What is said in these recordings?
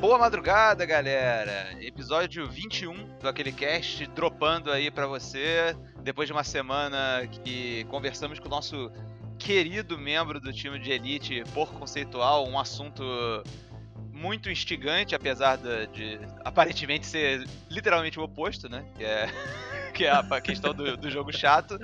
Boa madrugada, galera! Episódio 21 do Aquele Cast, dropando aí para você, depois de uma semana que conversamos com o nosso querido membro do time de elite por conceitual, um assunto muito instigante, apesar de, de aparentemente ser literalmente o oposto, né? Que é, que é a questão do, do jogo chato.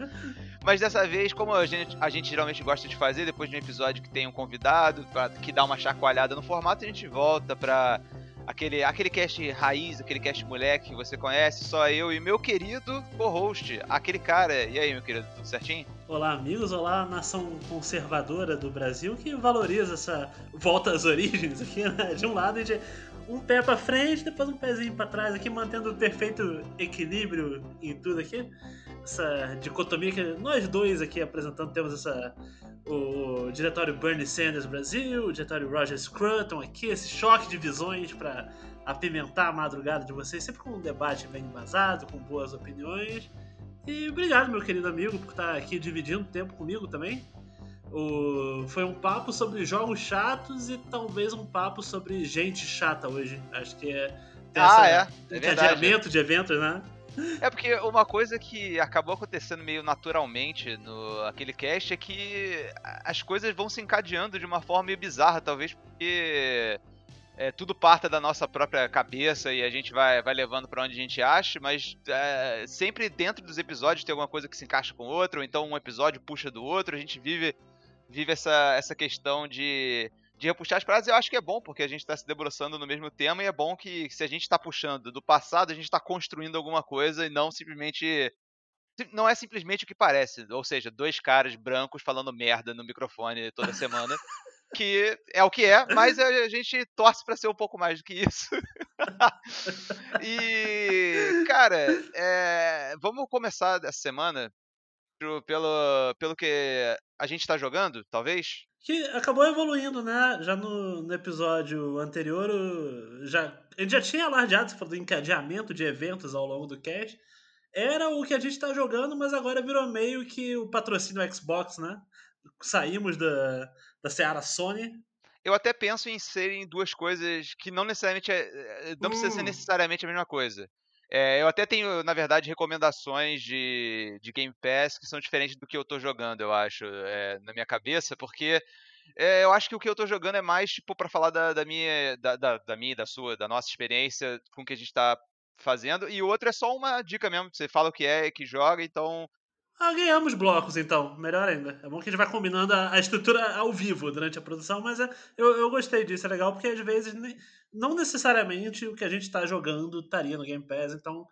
Mas dessa vez, como a gente, a gente geralmente gosta de fazer, depois de um episódio que tem um convidado, pra, que dá uma chacoalhada no formato, a gente volta pra aquele, aquele cast raiz, aquele cast moleque que você conhece, só eu e meu querido co-host, aquele cara. E aí, meu querido, tudo certinho? Olá, amigos. Olá, nação conservadora do Brasil que valoriza essa volta às origens aqui, né? De um lado, a gente um pé para frente, depois um pezinho para trás aqui, mantendo o perfeito equilíbrio em tudo aqui essa dicotomia que nós dois aqui apresentando temos essa o diretório Bernie Sanders Brasil, o diretório Roger Scruton aqui, esse choque de visões para apimentar a madrugada de vocês, sempre com um debate bem embasado, com boas opiniões. E obrigado, meu querido amigo, por estar aqui dividindo tempo comigo também. O... Foi um papo sobre jogos chatos e talvez um papo sobre gente chata hoje. Acho que é. Tem ah, essa, é. é encadeamento de eventos, né? É porque uma coisa que acabou acontecendo meio naturalmente no aquele cast é que as coisas vão se encadeando de uma forma meio bizarra, talvez porque é, tudo parte da nossa própria cabeça e a gente vai, vai levando para onde a gente acha, mas é, sempre dentro dos episódios tem alguma coisa que se encaixa com outra, ou então um episódio puxa do outro, a gente vive, vive essa, essa questão de de repuxar as paradas, eu acho que é bom, porque a gente está se debruçando no mesmo tema e é bom que se a gente está puxando do passado, a gente está construindo alguma coisa e não simplesmente. Não é simplesmente o que parece, ou seja, dois caras brancos falando merda no microfone toda semana. que é o que é, mas a gente torce para ser um pouco mais do que isso. e, cara, é, vamos começar essa semana pelo, pelo que a gente está jogando, talvez? Que acabou evoluindo, né? Já no, no episódio anterior, já, a gente já tinha alardeado do encadeamento de eventos ao longo do cast. Era o que a gente está jogando, mas agora virou meio que o patrocínio Xbox, né? Saímos da, da Seara Sony. Eu até penso em serem duas coisas que não necessariamente é, é não precisa ser hum. necessariamente a mesma coisa. É, eu até tenho, na verdade, recomendações de, de Game Pass que são diferentes do que eu tô jogando, eu acho, é, na minha cabeça, porque é, eu acho que o que eu tô jogando é mais, tipo, para falar da, da minha, da, da, da, minha, da sua, da nossa experiência com o que a gente tá fazendo, e o outro é só uma dica mesmo, você fala o que é, que joga, então... Ah, ganhamos blocos, então. Melhor ainda. É bom que a gente vai combinando a, a estrutura ao vivo durante a produção, mas é, eu, eu gostei disso, é legal, porque às vezes não necessariamente o que a gente está jogando estaria no Game Pass, então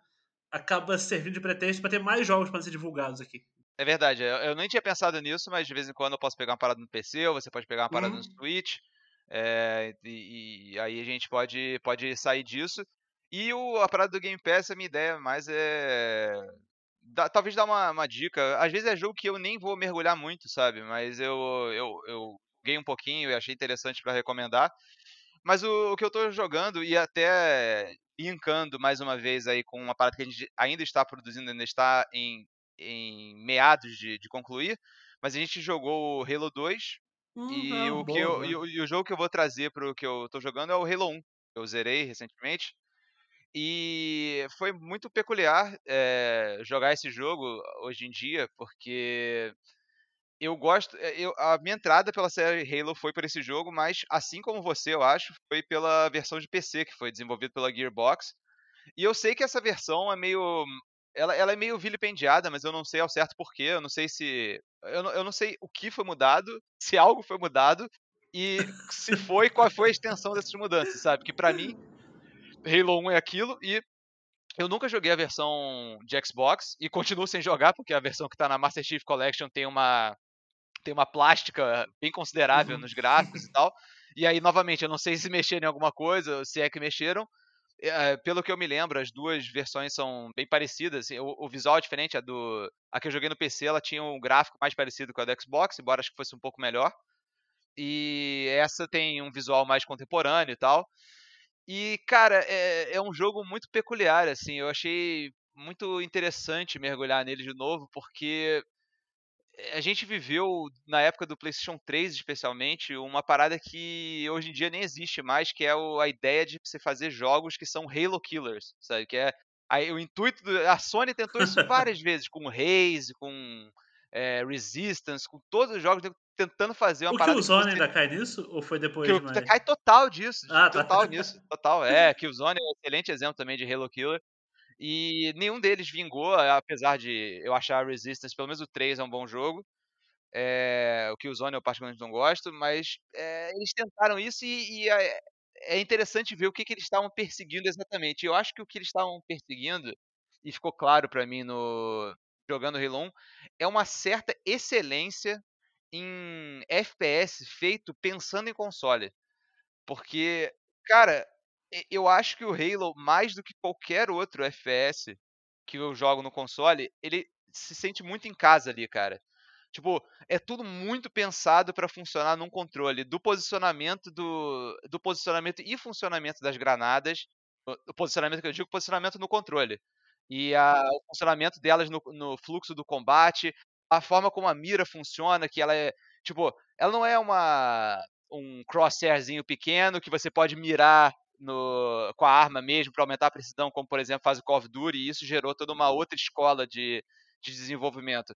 acaba servindo de pretexto para ter mais jogos para ser divulgados aqui. É verdade, eu, nem tinha pensado nisso, mas de vez em quando eu posso pegar uma parada no PC, ou você pode pegar uma parada uhum. no Switch, é, e, e, aí a gente pode, pode sair disso. E o, a parada do Game Pass, a minha ideia mais é. Dá, talvez dar uma, uma, dica. Às vezes é jogo que eu nem vou mergulhar muito, sabe? Mas eu, eu, eu ganhei um pouquinho e achei interessante para recomendar. Mas o, o, que eu tô jogando e até linkando mais uma vez aí com uma parada que a gente ainda está produzindo, ainda está em, em meados de, de concluir, mas a gente jogou o Halo 2 uhum, e, o que eu, e, o, e, o, jogo que eu vou trazer pro que eu tô jogando é o Halo 1, que eu zerei recentemente. E foi muito peculiar é, jogar esse jogo hoje em dia, porque eu gosto. Eh, eu, a minha entrada pela série Halo foi por esse jogo, mas assim como você, eu acho, foi pela versão de PC que foi desenvolvida pela Gearbox. E eu sei que essa versão é meio. Ela, ela é meio vilipendiada, mas eu não sei ao certo porquê. Eu não sei se. Eu não, eu não sei o que foi mudado, se algo foi mudado, e se foi, qual foi a extensão dessas mudanças, sabe? Que para mim, Halo 1 é aquilo, e eu nunca joguei a versão de Xbox e continuo sem jogar, porque a versão que tá na Master Chief Collection tem uma tem uma plástica bem considerável uhum. nos gráficos e tal. E aí, novamente, eu não sei se mexeram em alguma coisa, se é que mexeram. É, pelo que eu me lembro, as duas versões são bem parecidas. O, o, visual é diferente. A, do, a que eu joguei no PC, ela tinha um gráfico mais parecido com a do Xbox, embora acho que fosse um pouco melhor. E essa tem um visual mais contemporâneo e tal. E, cara, é, é um jogo muito peculiar, assim. Eu achei muito interessante mergulhar nele de novo, porque a gente viveu, na época do PlayStation 3 especialmente, uma parada que hoje em dia nem existe mais, que é a ideia de você fazer jogos que são Halo Killers, sabe? Que é aí, o intuito. Do, a Sony tentou isso várias vezes, com Haze, com é, Resistance, com todos os jogos tentando fazer uma o parada. O Killzone ainda cai nisso? Ou foi depois que, demais? Cai total disso. Ah, total tá. nisso. Total. É, Killzone é um excelente exemplo também de Halo Killer. E nenhum deles vingou, apesar de eu achar Resistance, pelo menos o 3 é um bom jogo. É, o Killzone eu particularmente não gosto, mas é, eles tentaram isso e, e é, é, interessante ver o que, que eles estavam perseguindo exatamente. Eu acho que o que eles estavam perseguindo, e ficou claro para mim no jogando Halo 1, é uma certa excelência em FPS feito pensando em console. Porque, cara, eu acho que o Halo, mais do que qualquer outro FPS que eu jogo no console, ele se sente muito em casa ali, cara. Tipo, é tudo muito pensado para funcionar num controle do posicionamento do, do posicionamento e funcionamento das granadas. O posicionamento que eu digo, posicionamento no controle. E a, o funcionamento delas no, no fluxo do combate, a forma como a mira funciona, que ela é, tipo, ela não é uma um crosshairzinho pequeno que você pode mirar no, com a arma mesmo para aumentar a precisão, como por exemplo faz o Call of Duty, e isso gerou toda uma outra escola de, de desenvolvimento.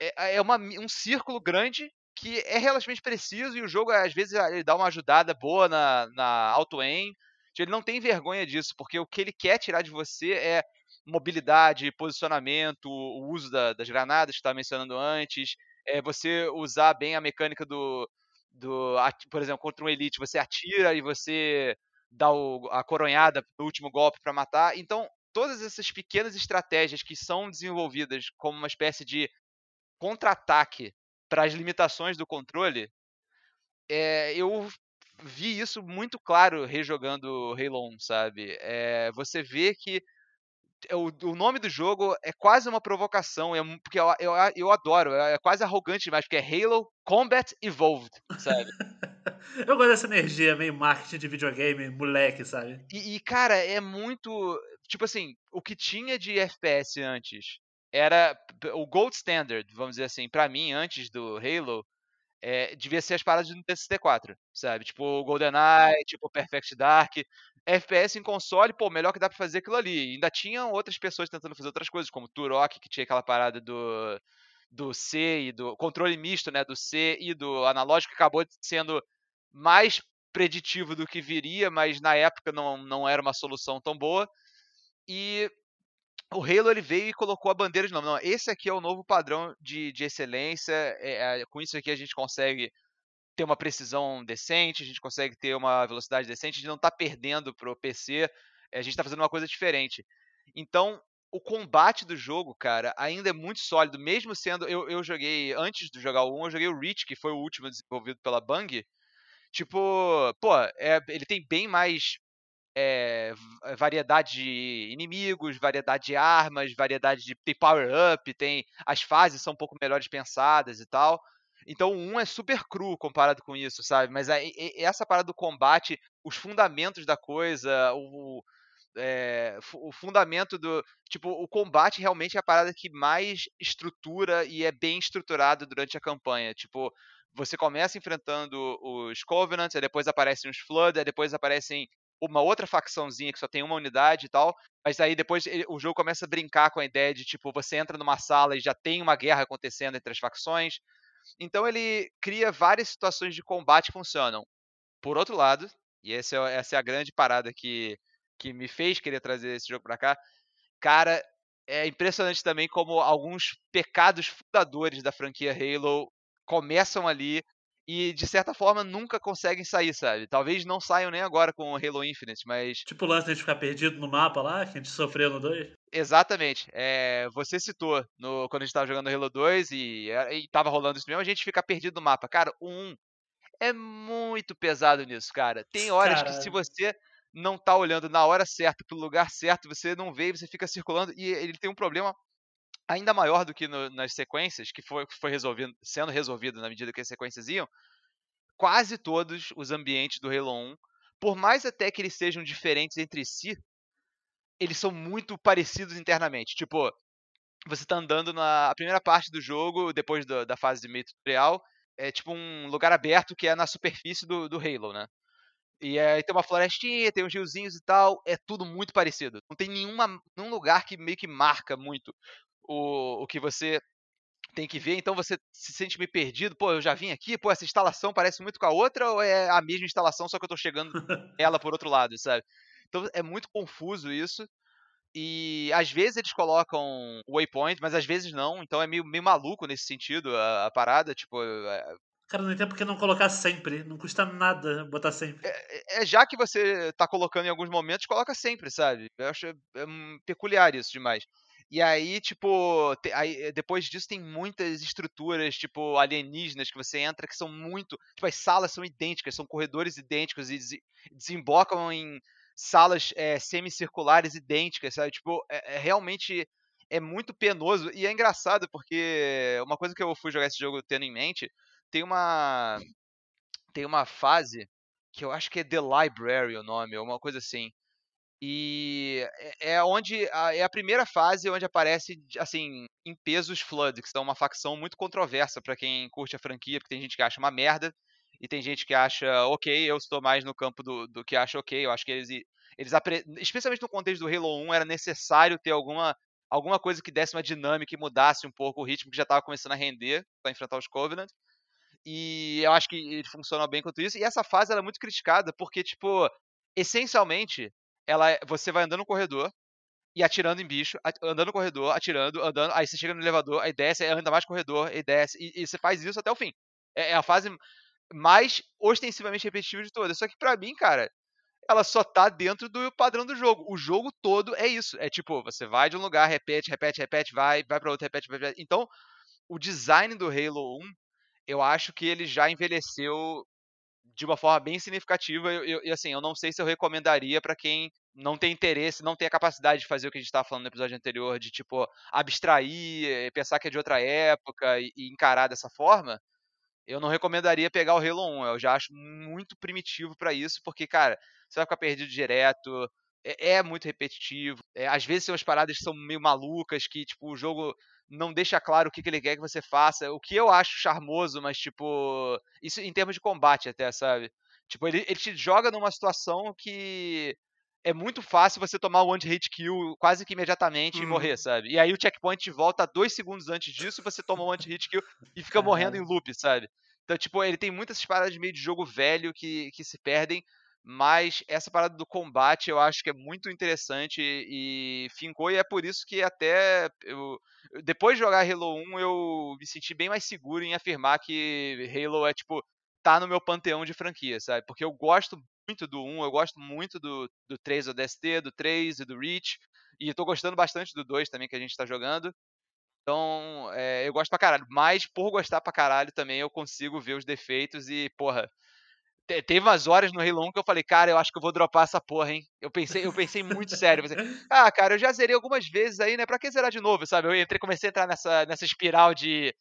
É, é uma, um círculo grande que é relativamente preciso e o jogo às vezes ele dá uma ajudada boa na, na auto-aim. Ele não tem vergonha disso, porque o que ele quer tirar de você é mobilidade, posicionamento, o uso da, das granadas que estava mencionando antes, é você usar bem a mecânica do, do, por exemplo, contra um elite, você atira e você dá o, a coronhada no último golpe para matar. Então, todas essas pequenas estratégias que são desenvolvidas como uma espécie de contra-ataque para as limitações do controle, é, eu vi isso muito claro rejogando Halo 1, sabe? É, você vê que o, o, nome do jogo é quase uma provocação, é, porque eu, eu, eu adoro, é, é quase arrogante demais, porque é Halo Combat Evolved, sabe? eu gosto dessa energia meio marketing de videogame, moleque, sabe? E, e, cara, é muito. Tipo assim, o que tinha de FPS antes era o gold standard, vamos dizer assim, para mim, antes do Halo, é, devia ser as paradas do TCT4, sabe? Tipo GoldenEye, tipo Perfect Dark. FPS em console, pô, melhor que dá pra fazer aquilo ali. ainda tinham outras pessoas tentando fazer outras coisas, como Turok, que tinha aquela parada do, do C e do controle misto, né, do C e do analógico, que acabou sendo mais preditivo do que viria, mas na época não, não era uma solução tão boa. E o Halo ele veio e colocou a bandeira de novo. Não, esse aqui é o novo padrão de, de excelência. É, é, com isso aqui a gente consegue ter uma precisão decente, a gente consegue ter uma velocidade decente, a gente não está perdendo pro PC, eh, a gente está fazendo uma coisa diferente. Então, o combate do jogo, cara, ainda é muito sólido, mesmo sendo. Eu, eu joguei, antes de jogar o 1, eu joguei o Reach, que foi o último desenvolvido pela Bang. Tipo, pô, é, ele tem bem mais é, variedade de inimigos, variedade de armas, variedade de. Tem power-up, tem. As fases são um pouco melhores pensadas e tal. Então 1 é super cru comparado com isso, sabe? Mas essa parada do combate, os fundamentos da coisa, o, é, o fundamento do. Tipo, o combate realmente é a parada que mais estrutura e é bem estruturado durante a campanha. Tipo, você começa enfrentando os Covenants, aí depois aparecem os Flood, aí depois aparecem uma outra facçãozinha que só tem uma unidade e tal, mas aí depois ele, o jogo começa a brincar com a ideia de tipo, você entra numa sala e já tem uma guerra acontecendo entre as facções, então ele cria várias situações de combate que funcionam. Por outro lado, e essa é, essa é a grande parada que, que me fez querer trazer esse jogo para cá, cara, é impressionante também como alguns pecados fundadores da franquia Halo começam ali e de certa forma nunca conseguem sair, sabe? Talvez não saiam nem agora com o Halo Infinite, mas. Tipo o lance de ficar perdido no mapa lá, que a gente sofreu no 2? Exatamente. É, você citou no, quando a gente tava jogando Halo 2 e, e tava rolando isso mesmo, a gente fica perdido no mapa. Cara, o 1 é muito pesado nisso, cara. Tem horas Caralho. que se você não tá olhando na hora certa, pro lugar certo, você não vê, você fica circulando e ele tem um problema ainda maior do que no, nas sequências, que foi, foi resolvido, sendo resolvido na medida que as sequências iam, quase todos os ambientes do Halo 1, por mais até que eles sejam diferentes entre si, eles são muito parecidos internamente. Tipo, você tá andando na primeira parte do jogo, depois da, da fase de meio tutorial, é tipo um lugar aberto que é na superfície do, do Halo, né? E aí tem uma florestinha, tem uns riozinhos e tal, é tudo muito parecido. Não tem nenhuma, nenhum lugar que meio que marca muito o, o que você tem que ver, então você se sente meio perdido. Pô, eu já vim aqui, pô, essa instalação parece muito com a outra, ou é a mesma instalação, só que eu tô chegando ela por outro lado, sabe? Então é muito confuso isso. E às vezes eles colocam o waypoint, mas às vezes não, então é meio, meio maluco nesse sentido a, a parada, tipo. É... Cara, não entendo porque não colocar sempre. Não custa nada botar sempre. É, é, já que você tá colocando em alguns momentos, coloca sempre, sabe? Eu acho é, peculiar isso demais. E aí, tipo, te, aí, depois disso tem muitas estruturas, tipo, alienígenas que você entra que são muito. Tipo, as salas são idênticas, são corredores idênticos e desembocam em salas é, semicirculares idênticas, sabe? Tipo, é, é, realmente é muito penoso. E é engraçado porque uma coisa que eu fui jogar esse jogo tendo em mente, tem uma. Tem uma fase que eu acho que é The Library o nome, ou uma coisa assim e é, é onde é a primeira fase onde aparece assim em pesos Flood, que são uma facção muito controversa para quem curte a franquia, porque tem gente que acha uma merda e tem gente que acha ok, eu estou mais no campo do, do que acha ok. Eu acho que eles eles especialmente no contexto do Halo 1 era necessário ter alguma alguma coisa que desse uma dinâmica e mudasse um pouco o ritmo que já estava começando a render para enfrentar os Covenant. E eu acho que ele funciona bem quanto isso. E essa fase é muito criticada porque tipo essencialmente ela, é, você vai andando no corredor e atirando em bicho, andando no corredor, atirando, andando, aí você chega no elevador, aí desce, aí anda mais corredor, aí desce, e, e você faz isso até o fim. É, é, a fase mais ostensivamente repetitiva de todas. Só que para mim, cara, ela só tá dentro do padrão do jogo. O jogo todo é isso. É tipo, você vai de um lugar, repete, repete, repete, vai, vai para outro, repete, repete. Então, o design do Halo 1, eu acho que ele já envelheceu de uma forma bem significativa. E assim, eu não sei se eu recomendaria para quem não tem interesse, não tem a capacidade de fazer o que a gente estava falando no episódio anterior, de tipo abstrair, eh, pensar que é de outra época e, e encarar dessa forma. Eu não recomendaria pegar o Halo 1. Eu já acho muito primitivo para isso, porque, cara, você vai ficar perdido direto. É, é muito repetitivo. É, às vezes tem umas paradas que são meio malucas, que, tipo, o jogo não deixa claro o que, que ele quer que você faça. O que eu acho charmoso, mas, tipo. Isso em termos de combate, até, sabe? Tipo, ele, ele te joga numa situação que é muito fácil você tomar o one-hit kill quase que imediatamente uhum. e morrer, sabe? E aí o checkpoint volta dois segundos antes disso e você toma um one-hit kill e fica morrendo em loop, sabe? Então, tipo, ele tem muitas paradas meio de jogo velho que, que se perdem, mas essa parada do combate eu acho que é muito interessante e fincou, e é por isso que até eu, depois de jogar Halo 1 eu me senti bem mais seguro em afirmar que Halo é tipo tá no meu panteão de franquia, sabe? Porque eu gosto muito do 1, eu gosto muito do, do 3 ODST, do 3 e do Reach, e tô gostando bastante do 2 também que a gente tá jogando. Então, é, eu gosto pra caralho. Mas, por gostar pra caralho também, eu consigo ver os defeitos e, porra, teve umas horas no Halo 1 que eu falei, cara, eu acho que eu vou dropar essa porra, hein? Eu pensei, eu pensei muito sério. Pensei, ah, cara, eu já zerei algumas vezes aí, né? Pra que zerar de novo, sabe? Eu entrei, comecei a entrar nessa, nessa espiral de,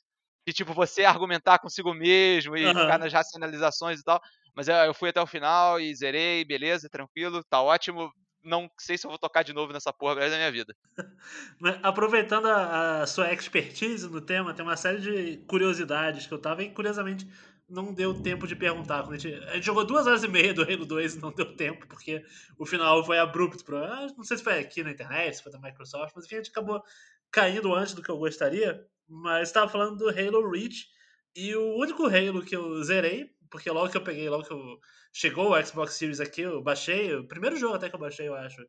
de tipo, você argumentar consigo mesmo e uhum. ficar nas racionalizações e tal. Mas eu fui até o final e zerei, beleza, tranquilo, tá ótimo. Não sei se eu vou tocar de novo nessa porra da minha vida. Aproveitando a, a, sua expertise no tema, tem uma série de curiosidades que eu tava e curiosamente não deu tempo de perguntar. A gente, a gente, jogou duas horas e meia do Halo 2 e não deu tempo, porque o final foi abrupto. Pra, ah, não sei se foi aqui na internet, se foi da Microsoft, mas enfim, a gente acabou caindo antes do que eu gostaria. Mas estava falando do Halo Reach. E o único Halo que eu zerei, porque logo que eu peguei, logo que eu chegou o Xbox Series aqui, eu baixei, o primeiro jogo até que eu baixei, eu acho,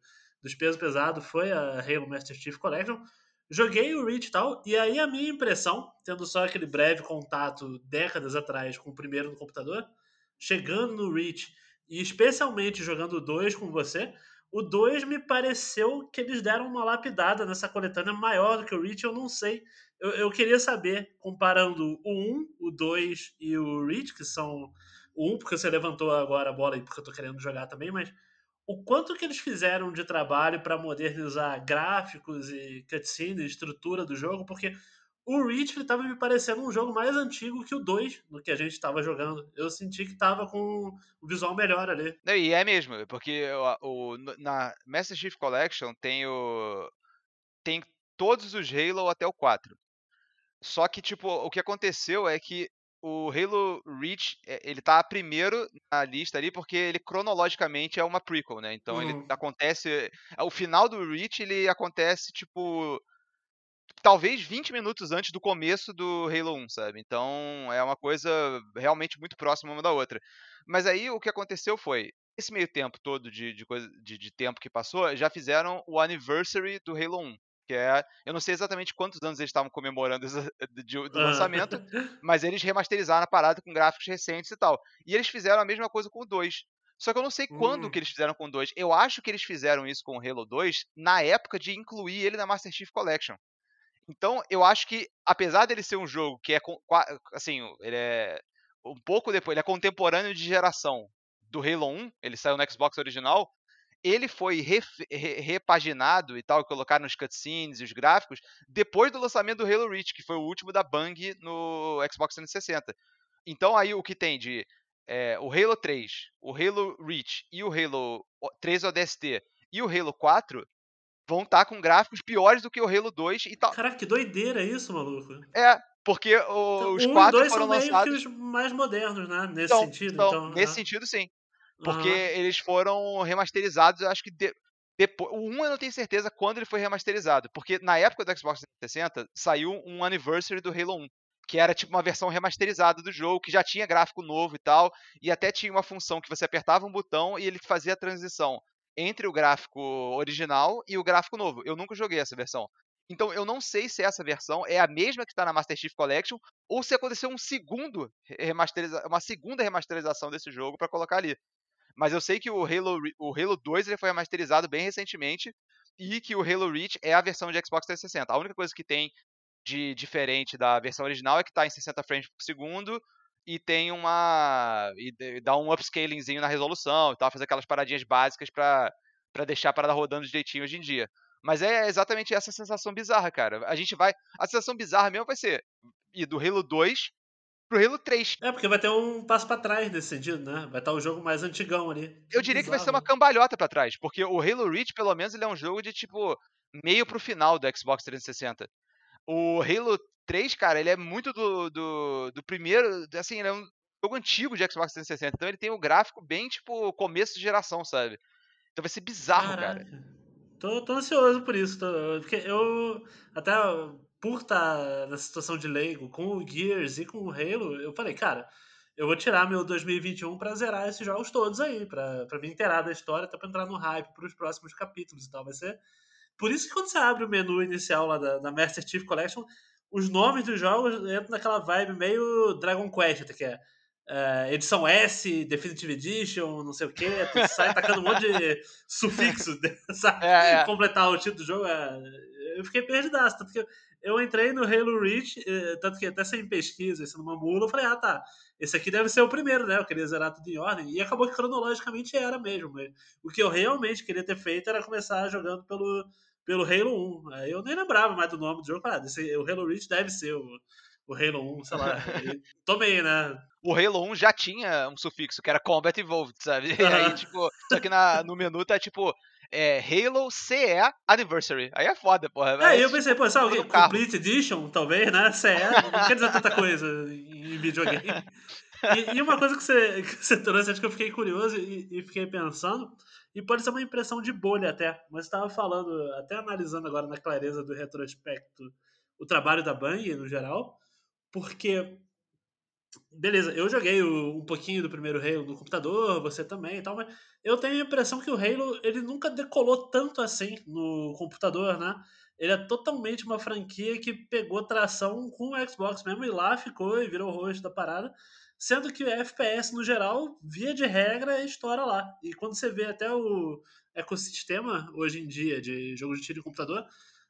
dos pesos pesados foi a Halo Master Chief Collection. Joguei o Reach e tal, e aí a minha impressão, tendo só aquele breve contato décadas atrás com o primeiro no computador, chegando no Reach e especialmente jogando o 2 com você, o 2 me pareceu que eles deram uma lapidada nessa coletânea maior do que o Reach, eu não sei. Eu, eu queria saber, comparando o 1, o 2 e o Reach, que são o 1, porque você levantou agora a bola e porque eu tô querendo jogar também, mas o quanto que eles fizeram de trabalho para modernizar gráficos e cutscene, estrutura do jogo, porque o Reach estava me parecendo um jogo mais antigo que o 2 no que a gente estava jogando. Eu senti que estava com o visual melhor ali. E é mesmo, porque o, o, na Master Chief Collection tem o tem todos os Halo até o 4. Só que, tipo, o que aconteceu é que o Halo Reach, eh, ele tá primeiro na lista ali porque ele cronologicamente é uma prequel, né? Então uhum. ele acontece. O final do Reach ele acontece, tipo. Talvez 20 minutos antes do começo do Halo 1, sabe? Então é uma coisa realmente muito próxima uma da outra. Mas aí o que aconteceu foi. Esse meio tempo todo de, de, coisa, de, de tempo que passou, já fizeram o anniversary do Halo 1 que é. Eu não sei exatamente quantos anos eles estavam comemorando do lançamento, mas eles remasterizaram a parada com gráficos recentes e tal. E eles fizeram a mesma coisa com o 2. Só que eu não sei quando hum. que eles fizeram com o 2. Eu acho que eles fizeram isso com o Halo 2 na época de incluir ele na Master Chief Collection. Então, eu acho que, apesar dele ser um jogo que é, assim, ele é um pouco depois, ele é contemporâneo de geração do Halo 1, ele saiu no Xbox original, ele foi re, re, repaginado e tal, colocaram os cutscenes e os gráficos depois do lançamento do Halo Reach, que foi o último da Bang no Xbox 360. Então aí o que tem de é, o Halo 3, o Halo Reach e o Halo 3 ODST e o Halo 4 vão estar tá com gráficos piores do que o Halo 2 e tal. Caraca, que doideira isso, maluco. É, porque o, então, os um quatro foram são lançados. Meio que os mais modernos, né? Nesse então, sentido. Então, então nesse sentido, sim. Porque uhum. eles foram remasterizados, eu acho que de, depois, o 1 eu não tenho certeza quando ele foi remasterizado, porque na época do Xbox 360 saiu um anniversary do Halo 1, que era tipo uma versão remasterizada do jogo, que já tinha gráfico novo e tal, e até tinha uma função que você apertava um botão e ele fazia a transição entre o gráfico original e o gráfico novo. Eu nunca joguei essa versão. Então eu não sei se essa versão é a mesma que está na Master Chief Collection ou se aconteceu um segundo remasteriza uma segunda remasterização desse jogo para colocar ali. Mas eu sei que o Halo, o Halo 2 ele foi remasterizado bem recentemente e que o Halo Reach é a versão de Xbox 360. A única coisa que tem de diferente da versão original é que está em 60 frames por segundo e tem uma. e dá um upscalingzinho na resolução e tal, fazer aquelas paradinhas básicas para deixar a parada rodando direitinho hoje em dia. Mas é exatamente essa sensação bizarra, cara. A gente vai. A sensação bizarra mesmo vai ser ir do Halo 2 pro Halo 3. É, porque vai ter um passo para trás nesse sentido, né? Vai estar o jogo mais antigão ali. Eu diria que vai ser uma cambalhota para trás, porque o Halo Reach, pelo menos, ele é um jogo de tipo meio pro final do Xbox 360. O Halo 3, cara, ele é muito do, do, do primeiro, assim, ele é um jogo antigo de Xbox 360, então ele tem um gráfico bem tipo começo de geração, sabe? Então vai ser bizarro, Caraca. cara. Tô, tô ansioso por isso, tô, porque eu até por estar tá na situação de leigo com o Gears e com o Halo, eu falei, cara, eu vou tirar meu 2021 para zerar esses jogos todos aí, para me inteirar da história, até para entrar no hype para os próximos capítulos e tal. Vai ser. Por isso que quando você abre o menu inicial lá da, da Master Chief Collection, os nomes dos jogos entram naquela vibe meio Dragon Quest, até que é. Uh, edição S, Definitive Edition, não sei o que, tu sai tacando um monte de sufixo, sabe? É, é. Completar o título do jogo. É... Eu fiquei perdidaço, tanto que eu entrei no Halo Reach, eh, tanto que até sem pesquisa, isso numa mula, eu falei, ah tá, esse aqui deve ser o primeiro, né? Eu queria zerar tudo em ordem. E acabou que cronologicamente era mesmo. O que eu realmente queria ter feito era começar jogando pelo, pelo Halo 1. Aí eu nem lembrava mais do nome do jogo. Ah, esse, o Halo Reach deve ser o, o Halo 1, sei lá. tomei, né? O Halo 1 já tinha um sufixo que era Combat Evolved, sabe? E aí, tipo, só que na, no menu tá tipo é, Halo CE Anniversary. Aí é foda, porra. É, eu pensei, pô, sabe, o Complete Edition, talvez, né? CE, não quer dizer tanta coisa em videogame. E, e, uma coisa que você, que você trouxe, acho que eu fiquei curioso e, e, fiquei pensando, e pode ser uma impressão de bolha até, mas estava falando, até analisando agora na clareza do retrospecto, o trabalho da Bang no geral, porque Beleza, eu joguei o, um pouquinho do primeiro Halo no computador, você também e tal, mas eu tenho a impressão que o Halo ele nunca decolou tanto assim no computador, né? Ele é totalmente uma franquia que pegou tração com o Xbox mesmo e lá ficou e virou o rosto da parada, sendo que o FPS no geral, via de regra, estoura lá. E quando você vê até o ecossistema hoje em dia de jogo de tiro em computador,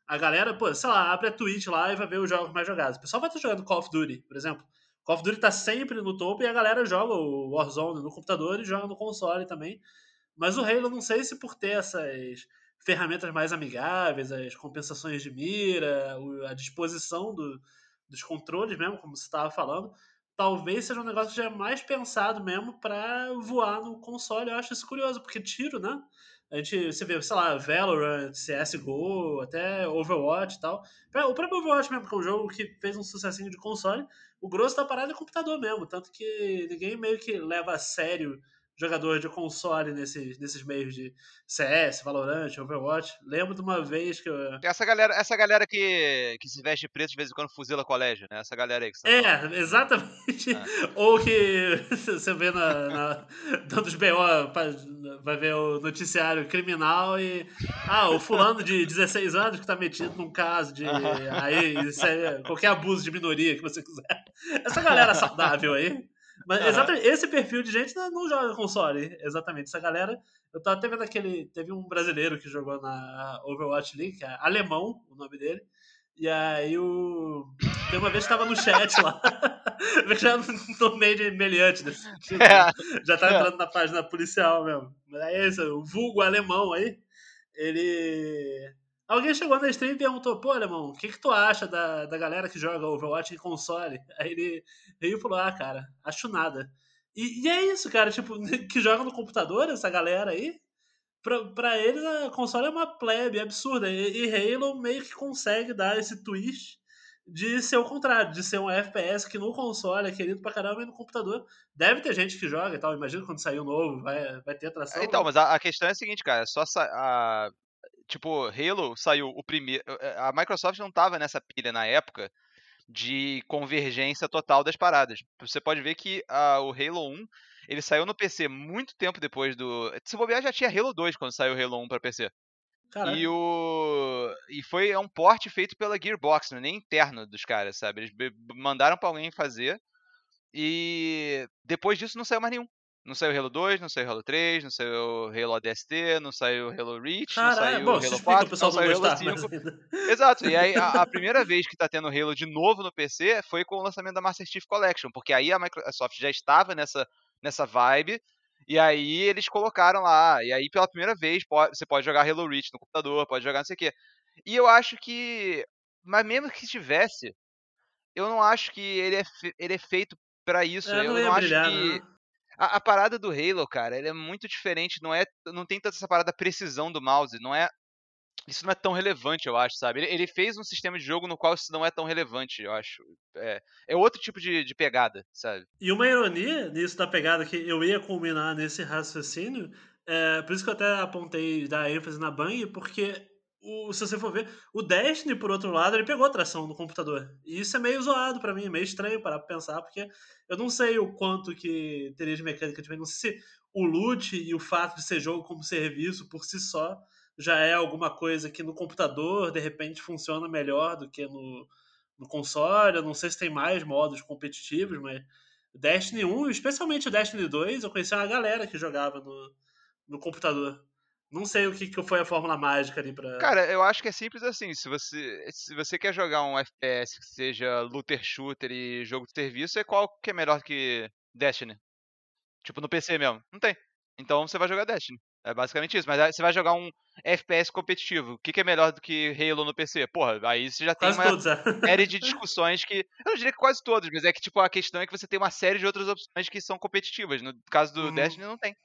a galera, pô, sei lá, abre a Twitch lá e vai ver os jogos mais jogados. O pessoal vai estar jogando Call of Duty, por exemplo Call of Duty tá sempre no topo e a galera joga o Warzone no computador e joga no console também. Mas o Halo, não sei se por ter essas ferramentas mais amigáveis, as compensações de mira, a disposição do, dos controles mesmo, como você estava falando, talvez seja um negócio que já é mais pensado mesmo para voar no console. Eu acho isso curioso, porque tiro, né? A gente, você vê, sei lá, Valorant, CSGO, até Overwatch e tal. O próprio Overwatch mesmo, que é um jogo que fez um sucessinho de console, o grosso da parada é computador mesmo. Tanto que ninguém meio que leva a sério jogador de console nesses, nesses meios de CS, Valorant, Overwatch. Lembro de uma vez que eu... Essa galera, essa galera que, que se veste preto de vez em quando fuzila colégio, né? Essa galera aí que você tá É, falando. exatamente. É. Ou que você vê na, na dando os BO, vai ver o noticiário criminal e ah, o fulano de 16 anos que tá metido num caso de aí é qualquer abuso de minoria que você quiser. Essa galera saudável aí mas uhum. exatamente, esse perfil de gente não, não, joga console. Exatamente. Essa galera. Eu tava até vendo aquele. Teve um brasileiro que jogou na Overwatch League, que é Alemão, o nome dele. E aí o. Tem uma vez que tava no chat lá. já no meio de meliante desse sentido. É. Já tá entrando na página policial mesmo. Mas é isso, o vulgo alemão aí. Ele Alguém chegou na stream e perguntou, pô, alemão, o que, que tu acha da, da galera que joga Overwatch em console? Aí ele veio e falou, ah, cara, acho nada. E, e, é isso, cara, tipo, que joga no computador, essa galera aí, pra, pra eles a console é uma plebe absurda. E, e Halo meio que consegue dar esse twist de ser o contrário, de ser um FPS que no console é querido pra caramba e no computador deve ter gente que joga e tal. Imagina quando sair o novo, vai, vai ter atração. Então, mas a, a questão é a seguinte, cara, é só a, tipo, Halo saiu o primeiro. Eh, a Microsoft não tava nessa pilha na época de convergência total das paradas. Você pode ver que uh, o Halo 1 ele saiu no PC muito tempo depois do. Se bobear, já tinha Halo 2 quando saiu o Halo 1 para PC. Caramba. E o. E foi é um porte feito pela Gearbox, não é nem interno dos caras, sabe? Eles mandaram pra alguém fazer. E depois disso não saiu mais nenhum. Não saiu Halo 2, não saiu Halo 3, não saiu Halo ADST, não saiu Halo Reach, não saiu bom, Halo 4, não saiu Halo 5. Mas... Exato, e aí a, a, primeira vez que tá tendo Halo de novo no PC foi com o lançamento da Master Chief Collection, porque aí a Microsoft já estava nessa, nessa vibe, e aí eles colocaram lá, e aí pela primeira vez pode, você pode jogar Halo Reach no computador, pode jogar não sei o quê. E eu acho que, mas mesmo que tivesse, eu não acho que ele é, ele é feito para isso. É, eu não, não acho brilhar, que... Né? A, a, parada do Halo, cara, ele é muito diferente, não é, não tem tanta essa parada precisão do mouse, não é isso não é tão relevante, eu acho, sabe? Ele, ele, fez um sistema de jogo no qual isso não é tão relevante, eu acho. É, é outro tipo de, de, pegada, sabe? E uma ironia nisso da pegada que eu ia culminar nesse raciocínio, é, por isso que eu até apontei dar ênfase na Bang, porque o, se você for ver, o Destiny, por outro lado, ele pegou tração no computador. E isso é meio zoado para mim, é meio estranho para pensar, porque eu não sei o quanto que teria de mecânica de Não sei se o loot e o fato de ser jogo como serviço por si só já é alguma coisa que no computador, de repente, funciona melhor do que no, no console. Eu não sei se tem mais modos competitivos, mas Destiny 1, especialmente o Destiny 2, eu conheci uma galera que jogava no, no computador. Não sei o que, que foi a fórmula mágica ali pra. Cara, eu acho que é simples assim. Se você, se você quer jogar um FPS que seja looter shooter e jogo de serviço, é qual que é melhor que Destiny? Tipo, no PC mesmo. Não tem. Então você vai jogar Destiny. É basicamente isso. Mas você vai jogar um FPS competitivo. O que, que é melhor do que Halo no PC? Porra, aí você já tem quase uma todos, é. série de discussões que. Eu não diria que quase todos, mas é que tipo, a questão é que você tem uma série de outras opções que são competitivas. No caso do uhum. Destiny, não tem.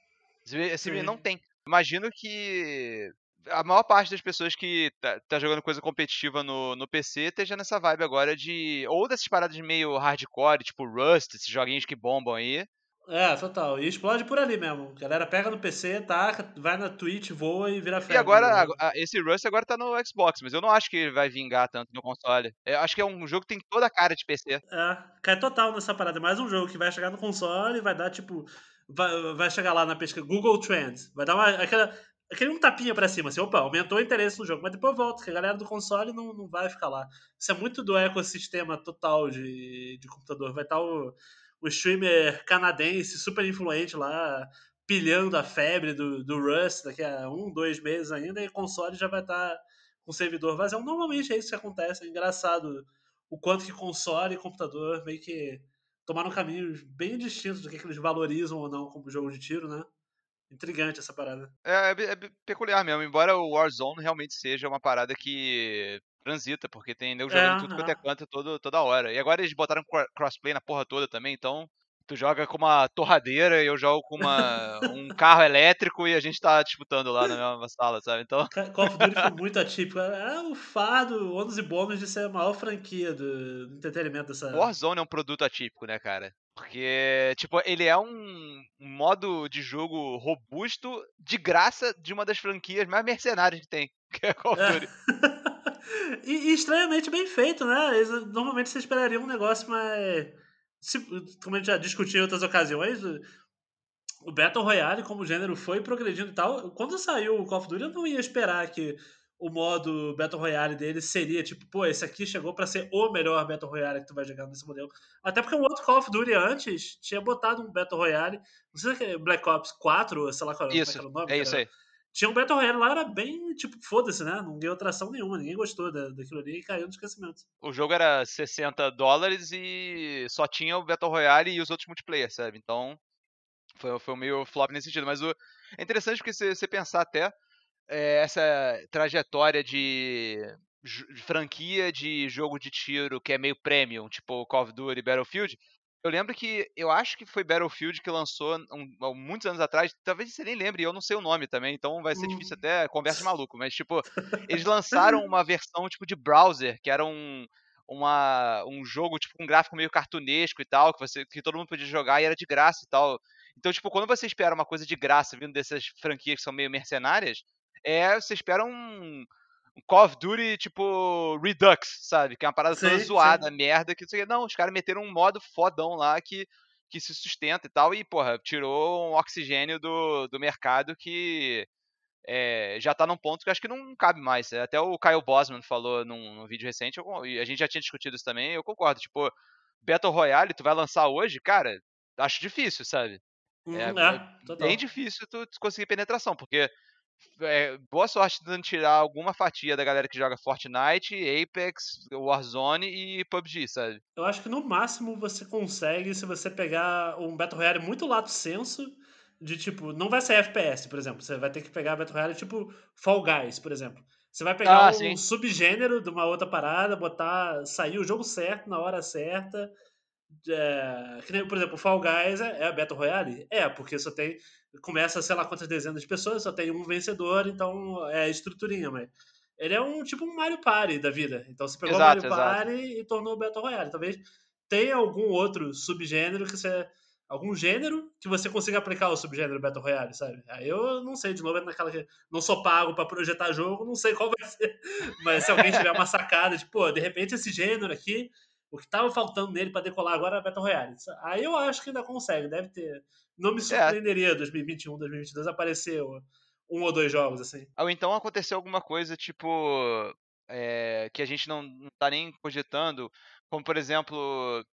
Esse não tem imagino que a maior parte das pessoas que tá, tá, jogando coisa competitiva no, no PC esteja nessa vibe agora de. Ou dessas paradas meio hardcore, tipo Rust, esses joguinhos que bombam aí. É, total. E explode por ali mesmo. A galera pega no PC, taca, vai na Twitch, voa e vira febre. E agora, né? esse Rust agora tá no Xbox, mas eu não acho que ele vai vingar tanto no console. Eu acho que é um jogo que tem toda a cara de PC. É, cai total nessa parada. É mais um jogo que vai chegar no console e vai dar, tipo, vai, vai chegar lá na pesquisa Google Trends, vai dar uma, aquela, aquele um tapinha para cima, assim, opa, aumentou o interesse no jogo, mas depois volta, que a galera do console não, não vai ficar lá. Isso é muito do ecossistema total de, de computador. Vai estar o, o streamer canadense super influente lá, pilhando a febre do, do Rust daqui a um, dois meses ainda, e console já vai estar com o servidor vazio. Normalmente é isso que acontece, é engraçado o quanto que console e computador meio que tomaram caminhos bem distintos do que, que eles valorizam ou não como jogo de tiro, né? Intrigante essa parada. É, é, é, peculiar mesmo, embora o Warzone realmente seja uma parada que transita, porque tem nego jogando é, tudo quanto é canto todo, toda hora. E agora eles botaram crossplay na porra toda também, então Tu joga com uma torradeira e eu jogo com uma, um carro elétrico e a gente tá disputando lá na mesma sala, sabe? Então. Call of Duty foi muito atípico. É o fardo, ônus e bônus de ser a maior franquia do, entretenimento dessa. Warzone é um produto atípico, né, cara? Porque, tipo, ele é um modo de jogo robusto, de graça, de uma das franquias mais mercenárias que tem, que é Call of é. Duty. É. e, e, estranhamente bem feito, né? Normalmente você esperaria um negócio mais se, como a gente já discutiu em outras ocasiões, o Battle Royale como gênero foi progredindo e tal. Quando saiu o Call of Duty, eu não ia esperar que o modo Battle Royale dele seria tipo, pô, esse aqui chegou para ser o melhor Battle Royale que tu vai jogar nesse modelo. Até porque o outro Call of Duty antes tinha botado um Battle Royale, não sei se é Black Ops 4, sei lá qual isso, era o nome. É isso aí. Tinha um Battle Royale lá, era bem, tipo, foda-se, né? Não ganhou tração nenhuma, ninguém gostou da, daquilo ali e caiu no esquecimento. O jogo era 60 dólares e só tinha o Battle Royale e os outros multiplayer, sabe? Então, foi, foi meio flop nesse sentido. Mas o, é interessante porque você pensar até é, essa trajetória de, de franquia de jogo de tiro que é meio premium, tipo Call of Duty e Battlefield, eu lembro que eu acho que foi Battlefield que lançou um, muitos anos atrás. Talvez você nem lembre, eu não sei o nome também, então vai ser difícil até conversa de maluco. Mas, tipo, eles lançaram uma versão tipo de browser, que era um, uma, um jogo tipo com um gráfico meio cartunesco e tal, que, você, que todo mundo podia jogar e era de graça e tal. Então, tipo, quando você espera uma coisa de graça vindo dessas franquias que são meio mercenárias, é, você espera um, Call of Duty, tipo, Redux, sabe? Que é uma parada sim, toda zoada, sim. merda. Que, não, os caras meteram um modo fodão lá que, que se sustenta e tal. E, porra, tirou um oxigênio do, do mercado que é, já tá num ponto que acho que não cabe mais. Até o Kyle Bosman falou num, num vídeo recente, e a gente já tinha discutido isso também, eu concordo. Tipo, Battle Royale, tu vai lançar hoje, cara, acho difícil, sabe? É, hum, é, é bem difícil tu conseguir penetração, porque é, boa sorte tentando tirar alguma fatia da galera que joga Fortnite, Apex, Warzone e PUBG, sabe? Eu acho que no máximo você consegue se você pegar um Battle Royale muito lato senso, de tipo, não vai ser FPS, por exemplo. Você vai ter que pegar Battle Royale tipo Fall Guys, por exemplo. Você vai pegar ah, um sim. subgênero de uma outra parada, botar, sair o jogo certo na hora certa. É, por exemplo, Fall Guys é, é a Battle Royale? É, porque só tem começa, sei lá quantas dezenas de pessoas, só tem um vencedor, então é a estruturinha, mas ele é um tipo um Mario Party da vida. Então você pegou exato, o Mario exato. Party e tornou o Battle Royale. Talvez tenha algum outro subgênero que você algum gênero que você consiga aplicar o subgênero Battle Royale, sabe? Aí eu não sei, de novo, é naquela que não sou pago para projetar jogo, não sei qual vai ser. Mas se alguém tiver uma sacada de, pô, de repente esse gênero aqui, o que tava faltando nele para decolar agora é Battle Royale. Aí eu acho que ainda consegue, deve ter não me é. surpreenderia é. 2021, 2022 aparecer um ou dois jogos assim. Ou então aconteceu alguma coisa tipo é, que a gente não, não tá nem cogitando, como por exemplo,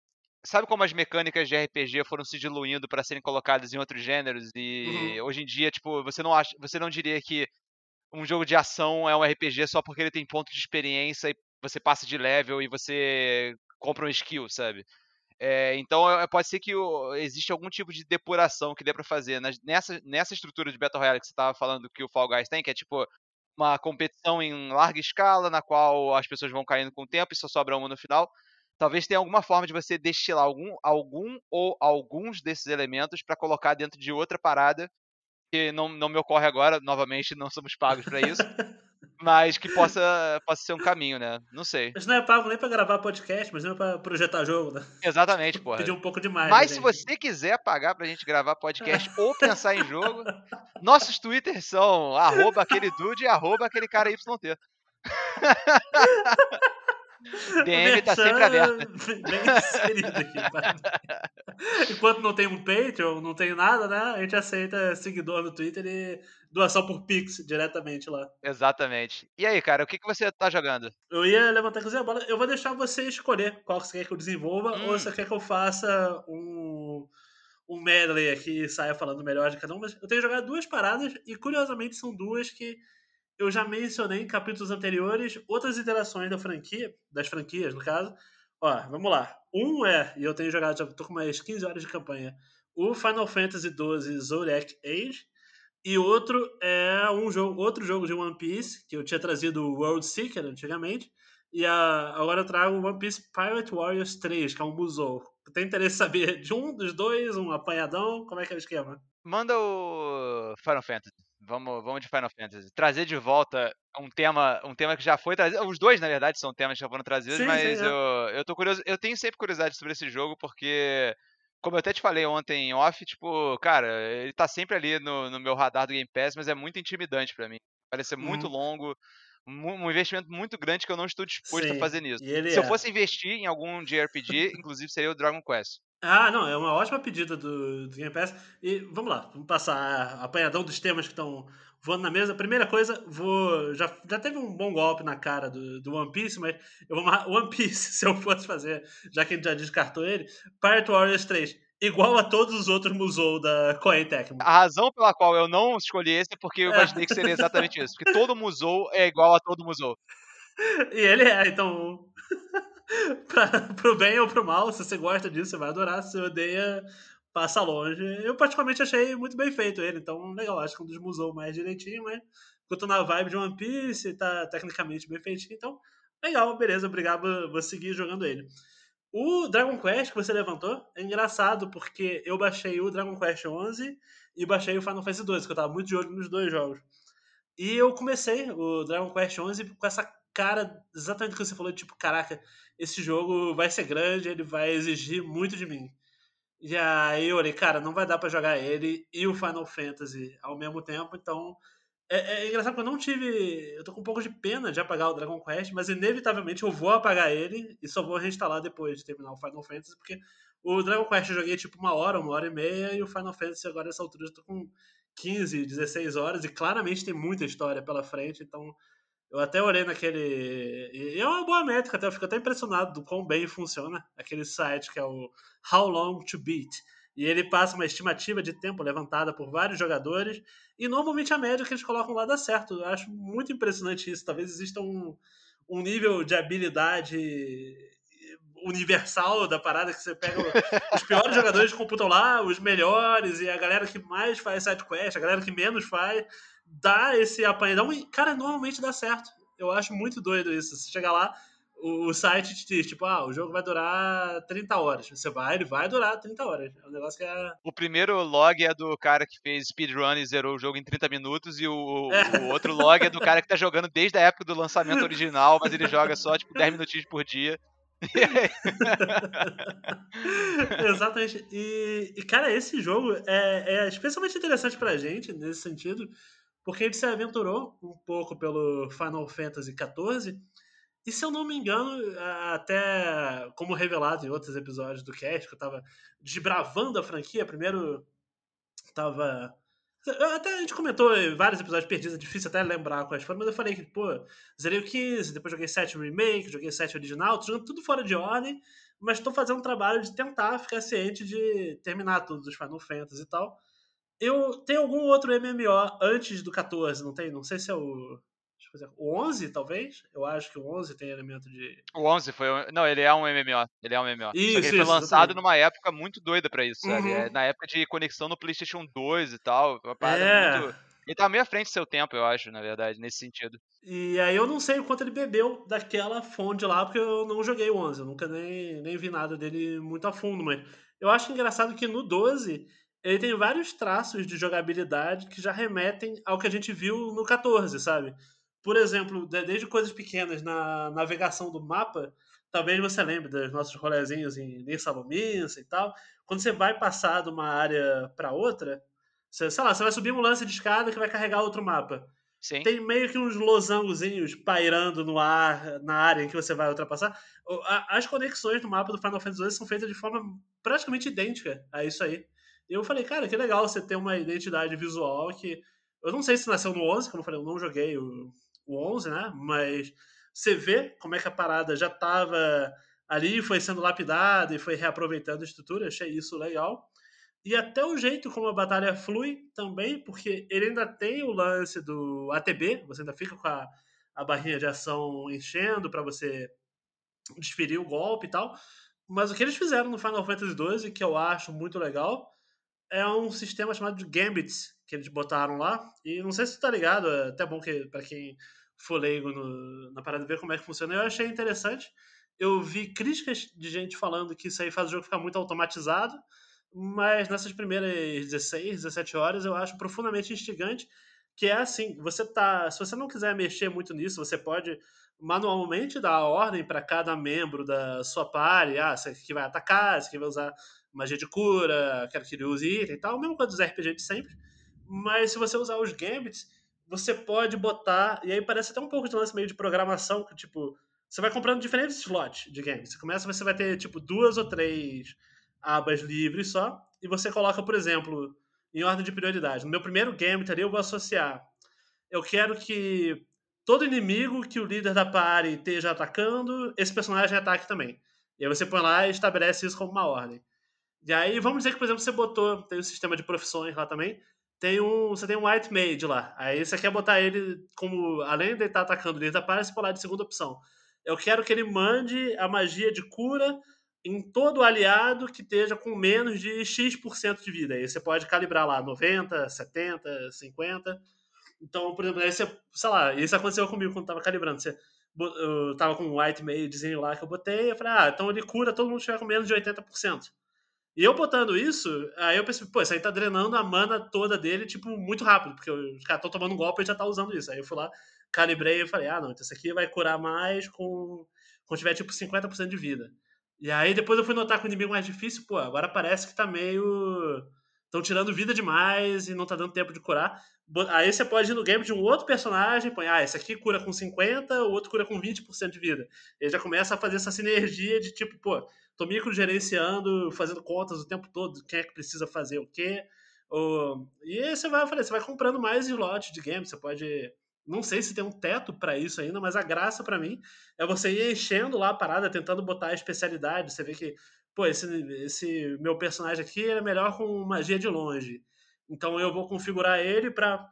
sabe como as mecânicas de RPG foram se diluindo para serem colocadas em outros gêneros e uhum. hoje em dia, tipo, você não acha, você não diria que um jogo de ação é um RPG só porque ele tem ponto de experiência e você passa de level e você compra um skill, sabe? É, então é, pode ser que existe algum tipo de depuração que dê para fazer nessa, nessa estrutura de Battle Royale que você estava falando que o Fall Guys tem, que é tipo uma competição em larga escala, na qual as pessoas vão caindo com o tempo e só sobra uma no final. Talvez tenha alguma forma de você destilar algum, algum ou alguns desses elementos para colocar dentro de outra parada que não, não me ocorre agora. Novamente, não somos pagos para isso. Mas que possa, possa ser um caminho, né? Não sei. Mas não é pago nem pra gravar podcast, mas não é pra projetar jogo, né? Exatamente, porra. Pedir um pouco demais. Mas se você quiser pagar pra gente gravar podcast ou pensar em jogo, nossos twitters são arroba aquele dude e arroba aquele cara YT. DM tá sempre aberta. Bem aqui. Enquanto não tem um Patreon, não tem nada, né? A gente aceita seguidor no Twitter e doação por Pix diretamente lá. Exatamente. E aí, cara, o que, que você tá jogando? Eu ia levantar com a bola. Eu vou deixar você escolher qual você quer que eu desenvolva hum. ou você quer que eu faça um um medley aqui e saia falando melhor de cada um, mas eu tenho jogado duas paradas e curiosamente são duas que eu já mencionei em capítulos anteriores outras iterações da franquia, das franquias, no caso. Ó, vamos lá. Um é, e eu tenho jogado, já tô com mais 15 horas de campanha, o Final Fantasy XII Zodiac Age. E outro é um jogo, outro jogo de One Piece, que eu tinha trazido o World Seeker antigamente. E a, agora eu trago One Piece Pirate Warriors 3, que é um musou. Tem interesse em saber de um dos dois, um apanhadão? Como é que é o esquema? Manda o Final Fantasy. Vamos, vamos de Final Fantasy. Trazer de volta um tema, um tema que já foi trazido. Os dois, na verdade, são temas que já foram trazidos, sim, mas sim, é. eu, eu tô curioso. Eu tenho sempre curiosidade sobre esse jogo, porque, como eu até te falei ontem em off, tipo, cara, ele tá sempre ali no, no meu radar do Game Pass, mas é muito intimidante para mim. Parece ser muito uhum. longo um investimento muito grande que eu não estou disposto Sim, a fazer nisso. Se é... eu fosse investir em algum JRPG, inclusive seria o Dragon Quest. Ah, não, é uma ótima pedida do, do Game Pass. E vamos lá, vamos passar a apanhadão dos temas que estão voando na mesa. Primeira coisa, vou. Já, já teve um bom golpe na cara do, do One Piece, mas eu vou. One Piece, se eu fosse fazer, já que a gente já descartou ele, Pirate Warriors 3 igual a todos os outros Musou da Koei Tecmo. A razão pela qual eu não escolhi esse é porque eu é. imaginei que seria exatamente isso. Porque todo Musou é igual a todo Musou. E ele é, então. pra, pro bem ou pro mal, se você gosta disso, você vai adorar. Se você odeia, passa longe. Eu, particularmente, achei muito bem feito ele. Então, legal. Acho que é um dos Musou mais direitinho, mas. Eu tô na vibe de One Piece, tá tecnicamente bem feitinho. Então, legal, beleza. Obrigado, vou seguir jogando ele. O Dragon Quest que você levantou é engraçado, porque eu baixei o Dragon Quest 11 e baixei o Final Fantasy 12, que eu tava muito de olho nos dois jogos. E eu comecei o Dragon Quest 11 com essa cara exatamente o que você falou, tipo, caraca, esse jogo vai ser grande, ele vai exigir muito de mim. E aí eu olhei, cara, não vai dar para jogar ele e o Final Fantasy ao mesmo tempo, então é, é, engraçado que eu não tive. Eu tô com um pouco de pena de apagar o Dragon Quest, mas inevitavelmente eu vou apagar ele e só vou reinstalar depois de terminar o Final Fantasy, porque o Dragon Quest eu joguei tipo uma hora, uma hora e meia, e o Final Fantasy agora nessa altura eu tô com 15, 16 horas, e claramente tem muita história pela frente, então eu até olhei naquele. E é uma boa métrica, até eu fico até impressionado do quão bem funciona aquele site que é o How Long to Beat e ele passa uma estimativa de tempo levantada por vários jogadores, e normalmente a média que eles colocam lá dá certo. Eu acho muito impressionante isso. Talvez exista um, um nível de habilidade universal da parada que você pega os piores jogadores computam lá, os melhores, e a galera que mais faz sidequest, a galera que menos faz, dá esse apanhadão e, cara, normalmente dá certo. Eu acho muito doido isso. Você chega lá, o, o site te diz, tipo, ah, o jogo vai durar 30 horas. Você vai, ele vai durar 30 horas. É um negócio que é. O primeiro log é do cara que fez speedrun e zerou o jogo em 30 minutos, e o, é. o outro log é do cara que tá jogando desde a época do lançamento original, mas ele joga só, tipo, 10 minutinhos por dia. Exatamente. E, e, cara, esse jogo é, é especialmente interessante pra gente nesse sentido, porque ele se aventurou um pouco pelo Final Fantasy XIV e se eu não me engano, até como revelado em outros episódios do cast, que eu tava desbravando a franquia, primeiro tava. Até a gente comentou em vários episódios perdidos, é difícil até lembrar quais foram, mas eu falei que, pô, zerei o 15, depois joguei 7 Remake, joguei 7 original, tô jogando tudo fora de ordem, mas tô fazendo um trabalho de tentar ficar ciente de terminar todos os Final Fantasy e tal. Eu tenho algum outro MMO antes do 14, não tem? Não sei se é o o 11, talvez? Eu acho que o 11 tem elemento de. O 11 foi. Não, ele é um MMO. Ele é um MMO. Isso, ele foi lançado exatamente. numa época muito doida pra isso, sabe? Uhum. É, na época de conexão no PlayStation 2 e tal. É. muito. Ele tá meio à frente do seu tempo, eu acho, na verdade, nesse sentido. E aí eu não sei o quanto ele bebeu daquela fonte lá, porque eu não joguei o 11. Eu nunca nem, nem vi nada dele muito a fundo, mas eu acho engraçado que no 12 ele tem vários traços de jogabilidade que já remetem ao que a gente viu no 14, sabe? Por exemplo, desde coisas pequenas na navegação do mapa, talvez você lembre dos nossos rolezinhos em Nissa Luminsa e tal. Quando você vai passar de uma área para outra, você, sei lá, você vai subir um lance de escada que vai carregar outro mapa. Sim. Tem meio que uns losangozinhos pairando no ar, na área em que você vai ultrapassar. As conexões do mapa do Final Fantasy são feitas de forma praticamente idêntica a isso aí. E eu falei, cara, que legal você ter uma identidade visual que. Eu não sei se nasceu no 11, como eu falei, eu não joguei o, o 11, né? Mas você vê como é que a parada já estava ali, foi sendo lapidada e foi reaproveitando a estrutura, achei isso legal. E até o jeito como a batalha flui também, porque ele ainda tem o lance do ATB, você ainda fica com a, a barrinha de ação enchendo para você desferir o golpe e tal. Mas o que eles fizeram no Final Fantasy XII, que eu acho muito legal, é um sistema chamado de Gambits, que eles botaram lá. E não sei se tu tá ligado, é até bom que para quem for leigo no, na parada ver como é que funciona. Eu achei interessante. Eu vi críticas de gente falando que isso aí faz o jogo ficar muito automatizado, mas nessas primeiras 16, 17 horas eu acho profundamente instigante, que é assim, você tá, se você não quiser mexer muito nisso, você pode manualmente dar a ordem para cada membro da sua party, ah, esse aqui vai atacar, esse aqui vai usar magia de cura, quero que ele use item e tal, mesmo coisa dos RPG de sempre. Mas se você usar os gambits, você pode botar, e aí parece até um pouco de lance meio de programação, que tipo, você vai comprando diferentes slots de games. Você começa, você vai ter tipo duas ou três abas livres só, e você coloca, por exemplo, em ordem de prioridade. No meu primeiro game ali eu vou associar. Eu quero que todo inimigo que o líder da party esteja atacando, esse personagem ataque também. E aí você põe lá e estabelece isso como uma ordem. E aí, vamos dizer que, por exemplo, você botou, tem um sistema de profissões lá também, tem um, você tem um white mage lá. Aí você quer botar ele como, além de estar atacando o líder da party, você pode lá de segunda opção. Eu quero que ele mande a magia de cura em todo aliado que esteja com menos de X% de vida. Aí você pode calibrar lá 90, 70, 50. Então, por exemplo, aí você, sei lá, isso aconteceu comigo quando tava calibrando. Você, eu tava com um white magezinho lá que eu botei, eu falei, ah, então ele cura todo mundo que estiver com menos de 80%. E eu botando isso, aí eu pensei, pô, isso aí tá drenando a mana toda dele, tipo, muito rápido, porque os caras estão tomando um golpe e já tá usando isso. Aí eu fui lá, calibrei e falei, ah, não, então isso aqui vai curar mais com quando tiver, tipo, 50% de vida. E aí depois eu fui notar que o inimigo mais difícil, pô, agora parece que tá meio. Estão tirando vida demais e não tá dando tempo de curar. Aí você pode ir no game de um outro personagem, põe, ah, esse aqui cura com 50, o outro cura com 20% de vida. Ele já começa a fazer essa sinergia de tipo, pô, tô micro gerenciando, fazendo contas o tempo todo, quem é que precisa fazer o quê. E aí você vai, falei, você vai comprando mais slots de game, você pode não sei se tem um teto para isso ainda, mas a graça para mim é você ir enchendo lá a parada, tentando botar a especialidade. Você vê que, pô, esse, esse meu personagem aqui é melhor com magia de longe. Então eu vou configurar ele para,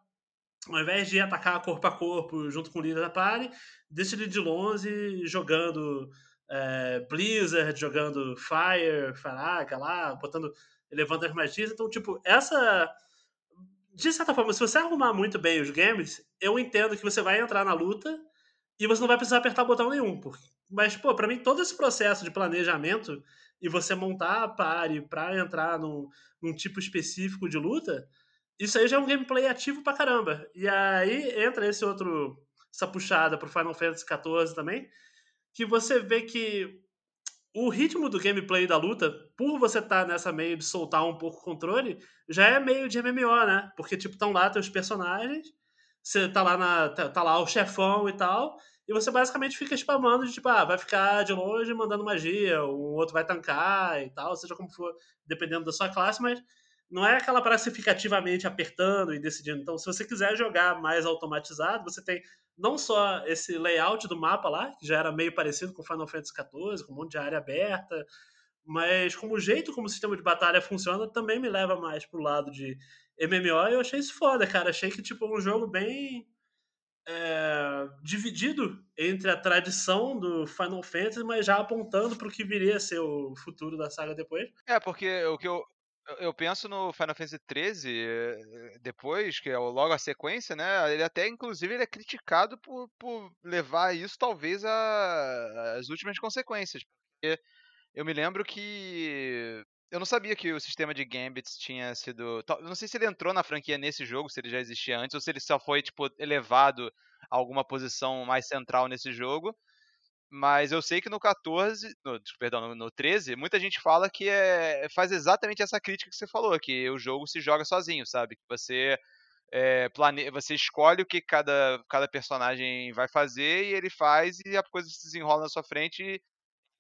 ao invés de atacar corpo a corpo junto com o líder da party, deixa ele de longe jogando é, Blizzard, jogando Fire, Faraga lá, botando, elevando as magias. Então, tipo, essa de certa forma, se você arrumar muito bem os games, eu entendo que você vai entrar na luta e você não vai precisar apertar botão nenhum. Porque... Mas, pô, pra mim, todo esse processo de planejamento e você montar a party pra entrar num, num tipo específico de luta, isso aí já é um gameplay ativo pra caramba. E aí entra esse outro, essa puxada pro Final Fantasy XIV também, que você vê que o ritmo do gameplay da luta, por você estar tá nessa meio de soltar um pouco o controle, já é meio de MMO, né? Porque, tipo, estão lá teus personagens, você tá lá, na, tá, tá, lá o chefão e tal, e você basicamente fica spamando de, tipo, ah, vai ficar de longe mandando magia, o outro vai tancar e tal, seja como for, dependendo da sua classe, mas não é aquela parada que você fica ativamente apertando e decidindo. Então, se você quiser jogar mais automatizado, você tem não só esse layout do mapa lá, que já era meio parecido com Final Fantasy XIV, com um monte de área aberta, mas como o jeito como o sistema de batalha funciona também me leva mais pro lado de MMO e eu achei isso foda, cara. Achei que, tipo, um jogo bem é, dividido entre a tradição do Final Fantasy, mas já apontando para o que viria a ser o futuro da saga depois. É, porque o que eu, eu penso no Final Fantasy XIII, eh, depois, que é logo a sequência, né? Ele até, inclusive, ele é criticado por, por levar isso, talvez, às últimas consequências. Porque eu me lembro que. Eu não sabia que o sistema de Gambits tinha sido. Eu não sei se ele entrou na franquia nesse jogo, se ele já existia antes, ou se ele só foi, tipo, elevado a alguma posição mais central nesse jogo. Mas eu sei que no 14, no, perdão, no, no 13, muita gente fala que é, faz exatamente essa crítica que você falou, que o jogo se joga sozinho, sabe? Que você é, plane... você escolhe o que cada, cada personagem vai fazer e ele faz e a coisa se desenrola na sua frente e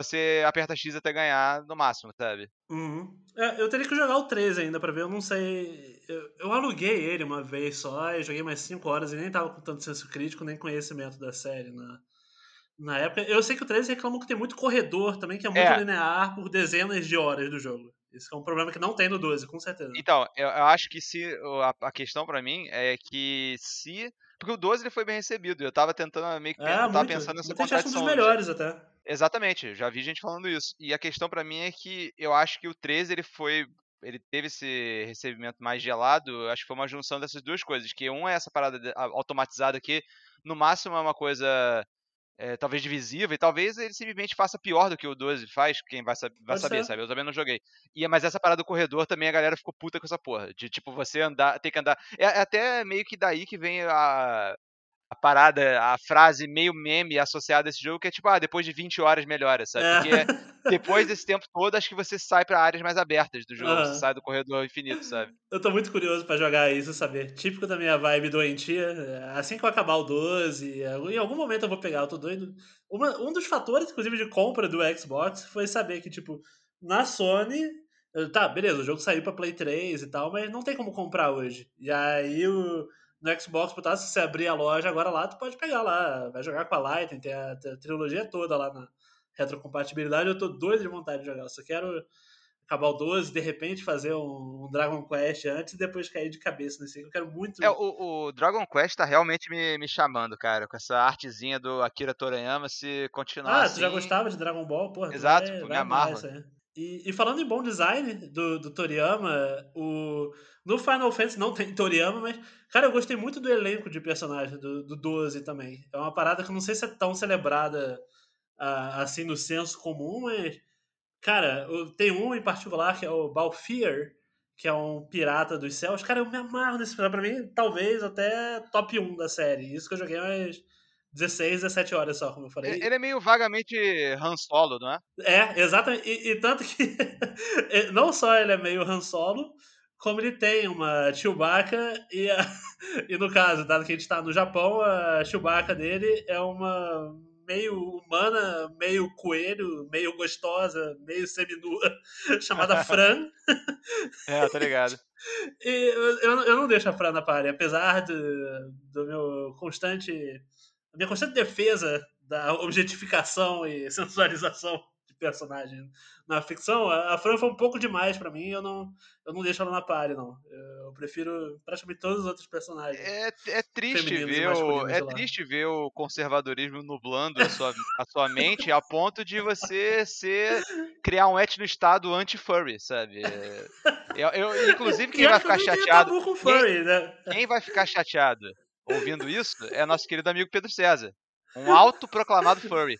você aperta X até ganhar no máximo, sabe? Uhum. É, eu teria que jogar o 13 ainda pra ver, eu não sei. Eu, eu aluguei ele uma vez só e joguei mais 5 horas e nem tava com tanto senso crítico nem conhecimento da série na, na época. Eu sei que o 13 reclamou que tem muito corredor também, que é muito é. linear por dezenas de horas do jogo. Isso é um problema que não tem no 12, com certeza. Então, eu, acho que se. A, a questão para mim é que se. Porque o 12 ele foi bem recebido. Eu tava tentando meio que é, tava muito. pensando nessa Muita contradição. um dos melhores até. Exatamente, já vi gente falando isso. E a questão para mim é que eu acho que o 13 ele foi ele teve esse recebimento mais gelado, acho que foi uma junção dessas duas coisas. Que um é essa parada automatizada que, no máximo, é uma coisa é, talvez divisiva, e talvez ele simplesmente faça pior do que o 12 faz, quem vai, vai saber, sabe? Eu também não joguei. E, mas essa parada do corredor também a galera ficou puta com essa porra. De tipo, você andar, ter que andar. É, é até meio que daí que vem a, a parada, a frase meio meme associada a esse jogo, que é tipo, ah, depois de 20 horas melhora, sabe? É. Porque depois desse tempo todo, acho que você sai para áreas mais abertas do jogo, uhum. você sai do corredor infinito, sabe? Eu tô muito curioso para jogar isso, saber. Típico da minha vibe doentia. Assim que eu acabar o 12, em algum momento eu vou pegar, eu tô doido. Uma, um dos fatores, inclusive, de compra do Xbox foi saber que, tipo, na Sony. Tá, beleza, o jogo saiu pra Play 3 e tal, mas não tem como comprar hoje. E aí o no Xbox, botar, se você abrir a loja agora lá, tu pode pegar lá, vai jogar com a Lightning, tem a, tem a trilogia toda lá na retrocompatibilidade. Eu tô doido de vontade de jogar, eu só quero acabar o 12, de repente fazer um, um, Dragon Quest antes e depois cair de cabeça nesse. Eu quero muito. É, o, o, Dragon Quest tá realmente me, me chamando, cara, com essa artezinha do Akira Toriyama, se continuar. Ah, assim... tu já gostava de Dragon Ball? Porra, Exato, vai, me amarro. E, e, falando em bom design do, do Toriyama, o, no Final Fantasy não tem Toriyama, mas, cara, eu gostei muito do elenco de personagens do, do 12 também. É uma parada que eu não sei se é tão celebrada uh, assim no senso comum, mas, cara, tem um em particular que é o Balfir, que é um pirata dos céus. Cara, eu me amarro nesse pirata. Pra mim, talvez até top 1 da série. Isso que eu joguei mais 16, 17 horas só, como eu falei. Ele é meio vagamente Han Solo, não é? É, exatamente. E, e tanto que não só ele é meio Han Solo, como ele tem uma Chewbacca e, a, e no caso, dado que a gente está no Japão, a Chewbacca dele é uma meio humana, meio coelho, meio gostosa, meio seminua, chamada Fran. é, tá ligado. E eu, eu não deixo a Fran na parede, apesar do, do meu constante minha constante defesa da objetificação e sensualização personagem na ficção, a, Fran foi um pouco demais para mim. Eu não, eu não deixo ela na pare, não. Eu prefiro praticamente todos os outros personagens. É, é triste ver o, é triste ver o conservadorismo nublando a sua, a sua mente a ponto de você ser criar um etno-estado anti-furry, sabe? Eu, eu, inclusive, quem vai ficar chateado. Furry, quem, né? quem vai ficar chateado ouvindo isso é nosso querido amigo Pedro César. Um autoproclamado furry.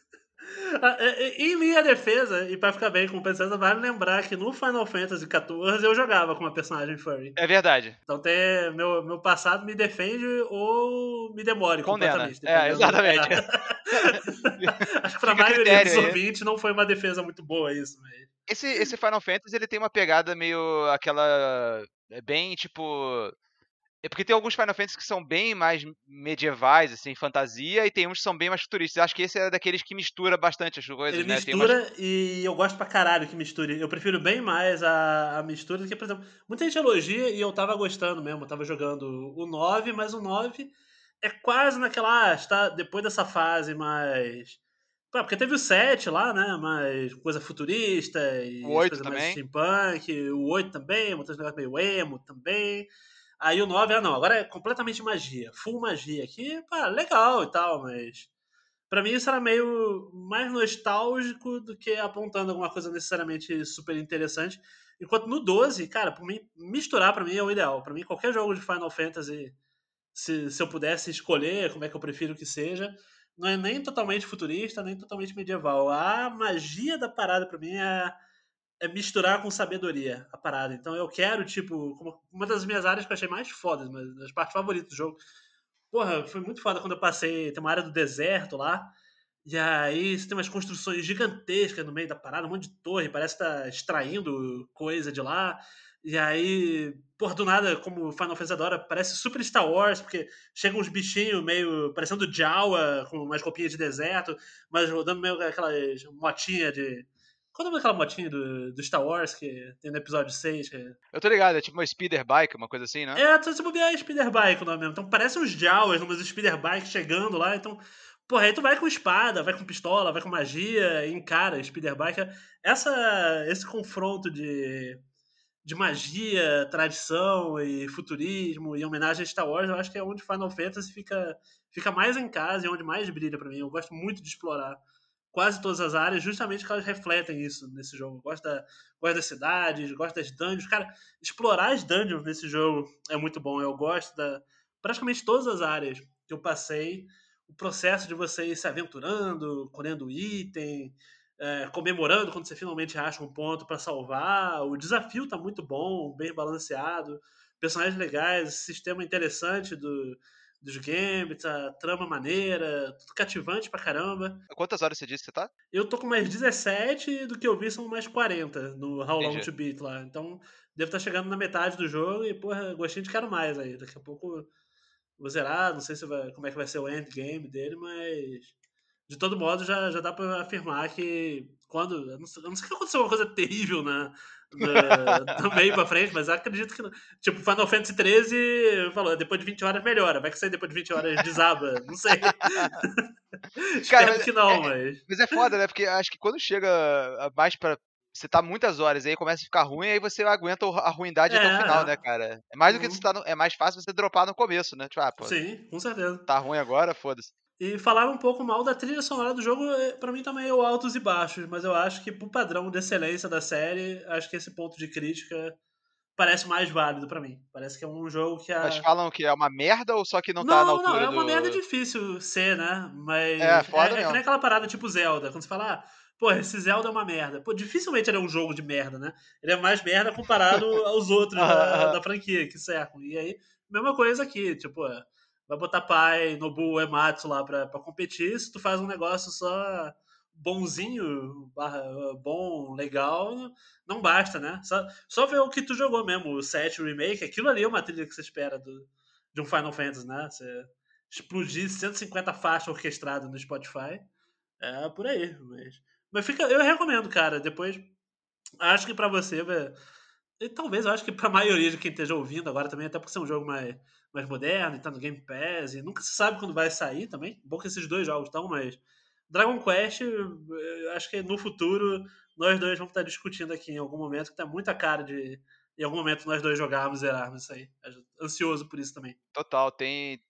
Ah, é, é, em minha defesa, e para ficar bem com o César, vale lembrar que no Final Fantasy XIV eu jogava com uma personagem furry. É verdade. Então tem, meu, meu passado me defende ou me demore Condena. completamente. É, exatamente. Acho que pra Fica maioria dos ouvintes não foi uma defesa muito boa isso. Mas... Esse, esse Final Fantasy ele tem uma pegada meio aquela. É bem tipo é porque tem alguns Final Fantasy que são bem mais medievais, assim, fantasia, e tem uns que são bem mais futuristas. Acho que esse é daqueles que mistura bastante as coisas, Ele né? mistura mais... e eu gosto pra caralho que misture. Eu prefiro bem mais a, a mistura do que, por exemplo, muita gente elogia e eu tava gostando mesmo. Eu tava jogando o 9, mas o 9 é quase naquela. Ah, está depois dessa fase mais. Porque teve o 7 lá, né? Mais coisa futurista e o 8 também. mais steampunk. O 8 também, muitos negócios meio emo também. Aí o 9, ah não, agora é completamente magia, full magia, que, pá, legal e tal, mas para mim isso era meio mais nostálgico do que apontando alguma coisa necessariamente super interessante. Enquanto no 12, cara, por mim, misturar para mim é o ideal. Para mim, qualquer jogo de Final Fantasy, se, se eu pudesse escolher como é que eu prefiro que seja, não é nem totalmente futurista, nem totalmente medieval. A magia da parada para mim é é misturar com sabedoria a parada. Então eu quero, tipo, uma das minhas áreas que eu achei mais fodas, mas das partes favoritas do jogo. Porra, foi muito foda quando eu passei. Tem uma área do deserto lá. E aí você tem umas construções gigantescas no meio da parada, um monte de torre, parece que tá extraindo coisa de lá. E aí, por do nada, como Final Fantasy adora, parece super Star Wars, porque chegam uns bichinhos meio parecendo Jawa, com umas roupinhas de deserto, mas rodando meio aquelas motinhas de, qual é o nome daquela motinha do, do Star Wars que tem no episódio 6? Que... Eu tô ligado, é tipo uma speeder bike, uma coisa assim, né? É, se bobear é speeder bike o nome mesmo. Então parece uns Jawas, umas speeder bike chegando lá, então... Porra, aí tu vai com espada, vai com pistola, vai com magia, encara speeder bike. Essa, esse confronto de, de magia, tradição e futurismo e homenagem a Star Wars, eu acho que é onde Final Fantasy fica, fica mais em casa e onde mais brilha para mim. Eu gosto muito de explorar quase todas as áreas, justamente que elas refletem isso nesse jogo. Gosto, da, gosto das cidades, gosto das dungeons. Cara, explorar as dungeons nesse jogo é muito bom. Eu gosto da praticamente todas as áreas que eu passei. O processo de você ir se aventurando, colhendo item, é, comemorando quando você finalmente acha um ponto para salvar. O desafio tá muito bom, bem balanceado, personagens legais, sistema interessante do, dos games, a trama maneira, tudo cativante pra caramba. Quantas horas você disse que você tá? Eu tô com mais 17 do que eu vi são mais 40 no How Long to Beat lá. Então, devo estar tá chegando na metade do jogo e, porra, gostei de quero mais aí. Daqui a pouco vou zerar, não sei se vai, como é que vai ser o endgame dele, mas de todo modo, já, já dá para afirmar que quando. Eu não, sei, eu não sei que aconteceu uma coisa terrível na, na, do meio pra frente, mas acredito que. Tipo, Final Fantasy XIII falou, depois de 20 horas melhora. Vai que sair depois de 20 horas desaba. Não sei. Cara, que não, é, mas. Mas é foda, né? Porque acho que quando chega mais pra. Você tá muitas horas, aí começa a ficar ruim, aí você aguenta a ruindade é, até o final, é. né, cara? É mais do que uhum. você tá no, É mais fácil você dropar no começo, né? Tipo, ah, pô. Sim, com certeza. Tá ruim agora, foda-se. E falar um pouco mal da trilha sonora do jogo, é, para mim também é o altos e baixos, mas eu acho que pro padrão de excelência da série, acho que esse ponto de crítica parece mais válido para mim. Parece que é um jogo que a... Mas falam que é uma merda ou só que não, não tá na altura Não, é uma do... merda difícil ser, né? Mas é, foda é, é que nem aquela parada tipo Zelda, quando você fala, ah, pô, esse Zelda é uma merda. Pô, dificilmente ele é um jogo de merda, né? Ele é mais merda comparado aos outros da, da franquia que cercam. E aí, mesma coisa aqui, tipo, vai botar pai, Nobu, Ematsu lá pra, pra competir, se tu faz um negócio só bonzinho, bom, legal, não basta, né? Só, só ver o que tu jogou mesmo, o 7 Remake, aquilo ali é uma trilha que você espera do, de um Final Fantasy, né? Você explodir 150 faixas orquestradas no Spotify, é por aí, mas... Mas fica, eu recomendo, cara, depois, acho que para você, e talvez eu acho que pra maioria de quem esteja ouvindo agora também, até porque é um jogo mais mais moderno e tá no Game Pass. E nunca se sabe quando vai sair também. Bom que esses dois jogos estão, mas. Dragon Quest, acho que no futuro nós dois vamos estar discutindo aqui em algum momento, que tá muita cara de. Em algum momento nós dois jogarmos zerarmos isso aí. Ansioso por isso também. Total, tem.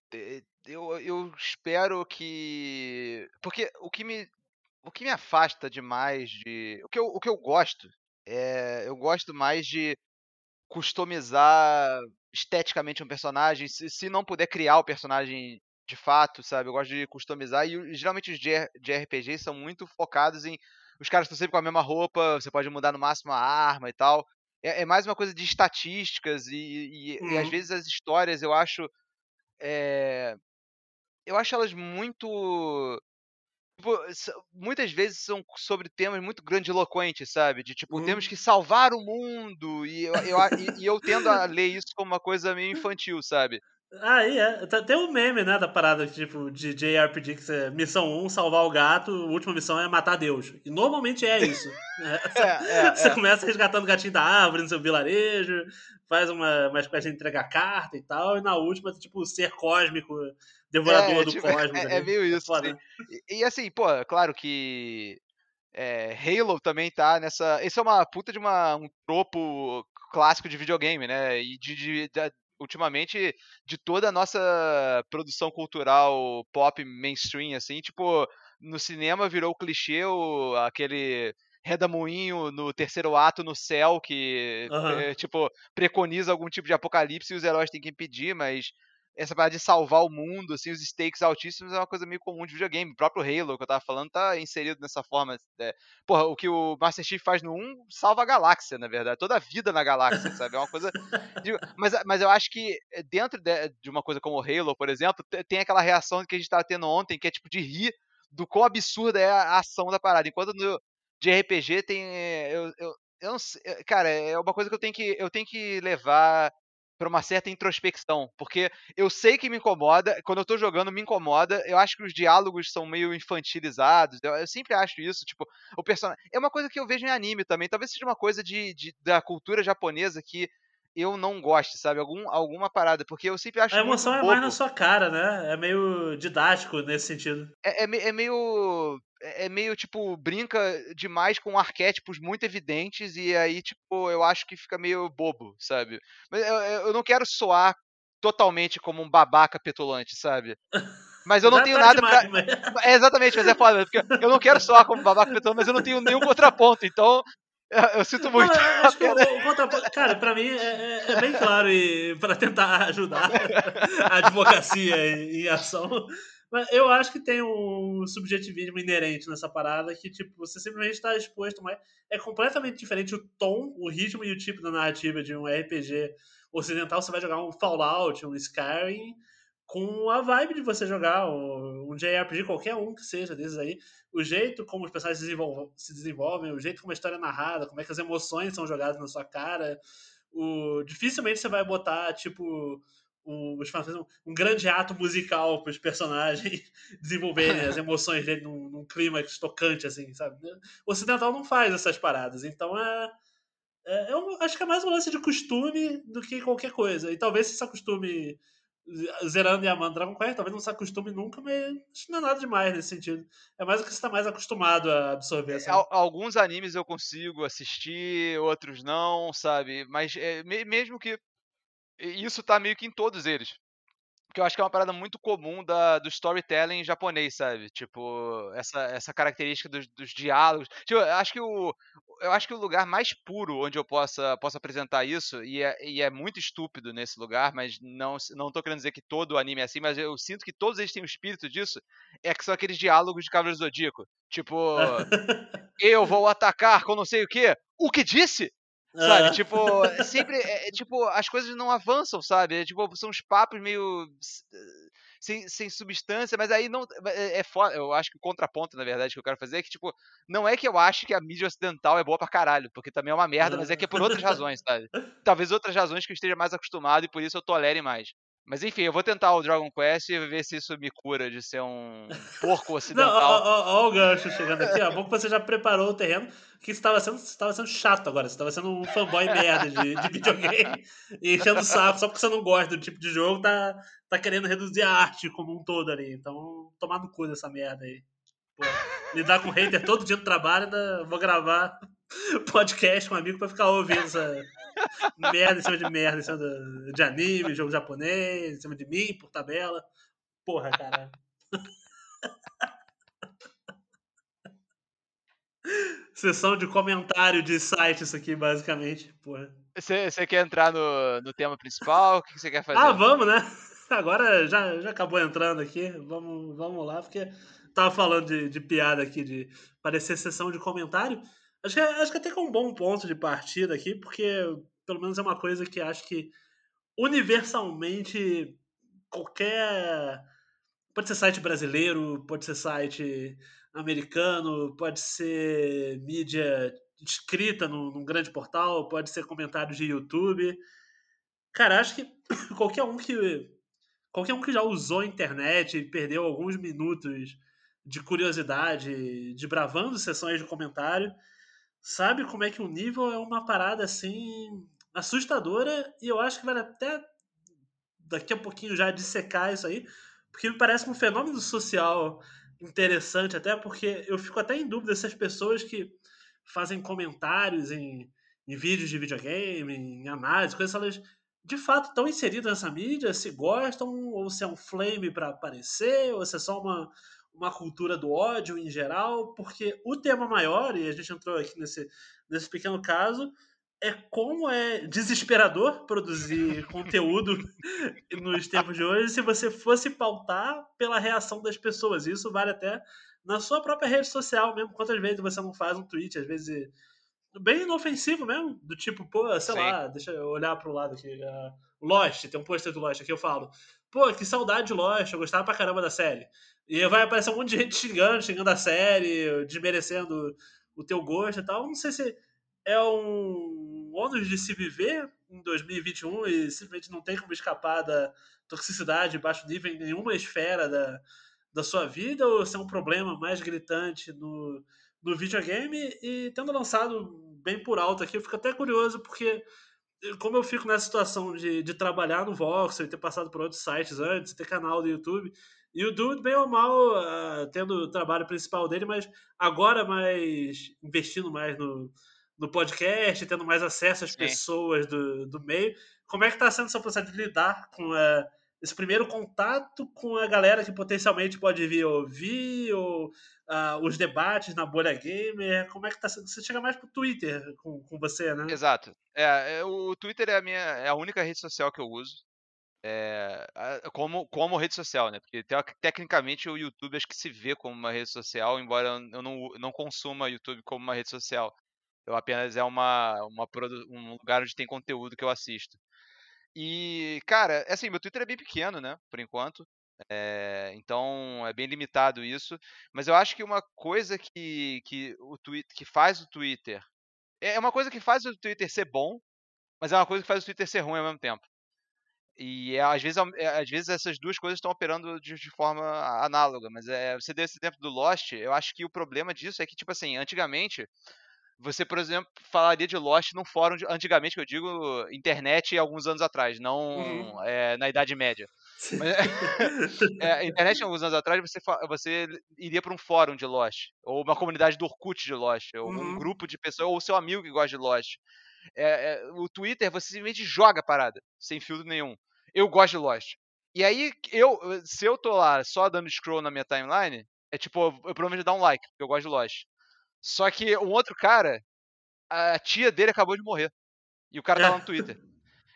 Eu, eu espero que. Porque o que me. O que me afasta demais de. O que eu, o que eu gosto é. Eu gosto mais de customizar esteticamente um personagem, se, se não puder criar o personagem de fato, sabe? Eu gosto de customizar e geralmente os de, de RPG são muito focados em os caras estão sempre com a mesma roupa, você pode mudar no máximo a arma e tal. É, é mais uma coisa de estatísticas e, e, uhum. e, às uhum. vezes as histórias eu acho é, eu acho elas muito tipo, muitas vezes são sobre temas muito grandiloquentes, sabe? De tipo, temos que salvar o mundo. E eu, eu, e, e eu tendo a ler isso como uma coisa meio infantil, sabe? Aí é. Tem um meme, né, da parada tipo, de JRPG que você, missão 1, salvar o gato, a última missão é matar Deus. E normalmente é isso. Né? É, é, você é. começa resgatando o gatinho da árvore no seu vilarejo, faz uma, uma espécie de entregar carta e tal, e na última, tipo, ser cósmico devorador é, do tipo, cosmos. É, é, meio isso. Assim. E, e, assim, pô, claro que é, Halo também tá nessa. Isso é uma puta de uma, um tropo clássico de videogame, né? E de, de, de, ultimamente de toda a nossa produção cultural pop mainstream, assim, tipo, no cinema virou clichê o, aquele redamoinho no terceiro ato no céu que, uhum. é, tipo, preconiza algum tipo de apocalipse e os heróis têm que impedir, mas essa parada de salvar o mundo, assim, os stakes altíssimos é uma coisa meio comum de videogame. O próprio Halo, que eu tava falando, tá inserido nessa forma. É, porra, o que o Master Chief faz no 1 salva a galáxia, na verdade. Toda a vida na galáxia, sabe? É uma coisa. De, mas, mas eu acho que eh, dentro de, de, uma coisa como o Halo, por exemplo, tem aquela reação que a gente tava tendo ontem, que é tipo de rir do quão absurda é a, a ação da parada. Enquanto no, de RPG tem. Eh, eu, eu, eu não sei, eh, cara, é uma coisa que eu tenho que, eu tenho que levar para uma certa introspecção, porque eu sei que me incomoda, quando eu tô jogando me incomoda, eu acho que os diálogos são meio infantilizados, eu, eu sempre acho isso, tipo, o personagem... É uma coisa que eu vejo em anime também, talvez seja uma coisa de, de da cultura japonesa que eu não gosto, sabe? Algum, alguma parada, porque eu sempre acho. A emoção é mais na sua cara, né? É meio didático nesse sentido. É, é, é meio é, é meio, tipo, brinca demais com arquétipos muito evidentes e aí, tipo, eu acho que fica meio bobo, sabe? Mas eu, eu não quero soar totalmente como um babaca petulante, sabe? Mas eu não Já tenho tá nada demais, pra. mas- É, exatamente, mas é foda, porque eu não quero soar como babaca petão, mas eu não tenho nenhum contraponto, então eu, sinto muito. Não, acho que o, o contraponto- Cara, pra mim é, é- é bem claro e pra tentar ajudar a advocacia em, em ação. Mas eu acho que tem um subjetivismo inerente nessa parada que, tipo, você simplesmente está exposto, mas é completamente diferente o tom, o ritmo e o tipo da narrativa de um RPG ocidental. Você vai jogar um Fallout, um Skyrim, com a vibe de você jogar um, JRPG, qualquer um que seja desses aí. O jeito como os personagens se desenvolvem, se desenvolvem, o jeito como a história é narrada, como é que as emoções são jogadas na sua cara. O, dificilmente você vai botar, tipo, os fãs- um, um grande ato musical para os personagens desenvolverem as emoções dele num, num clímax tocante, assim, sabe? O ocidental não faz essas paradas, então é. é eu acho que é mais um lance de costume do que qualquer coisa. E talvez se se acostume zerando e amando Dragon Quest, talvez não se acostume nunca, mas não é nada demais nesse sentido. É mais o que você está mais acostumado a absorver. sabe? Al- Alguns animes eu consigo assistir, outros não, sabe? Mas é, me- mesmo que. E Isso tá meio que em todos eles. Porque eu acho que é uma parada muito comum da, do storytelling japonês, sabe? Tipo, essa, essa característica dos, dos diálogos. Tipo, eu acho que o. Eu acho que o lugar mais puro onde eu possa, possa apresentar isso, e é, e é muito estúpido nesse lugar, mas não, não tô querendo dizer que todo anime é assim, mas eu sinto que todos eles têm o espírito disso, é que são aqueles diálogos de Cavaleiro Zodíaco. Tipo, eu vou atacar com não sei o quê. O que disse? Sabe, Ah. tipo, é sempre, é, é, tipo, as coisas não avançam, sabe? É, tipo, são uns papos meio s- sem, sem substância, mas aí não, é, é foda, eu acho que o contraponto, na verdade, que eu quero fazer é que, tipo, não é que eu acho que a mídia ocidental é boa pra caralho, porque também é uma merda, mas é que é por outras razões, sabe? Talvez outras razões que eu esteja mais acostumado e por isso eu tolere mais. Mas enfim, eu vou tentar o Dragon Quest e ver se isso me cura de ser um porco Não, ocidental. ó, ó, ó, ó o gancho chegando aqui, ó. Bom que você já preparou o terreno, que você estava sendo, estava sendo chato agora, você estava sendo um fanboy merda de, de videogame e enchendo o saco só porque você não gosta do tipo de jogo, tá, tá querendo reduzir a arte como um todo ali. Então, tomar no cu dessa merda aí. Pô, lidar com hater todo dia no trabalho, ainda vou gravar podcast com um amigo pra ficar ouvindo essa merda em cima de merda, em cima de, de anime, jogo japonês, em cima de mim, por tabela. Porra, caralho. Sessão de comentário de site isso aqui, basicamente. Porra. Você quer entrar no, no tema principal? O que que você quer fazer? Ah, vamos, né? Agora já, já acabou entrando aqui. Vamos, vamos lá, porque tava falando de, de piada aqui, de parecer sessão de comentário. Acho que, acho que até que é um bom ponto de partida aqui, porque pelo menos é uma coisa que acho que universalmente qualquer. Pode ser site brasileiro, pode ser site americano, pode ser mídia escrita num, num grande portal, pode ser comentários de YouTube. Cara, acho que qualquer um que qualquer um que já usou a internet e perdeu alguns minutos de curiosidade, de bravando sessões de comentário, sabe como é que o nível é uma parada assim assustadora e eu acho que vai até daqui a pouquinho já dissecar isso aí, porque me parece um fenômeno social interessante, até porque eu fico até em dúvida se as pessoas que fazem comentários em, em vídeos de videogame, em análise, coisas, elas de fato estão inseridas nessa mídia, se gostam, ou se é um flame para aparecer, ou se é só uma, uma cultura do ódio em geral, porque o tema maior, e a gente entrou aqui nesse, nesse pequeno caso, é como é desesperador produzir conteúdo nos tempos de hoje se você fosse pautar pela reação das pessoas. Isso vale até na sua própria rede social mesmo. Quantas vezes você não faz um tweet, às vezes bem inofensivo mesmo, do tipo, pô, sei Sim. lá, deixa eu olhar pro lado aqui. Uh, Lost, tem um pôster do Lost aqui, eu falo, pô, que saudade de Lost, eu gostava pra caramba da série. E vai aparecer um monte de gente xingando, xingando a série, desmerecendo o teu gosto e tal. Não sei se é um ônus de se viver em 2021 e simplesmente não tem como escapar da toxicidade de baixo nível em nenhuma esfera da, da sua vida, ou se é um problema mais gritante no, no videogame. E tendo lançado bem por alto aqui, eu fico até curioso, porque como eu fico nessa situação de, de trabalhar no Voxel e ter passado por outros sites antes, ter canal do YouTube, e o Dude, bem ou mal, uh, tendo o trabalho principal dele, mas agora mais investindo mais no, no podcast, tendo mais acesso às Sim. pessoas do, do meio. Como é que está sendo essa processo de lidar com uh, esse primeiro contato com a galera que potencialmente pode vir ouvir, ou uh, os debates na bolha gamer? Como é que tá? Você chega mais pro Twitter com, com você, né? Exato. É, é, o Twitter é a minha é a única rede social que eu uso. É, como, como rede social, né? Porque tecnicamente o YouTube acho que se vê como uma rede social, embora eu não, não consuma YouTube como uma rede social. Eu apenas é uma, uma um lugar onde tem conteúdo que eu assisto. E, cara, assim, meu Twitter é bem pequeno, né? Por enquanto. É, então é bem limitado isso. Mas eu acho que uma coisa que, que, o Twitter, que faz o Twitter. É uma coisa que faz o Twitter ser bom, mas é uma coisa que faz o Twitter ser ruim ao mesmo tempo. E é, às, vezes, é, às vezes essas duas coisas estão operando de, de forma análoga. Mas é, você deu esse exemplo do Lost, eu acho que o problema disso é que, tipo assim, antigamente você, por exemplo, falaria de Lost num fórum, de, antigamente, que eu digo, internet alguns anos atrás, não uhum. é, na Idade Média. Mas, é, internet alguns anos atrás, você, você iria para um fórum de Lost, ou uma comunidade do Orkut de Lost, ou uhum. um grupo de pessoas, ou seu amigo que gosta de Lost. É, é, o Twitter, você simplesmente joga a parada, sem filtro nenhum. Eu gosto de Lost. E aí, eu, se eu tô lá só dando scroll na minha timeline, é tipo, eu, eu provavelmente dar um like, porque eu gosto de Lost. Só que um outro cara, a tia dele acabou de morrer. E o cara tá lá no Twitter.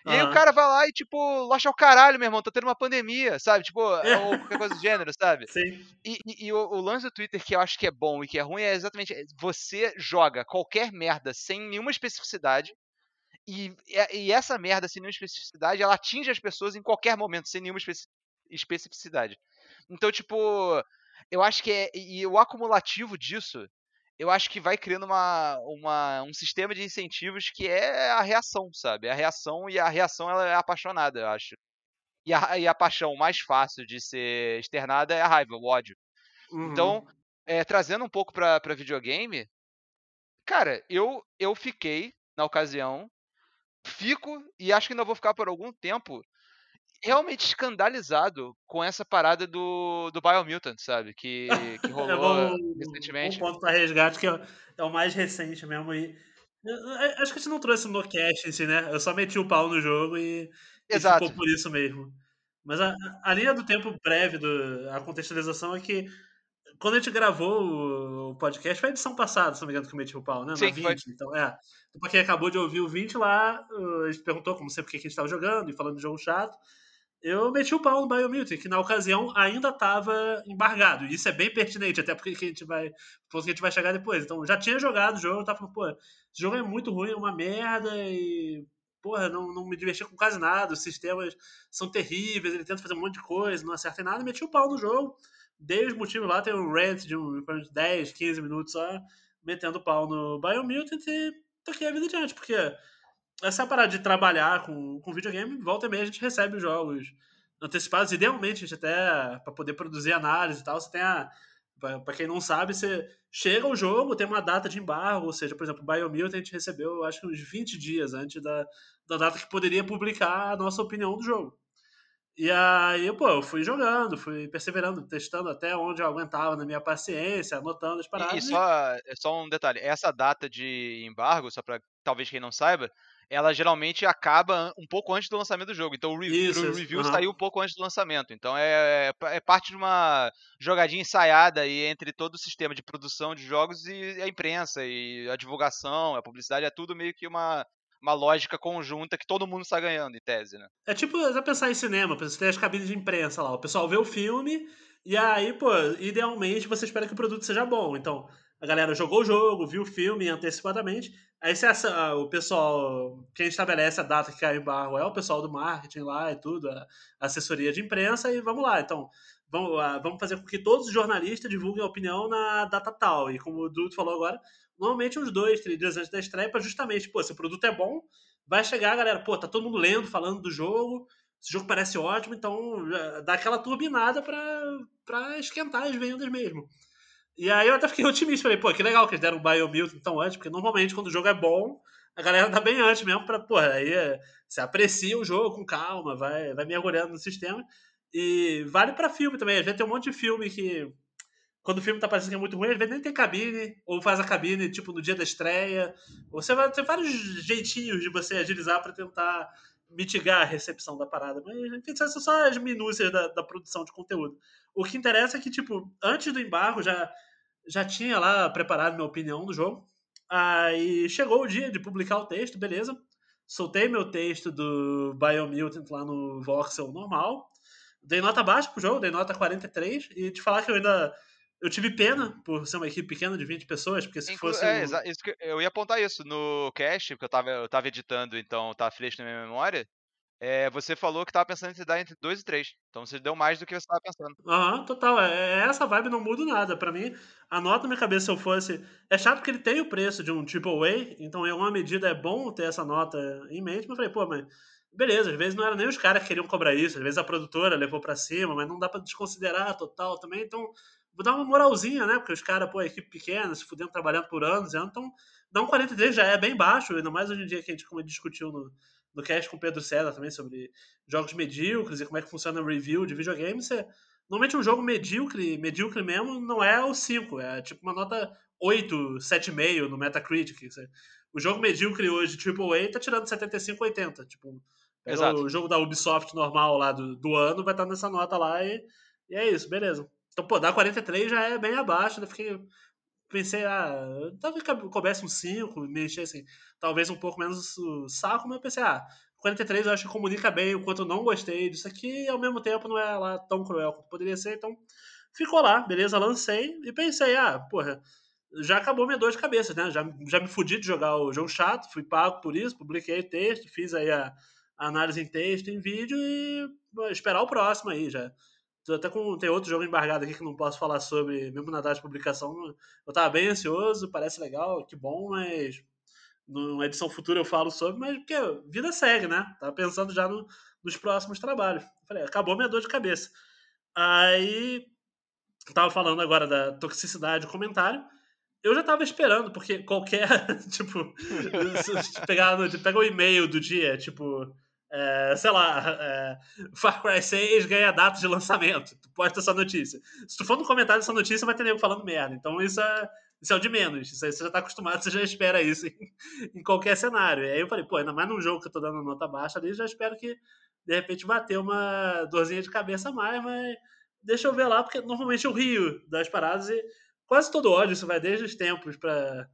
E aí o cara vai lá e, tipo, loja ao caralho, meu irmão, tá tendo uma pandemia, sabe? Tipo, ou qualquer coisa do gênero, sabe? Sim. E, e, e o, o, lance do Twitter que eu acho que é bom e que é ruim é exatamente você joga qualquer merda sem nenhuma especificidade. E, e essa merda sem nenhuma especificidade, ela atinge as pessoas em qualquer momento, sem nenhuma especi especificidade. Então, tipo, eu acho que é. E o acumulativo disso eu acho que vai criando uma, uma, um sistema de incentivos que é a reação, sabe? A reação e a reação ela é apaixonada, eu acho. E a, e a paixão mais fácil de ser externada é a raiva, o ódio. Uhum. Então, é, trazendo um pouco pra, pra videogame, cara, eu, eu fiquei, na ocasião, fico e acho que ainda vou ficar por algum tempo realmente escandalizado com essa parada do, do Biomutant, sabe? Que, que rolou é bom, recentemente. Um ponto para resgate que é, é, o mais recente mesmo. E, acho que a gente não trouxe no cast, assim, né? Eu só meti o pau no jogo e, e ficou por isso mesmo. Mas a, a linha do tempo breve, do, a contextualização é que quando a gente gravou o podcast, foi a edição passada, se não me engano, que eu meti o pau, né? Sim, Na 20. Foi. Então, é. Então, pra quem acabou de ouvir o 20 lá, a gente perguntou, como sempre, o que a gente estava jogando e falando de jogo chato eu meti o pau no Biomutant, que na ocasião ainda estava embargado. Isso é bem pertinente, até porque a gente vai. que a gente vai chegar depois. Então, já tinha jogado o jogo, tava falando, pô, esse jogo é muito ruim, é uma merda, e. Porra, não, não me diverti com quase nada, os sistemas são terríveis, ele tenta fazer um monte de coisa, não acerta em nada, meti o pau no jogo. Dei os motivos lá, tem um rant de uns 10, 15 minutos só, metendo o pau no Biomutant e toquei a vida adiante, porque essa parada de trabalhar com, com videogame, volta e meia a gente recebe os jogos antecipados. Idealmente, a gente até, para poder produzir análise e tal, você tem a. Para quem não sabe, você chega o jogo, tem uma data de embargo, ou seja, por exemplo, o Biomutant a gente recebeu, acho que uns 20 dias antes da, da data que poderia publicar a nossa opinião do jogo. E aí, pô, eu fui jogando, fui perseverando, testando até onde eu aguentava na minha paciência, anotando as paradas. E, e só, só um detalhe, essa data de embargo, só para talvez quem não saiba, ela geralmente acaba um pouco antes do lançamento do jogo. Então o, review, Isso, o review uhum. saiu um pouco antes do lançamento. Então é, é, é, parte de uma jogadinha ensaiada aí entre todo o sistema de produção de jogos e a imprensa, e a divulgação, a publicidade, é tudo meio que uma, uma lógica conjunta que todo mundo está ganhando, em tese, né? É tipo, já pensar em cinema, você tem as cabines de imprensa lá, o pessoal vê o filme, e aí, pô, idealmente você espera que o produto seja bom. Então, a galera jogou o jogo, viu o filme antecipadamente, Aí se essa, ah, o pessoal, quem estabelece a data que cai em barro é o pessoal do marketing lá e tudo, a assessoria de imprensa, e vamos lá. Então, vamos, ah, vamos fazer com que todos os jornalistas divulguem a opinião na data tal. E como o Dudu falou agora, normalmente uns dois, três dias antes da estreia, para justamente, pô, se o produto é bom, vai chegar a galera, pô, tá todo mundo lendo, falando do jogo, esse jogo parece ótimo, então dá aquela turbinada para esquentar as vendas mesmo. E aí eu até fiquei otimista, falei, pô, que legal que eles deram o Biomutant tão antes, porque normalmente quando o jogo é bom, a galera tá bem antes mesmo pra, pô, aí é, você aprecia o jogo com calma, vai, vai mergulhando no sistema. E vale pra filme também, às vezes tem um monte de filme que, quando o filme tá parecendo que é muito ruim, às vezes nem tem cabine, ou faz a cabine, tipo, no dia da estreia. Você vai ter vários jeitinhos de você agilizar para tentar mitigar a recepção da parada. Mas, enfim, são só as minúcias da, da produção de conteúdo. O que interessa é que, tipo, antes do embargo já, já tinha lá preparado minha opinião do jogo. Aí chegou o dia de publicar o texto, beleza. Soltei meu texto do Biomutant lá no Voxel normal. Dei nota baixa pro jogo, dei nota 43. E te falar que eu ainda eu tive pena por ser uma equipe pequena de 20 pessoas, porque se Inclu fosse. É, um... eu ia apontar isso no cast, porque eu tava, eu tava editando, então tá fresco na minha memória. É, você falou que tava pensando em dar entre 2 e 3. Então você deu mais do que você tava pensando. Aham, uhum, total. É, é, essa vibe não muda nada. para mim, a nota na minha cabeça, se eu fosse. É chato porque ele tem o preço de um AAA, então em alguma medida é bom ter essa nota em mente, mas eu falei, pô, mas. Beleza, às vezes não era nem os caras que queriam cobrar isso, às vezes a produtora levou para cima, mas não dá para desconsiderar total também. Então, vou dar uma moralzinha, né? Porque os caras, pô, equipe pequena, se fudendo trabalhando por anos, então dá um 43 já é bem baixo, ainda mais hoje em dia que a gente como discutiu no, no cast com o Pedro César também sobre jogos medíocres e como é que funciona o review de videogame. Você, normalmente um jogo medíocre, medíocre mesmo, não é o 5, é tipo uma nota 8, 7,5 no Metacritic. O jogo medíocre hoje, AAA, tá tirando 75, 80. Tipo, o jogo da Ubisoft normal lá do, do ano vai estar nessa nota lá e, e é isso, beleza. Então, pô, dar 43 já é bem abaixo. Eu fiquei. Pensei, ah, talvez coubesse um 5, me enchesse assim, talvez um pouco menos o saco, mas eu pensei, ah, 43 eu acho que comunica bem o quanto eu não gostei disso aqui e ao mesmo tempo não é lá tão cruel quanto poderia ser, então ficou lá, beleza, lancei e pensei, ah, porra, já acabou minha dor de cabeça, né? Já, já me fudi de jogar o jogo chato, fui pago por isso, publiquei texto, fiz aí a, a análise em texto, em vídeo e esperar o próximo aí já até com tem outro jogo embargado aqui que não posso falar sobre, mesmo na data de publicação. Eu tava bem ansioso, parece legal, que bom, mas numa edição futura eu falo sobre, mas porque vida segue, né? Tava pensando já no, nos próximos trabalhos. Falei, acabou minha dor de cabeça. Aí tava falando agora da toxicidade do comentário. Eu já tava esperando, porque qualquer, tipo, pegar, pega o e-mail do dia, tipo, é, sei lá, é, Far Cry 6 ganha data de lançamento. Tu posta essa notícia. Se tu for no comentário dessa notícia, vai ter nego falando merda. Então isso é, isso é o de menos. Isso aí você já tá acostumado, você já espera isso em, em, qualquer cenário. E aí eu falei, pô, ainda mais num jogo que eu tô dando nota baixa ali, já espero que de repente bater uma dorzinha de cabeça a mais, mas deixa eu ver lá, porque normalmente eu rio das paradas e quase todo ódio isso vai desde os tempos para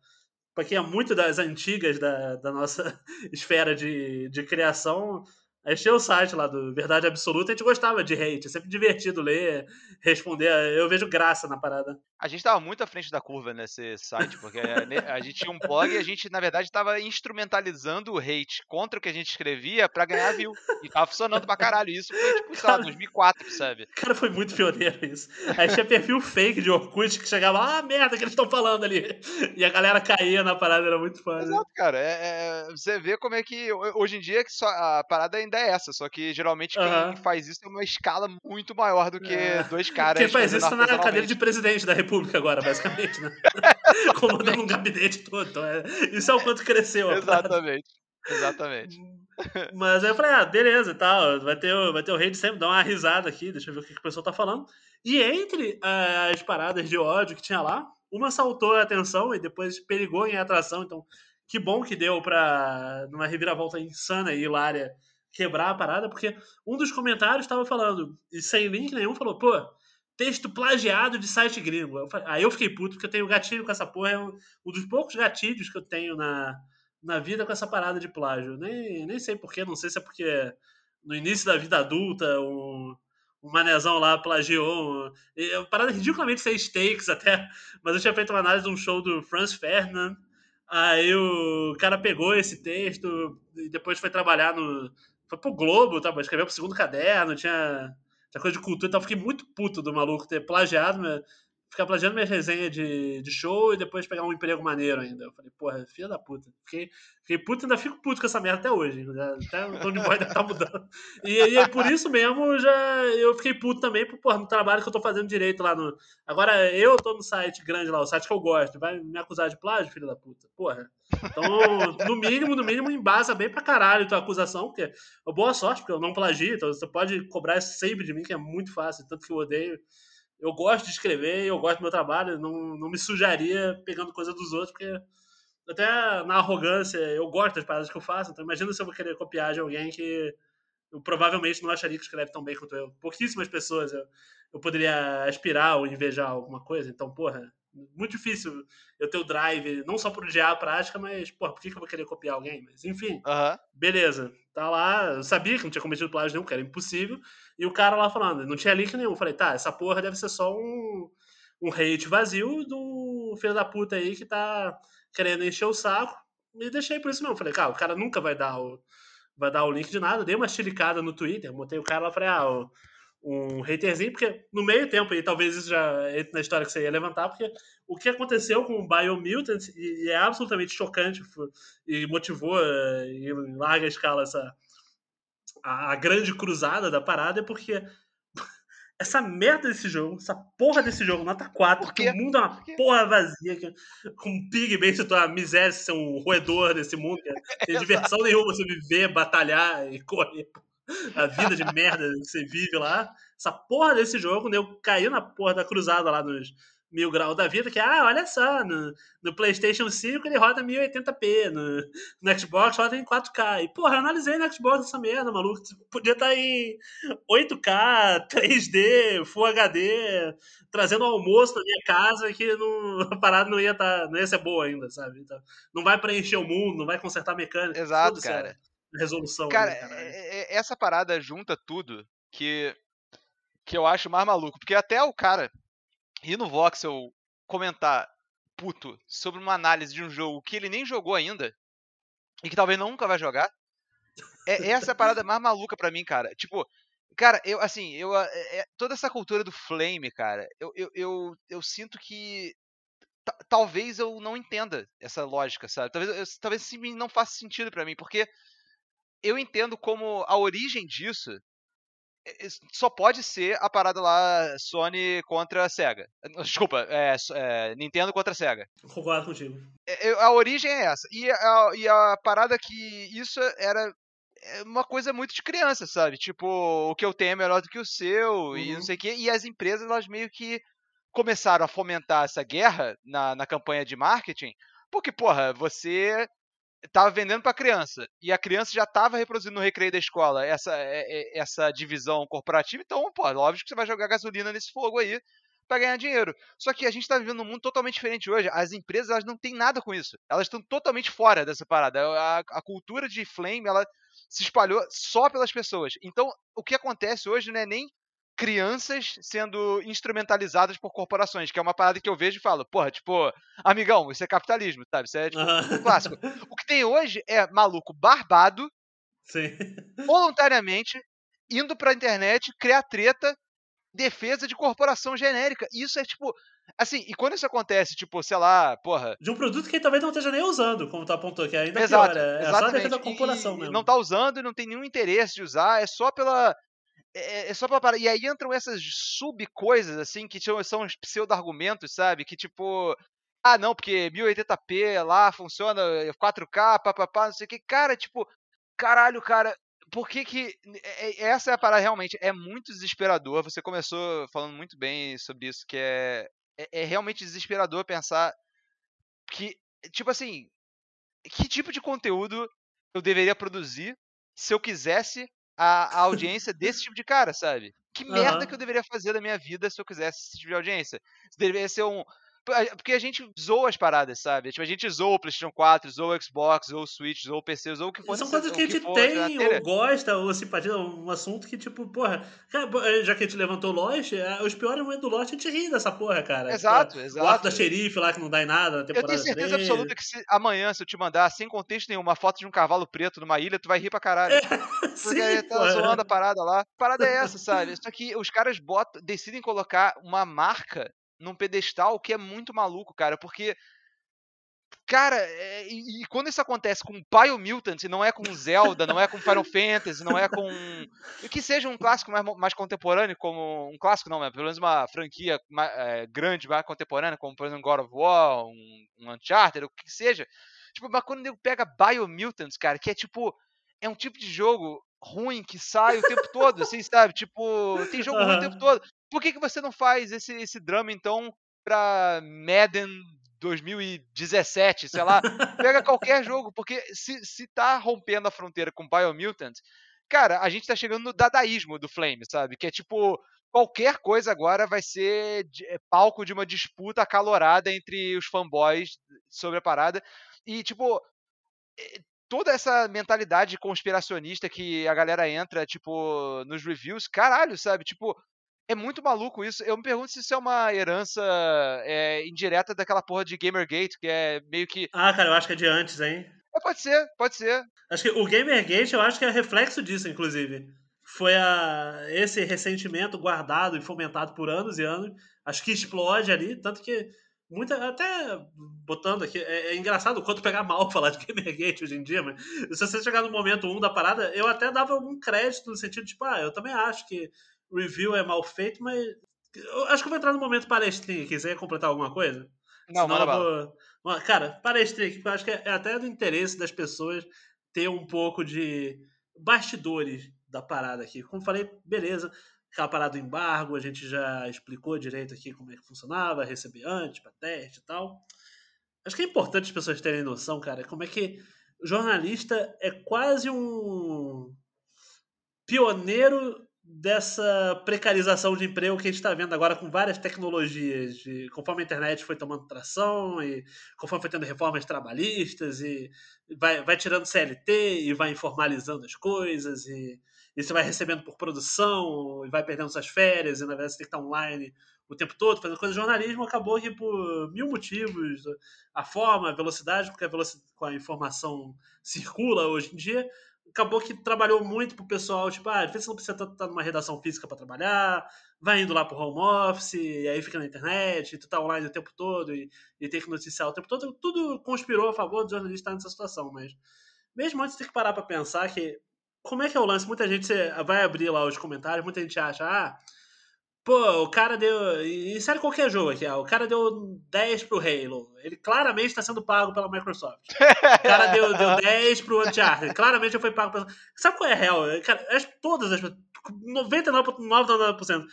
para quem é muito das antigas da, da nossa esfera de, de criação, Achei o site lá do Verdade Absoluta, a gente gostava de hate, é sempre divertido ler, responder. Eu vejo graça na parada. A gente estava muito à frente da curva nesse site, porque a gente tinha um blog e a gente, na verdade, estava instrumentalizando o hate contra o que a gente escrevia para ganhar view. E tava funcionando pra caralho. Isso foi, tipo, sei lá, 2004, sabe? Cara, foi muito pioneiro isso. Aí tinha perfil fake de Orkut que chegava, ah, merda, que eles estão falando ali. E a galera caía na parada, era muito fã. Exato, cara. É, é, você vê como é que hoje em dia que só, a parada ainda é essa, só que geralmente quem uhum. faz isso é uma escala muito maior do que é. dois caras. Quem faz isso tá na cadeira de presidente da República agora, basicamente, né? Comandando um gabinete todo. Então é, isso é o quanto cresceu. Exatamente. Exatamente. Mas aí eu falei, ah, beleza e tal, vai ter, vai ter o rei de sempre, dá uma risada aqui, deixa eu ver o que, que o pessoal tá falando. E entre uh, as paradas de ódio que tinha lá, uma saltou a atenção e depois perigou em atração, então que bom que deu pra, numa reviravolta insana e hilária, quebrar a parada, porque um dos comentários estava falando, e sem link nenhum, falou, pô, texto plagiado de site gringo. Aí eu fiquei puto, porque eu tenho gatilho com essa porra, é um, um dos poucos gatilhos que eu tenho na, na vida com essa parada de plágio. Nem, nem sei porquê, não sei se é porque no início da vida adulta um, um manezão lá plagiou. Um, é parada ridiculamente sem stakes até, mas eu tinha feito uma análise de um show do Franz Ferdinand. Aí o cara pegou esse texto e depois foi trabalhar no, foi pro Globo, tá? escreveu pro segundo caderno, tinha, tinha coisa de cultura e tal. Fiquei muito puto do maluco ter plagiado, ficar plagiando minha resenha de, de show e depois pegar um emprego maneiro ainda. Eu falei, porra, filha da puta. Fiquei, fiquei puto ainda fico puto com essa merda até hoje. Até o Tony Boy deve tá mudando. E, e por isso mesmo já eu fiquei puto também por, porra, no trabalho que eu tô fazendo direito lá no. Agora eu tô no site grande lá, o site que eu gosto. Vai me acusar de plágio, filha da puta. Porra. Então, no mínimo, no mínimo, embasa bem pra caralho tua acusação, porque é boa sorte, porque eu não plagio, então você pode cobrar sempre de mim, que é muito fácil, tanto que eu odeio eu gosto de escrever, eu gosto do meu trabalho, não, não me sujaria pegando coisa dos outros, porque até na arrogância, eu gosto das paradas que eu faço, então imagina se eu vou querer copiar de alguém que eu provavelmente não acharia que escreve tão bem quanto eu. Pouquíssimas pessoas eu, eu poderia aspirar ou invejar alguma coisa, então, porra, muito difícil eu ter o drive, não só por odiar a prática, mas, porra, por que, que eu vou querer copiar alguém? Mas, enfim, beleza. Tá lá, eu sabia que não tinha cometido plágio nenhum, que era impossível, e o cara lá falando, não tinha link nenhum. Eu falei, tá, essa porra deve ser só um, um hate vazio do filho da puta aí que tá querendo encher o saco. E deixei por isso mesmo. Falei, cara, o cara nunca vai dar o, vai dar o link de nada. Dei uma chilicada no Twitter, botei o cara lá, falei, ah, o- um haterzinho, porque no meio tempo, e talvez isso já entre na história que você ia levantar, porque o que aconteceu com o Biomutant, e, e é absolutamente chocante, e motivou eh, em larga escala essa a, a grande cruzada da parada, é porque essa merda desse jogo, essa porra desse jogo, nota 4, Por que o mundo é uma porra vazia, que, com um pigman, se tua miséria, ser um roedor desse mundo, que tem diversão nenhuma você viver, batalhar e correr a vida de merda que você vive lá. Essa porra desse jogo, né, eu caí na porra da cruzada lá nos mil graus da vida, que, ah, olha só, no, no PlayStation 5 ele roda 1080p, no, no Xbox roda em 4K. E, porra, eu analisei no Xbox essa merda, maluco. Podia estar em 8K, 3D, Full HD, trazendo almoço na minha casa que não, a parada não ia, tá, não ia ser boa ainda, sabe? Então, não vai preencher o mundo, não vai consertar a mecânica. Exato, foda-se a cara. Resolução. Cara, ali, caralho. é- é- essa parada junta tudo que, que eu acho mais maluco. Porque até o cara ir no Voxel comentar puto sobre uma análise de um jogo que ele nem jogou ainda e que talvez nunca vai jogar. É essa é parada mais maluca pra mim, cara. Tipo, cara, eu assim, eu é- é- toda essa cultura do flame, cara, eu, eu, eu, eu sinto que ta- talvez eu não entenda essa lógica, sabe? Talvez eu- talvez não faça sentido pra mim, porque eu entendo como a origem disso é- é- só pode ser a parada lá Sony contra Sega. Desculpa, é, é, Nintendo contra Sega. Concordo contigo. É, A origem é essa. E a, e a parada que isso era uma coisa muito de criança, sabe? Tipo, o que eu tenho é melhor do que o seu e não Uhum. sei o quê. E as empresas, elas meio que começaram a fomentar essa guerra na, na campanha de marketing, porque, porra, você tava vendendo pra criança e a criança já tava reproduzindo no recreio da escola essa, é- é- essa divisão corporativa, então, pô, óbvio que você vai jogar gasolina nesse fogo aí pra ganhar dinheiro. Só que a gente tá vivendo num mundo totalmente diferente hoje. As empresas, elas não têm nada com isso. Elas estão totalmente fora dessa parada. A, a cultura de flame, ela se espalhou só pelas pessoas. Então, o que acontece hoje não é nem crianças sendo instrumentalizadas por corporações, que é uma parada que eu vejo e falo, porra, tipo, amigão, isso é capitalismo, sabe? Isso é tipo um clássico. O que tem hoje é maluco barbado, Sim. voluntariamente, indo pra internet, criar treta, defesa de corporação genérica. Isso é tipo. Assim, e quando isso acontece, tipo, sei lá, porra. De um produto que talvez não esteja nem usando, como tu apontou, que é ainda Exato, pior. É, é só a exatamente. defesa da corporação e, mesmo. não tá usando e não tem nenhum interesse de usar, é só pela. É, é só pela parada. E aí entram essas sub-coisas, assim, que são, os pseudo-argumentos, sabe? Que tipo. Ah, não, porque 1080p lá funciona 4K, papapá, não sei o que. Cara, tipo, caralho, cara, por que que. é- é- Essa é a parada realmente, é muito desesperador. Você começou falando muito bem sobre isso, que. É, é realmente desesperador pensar que, tipo assim, que tipo de conteúdo eu deveria produzir se eu quisesse a, a audiência desse tipo de cara, sabe? Que merda Aham. que eu deveria fazer da minha vida se eu quisesse esse tipo de audiência? Deveria ser um. Porque a gente zoa as paradas, sabe? Tipo, a gente zoa o PlayStation 4, zoa o Xbox, zoa o Switch, zoa o PC, zoa o que for. São nesse- coisas o que a gente tem, ou gosta, ou simpatia, um assunto que, tipo, porra, eh, já que a gente levantou o Lost, eh, os piores momentos do Lost a gente ri dessa porra, cara. Exato, Tipo, O arco exato. da xerife lá que não dá em nada na Eu temporada tenho certeza 3. absoluta que se amanhã, se eu te mandar, sem contexto nenhum, uma foto de um cavalo preto numa ilha, tu vai rir pra caralho. Porque Sim, aí tá porra. zoando a parada lá. A parada é essa, sabe? Só que os caras botam, decidem colocar uma marca num pedestal que é muito maluco, cara. Porque, cara, é- e, e quando isso acontece com Biomutant, e não é com Zelda, não é com Final Fantasy, não é com. Que seja um clássico mais, mais contemporâneo, como. Um clássico não, mas pelo menos uma franquia ma- é, grande, mais contemporânea, como por exemplo God of War, um, um Uncharted, o que seja. Tipo, mas quando o nego pega Biomutants, cara, que é tipo. É um tipo de jogo ruim que sai o tempo todo, assim, sabe? Tipo, tem jogo ruim o tempo todo. Por que, que você não faz esse, esse drama, então, pra Madden 2017, sei lá. Pega qualquer jogo, porque se, se tá rompendo a fronteira com Biomutant, cara, a gente tá chegando no dadaísmo do Flame, sabe? Que é tipo, qualquer coisa agora vai ser de, é, palco de uma disputa acalorada entre os fanboys sobre a parada. E, tipo, é, toda essa mentalidade conspiracionista que a galera entra, tipo, nos reviews, caralho, sabe? Tipo, é muito maluco isso. Eu me pergunto se isso é uma herança é, indireta daquela porra de Gamergate, que é meio que. Ah, cara, eu acho que é de antes, hein? É, pode ser, pode ser. Acho que o Gamergate, eu acho que é reflexo disso, inclusive. Foi a, esse ressentimento guardado e fomentado por anos e anos. Acho que explode ali, tanto que muita até botando aqui é, é, engraçado o quanto pegar mal falar de Gamergate hoje em dia mas se você chegar no momento 1 um da parada eu até dava algum crédito no sentido de tipo ah eu também acho que review é mal feito, mas. Eu acho que eu vou entrar no momento palestrinha aqui. Você ia completar alguma coisa? Não, Senão manda vou... Cara, palestrinha aqui, porque eu acho que é até do interesse das pessoas ter um pouco de bastidores da parada aqui. Como falei, beleza. Aquela parada do embargo, a gente já explicou direito aqui como é que funcionava, receber antes, para teste e tal. Acho que é importante as pessoas terem noção, cara, como é que o jornalista é quase um pioneiro dessa precarização de emprego que a gente está vendo agora com várias tecnologias, de, conforme a internet foi tomando tração e conforme foi tendo reformas trabalhistas e vai, vai tirando CLT e vai informalizando as coisas e, e você vai recebendo por produção e vai perdendo suas férias e na verdade você tem que estar online o tempo todo fazendo coisa. Jornalismo acabou que por mil motivos, a forma, a velocidade, porque a velocidade com a informação circula hoje em dia, acabou que trabalhou muito pro pessoal, tipo, ah, às vezes não precisa estar numa redação física para trabalhar, vai indo lá pro home office, e aí fica na internet, tu tá online o tempo todo e, e tem que noticiar o tempo todo. Tudo conspirou a favor do jornalista estar nessa situação, mas mesmo antes tem que parar para pensar que como é que é o lance? Muita gente vai abrir lá os comentários, muita gente acha, ah, Pô, o cara deu. E sério qualquer jogo aqui, ó. O cara deu 10 pro Halo. Ele claramente está sendo pago pela Microsoft. O cara deu, deu 10 pro Uncharted. Claramente foi pago pela. Sabe qual é a real? Cara, todas as 99,99%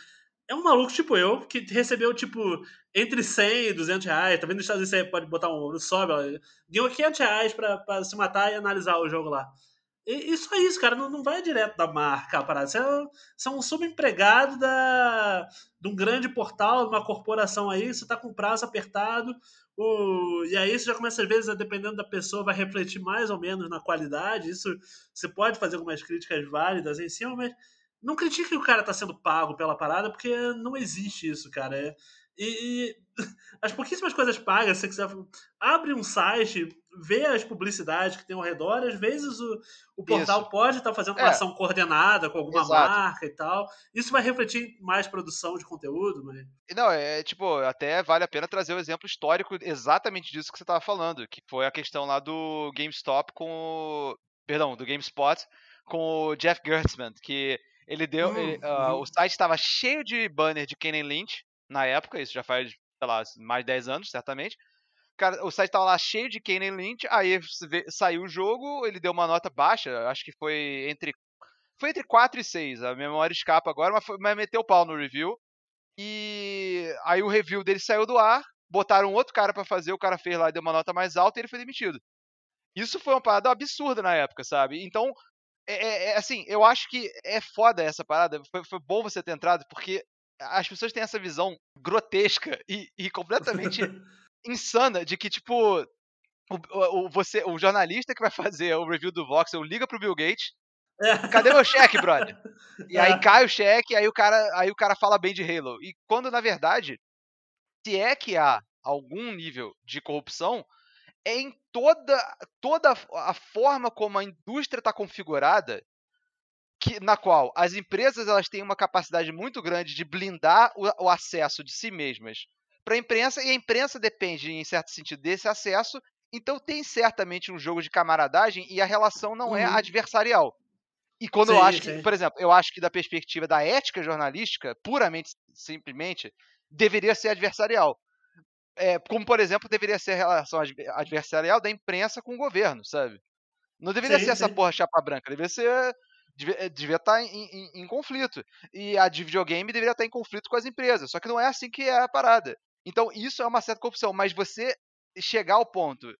é um maluco tipo eu, que recebeu, tipo, entre 100 e 200 reais. Também nos Estados Unidos você pode botar um. Sobe, deu 500 reais pra, pra se matar e analisar o jogo lá. E, só isso, cara, não, não vai direto da marca a parada. Você é, você é um subempregado da, de um grande portal, de uma corporação aí, você tá com prazo apertado, o, e aí você já começa, às vezes, dependendo da pessoa, vai refletir mais ou menos na qualidade. Isso você pode fazer algumas críticas válidas em cima, mas não critique que o cara tá sendo pago pela parada, porque não existe isso, cara. É, e, e as pouquíssimas coisas pagas, se você quiser, abre um site, vê as publicidades que tem ao redor, às vezes o, o portal Isso. pode estar tá fazendo uma é. ação coordenada com alguma Exato. marca e tal. Isso vai refletir mais produção de conteúdo, mas... Não, é tipo, até vale a pena trazer o um exemplo histórico exatamente disso que você estava falando, que foi a questão lá do GameStop com o... Perdão, do GameSpot com o Jeff Gertzman, que ele deu. Hum, ele, uh, O site estava cheio de banner de Kenan Lynch na época, isso já faz, sei lá, mais de 10 anos, certamente cara, o site tava lá cheio de Kane Lynch, aí saiu o jogo, ele deu uma nota baixa, acho que foi entre foi entre 4 e 6, a memória escapa agora, mas, foi, mas meteu o pau no review. E aí o review dele saiu do ar, botaram outro cara para fazer, o cara fez lá e deu uma nota mais alta e ele foi demitido. Isso foi uma parada absurda na época, sabe? Então, é, é, é assim, eu acho que é foda essa parada. Foi, foi, bom você ter entrado, porque as pessoas têm essa visão grotesca e, e completamente insana de que, tipo, o, o, você, o jornalista que vai fazer o review do Voxel liga pro Bill Gates. É. Cadê meu cheque, brother? E aí é. cai o cheque, aí o cara, aí o cara fala bem de Halo. E quando na verdade, se é que há algum nível de corrupção, é em toda toda a forma como a indústria está configurada, que, na qual as empresas elas têm uma capacidade muito grande de blindar o, o acesso de si mesmas para a imprensa, e a imprensa depende, em certo sentido, desse acesso. Então tem certamente um jogo de camaradagem e a relação não é uhum. é adversarial. E quando sim, eu acho que, sim. por exemplo, eu acho que da perspectiva da ética jornalística, puramente, simplesmente, deveria ser adversarial. É, como, por exemplo, deveria ser a relação adversarial da imprensa com o governo, sabe? Não deveria sim, ser essa porra chapa branca, deveria ser. Devia, devia estar em, em, em, conflito. E a de videogame deveria estar em conflito com as empresas. Só que não é assim que é a parada. Então, isso é uma certa corrupção, mas você chegar ao ponto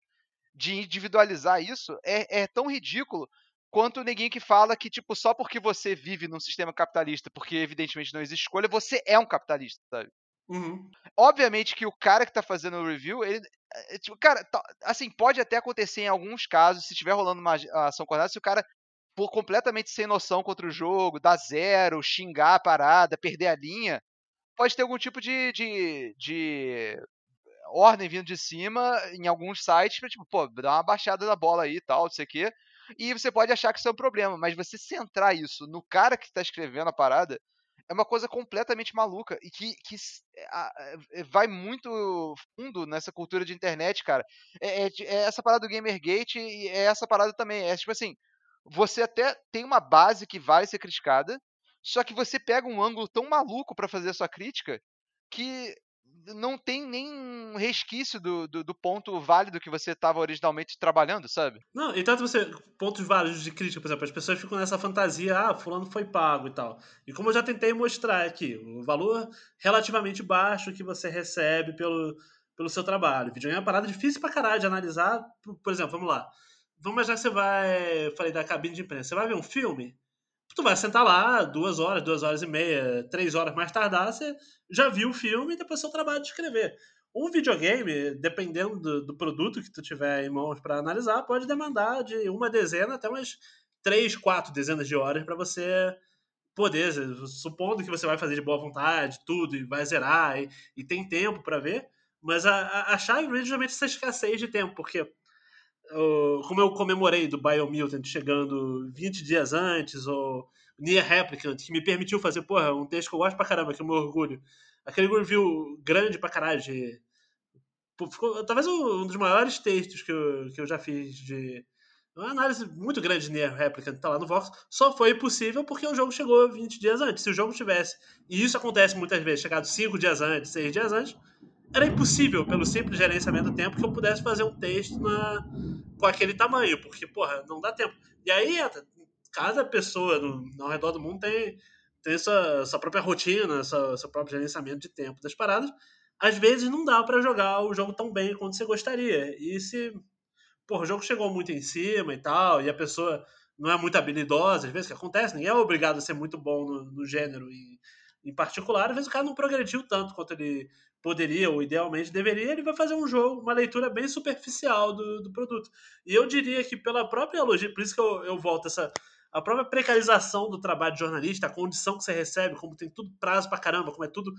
de individualizar isso é, é tão ridículo quanto ninguém que fala que, tipo, só porque você vive num sistema capitalista, porque evidentemente não existe escolha, você é um capitalista, sabe? Uhum. Obviamente que o cara que tá fazendo o review, ele. é, Tipo, cara, tá- assim, pode até acontecer em alguns casos, se estiver rolando uma ação coordenada, se o cara for completamente sem noção contra o jogo, dar zero, xingar a parada, perder a linha, pode ter algum tipo de, de, de ordem vindo de cima em alguns sites pra, tipo, pô, dar uma baixada da bola aí e tal, não sei o quê. E você pode achar que isso é um problema, mas você centrar isso no cara que tá escrevendo a parada é uma coisa completamente maluca e que, que é, é, vai muito fundo nessa cultura de internet, cara. É, é é essa parada do Gamergate e é essa parada também. É tipo assim, você até tem uma base que vai ser criticada, só que você pega um ângulo tão maluco pra fazer a sua crítica que não tem nem resquício do, do, do ponto válido que você estava originalmente trabalhando, sabe? Não, e tanto você. Pontos válidos de crítica, por exemplo, as pessoas ficam nessa fantasia, ah, fulano foi pago e tal. E como eu já tentei mostrar aqui, o valor relativamente baixo que você recebe pelo, pelo seu trabalho. Videogame é uma parada difícil pra caralho de analisar. Por exemplo, vamos lá. Vamos imaginar que você vai. Falei da cabine de imprensa. Você vai ver um filme? Tu vai sentar lá duas horas, duas horas e meia, três horas mais tardar, você já viu o filme e depois seu trabalho de escrever. Um videogame, dependendo do, do produto que tu tiver em mãos para analisar, pode demandar de uma dezena até umas três, quatro dezenas de horas para você poder, supondo que você vai fazer de boa vontade, tudo, e vai zerar, e, e tem tempo para ver, mas a, a, a chave é justamente essa escassez de tempo, porque como eu comemorei do Biomutant chegando 20 dias antes, ou Nier Replicant, que me permitiu fazer, porra, um texto que eu gosto pra caramba, que é o meu orgulho. Aquele review grande pra caralho de... Ficou, talvez um dos maiores textos que eu, que eu já fiz de... Uma análise muito grande de Nier Replicant, tá lá no Vox, só foi possível porque o jogo chegou 20 dias antes. Se o jogo tivesse, e isso acontece muitas vezes, chegado 5 dias antes, 6 dias antes, era impossível, pelo simples gerenciamento do tempo, que eu pudesse fazer um texto na, com aquele tamanho, porque, porra, não dá tempo. E aí, cada pessoa no, ao redor do mundo tem, tem sua, sua própria rotina, sua, seu próprio gerenciamento de tempo das paradas. Às vezes não dá pra jogar o jogo tão bem quanto você gostaria. E se porra, o jogo chegou muito em cima e tal, e a pessoa não é muito habilidosa, às vezes que acontece, ninguém é obrigado a ser muito bom no, no gênero em, em particular, às vezes o cara não progrediu tanto quanto ele poderia ou idealmente deveria, ele vai fazer um jogo, uma leitura bem superficial do, do produto. E eu diria que pela própria logística, por isso que eu, eu volto essa a própria precarização do trabalho de jornalista, a condição que você recebe, como tem tudo prazo pra caramba, como é tudo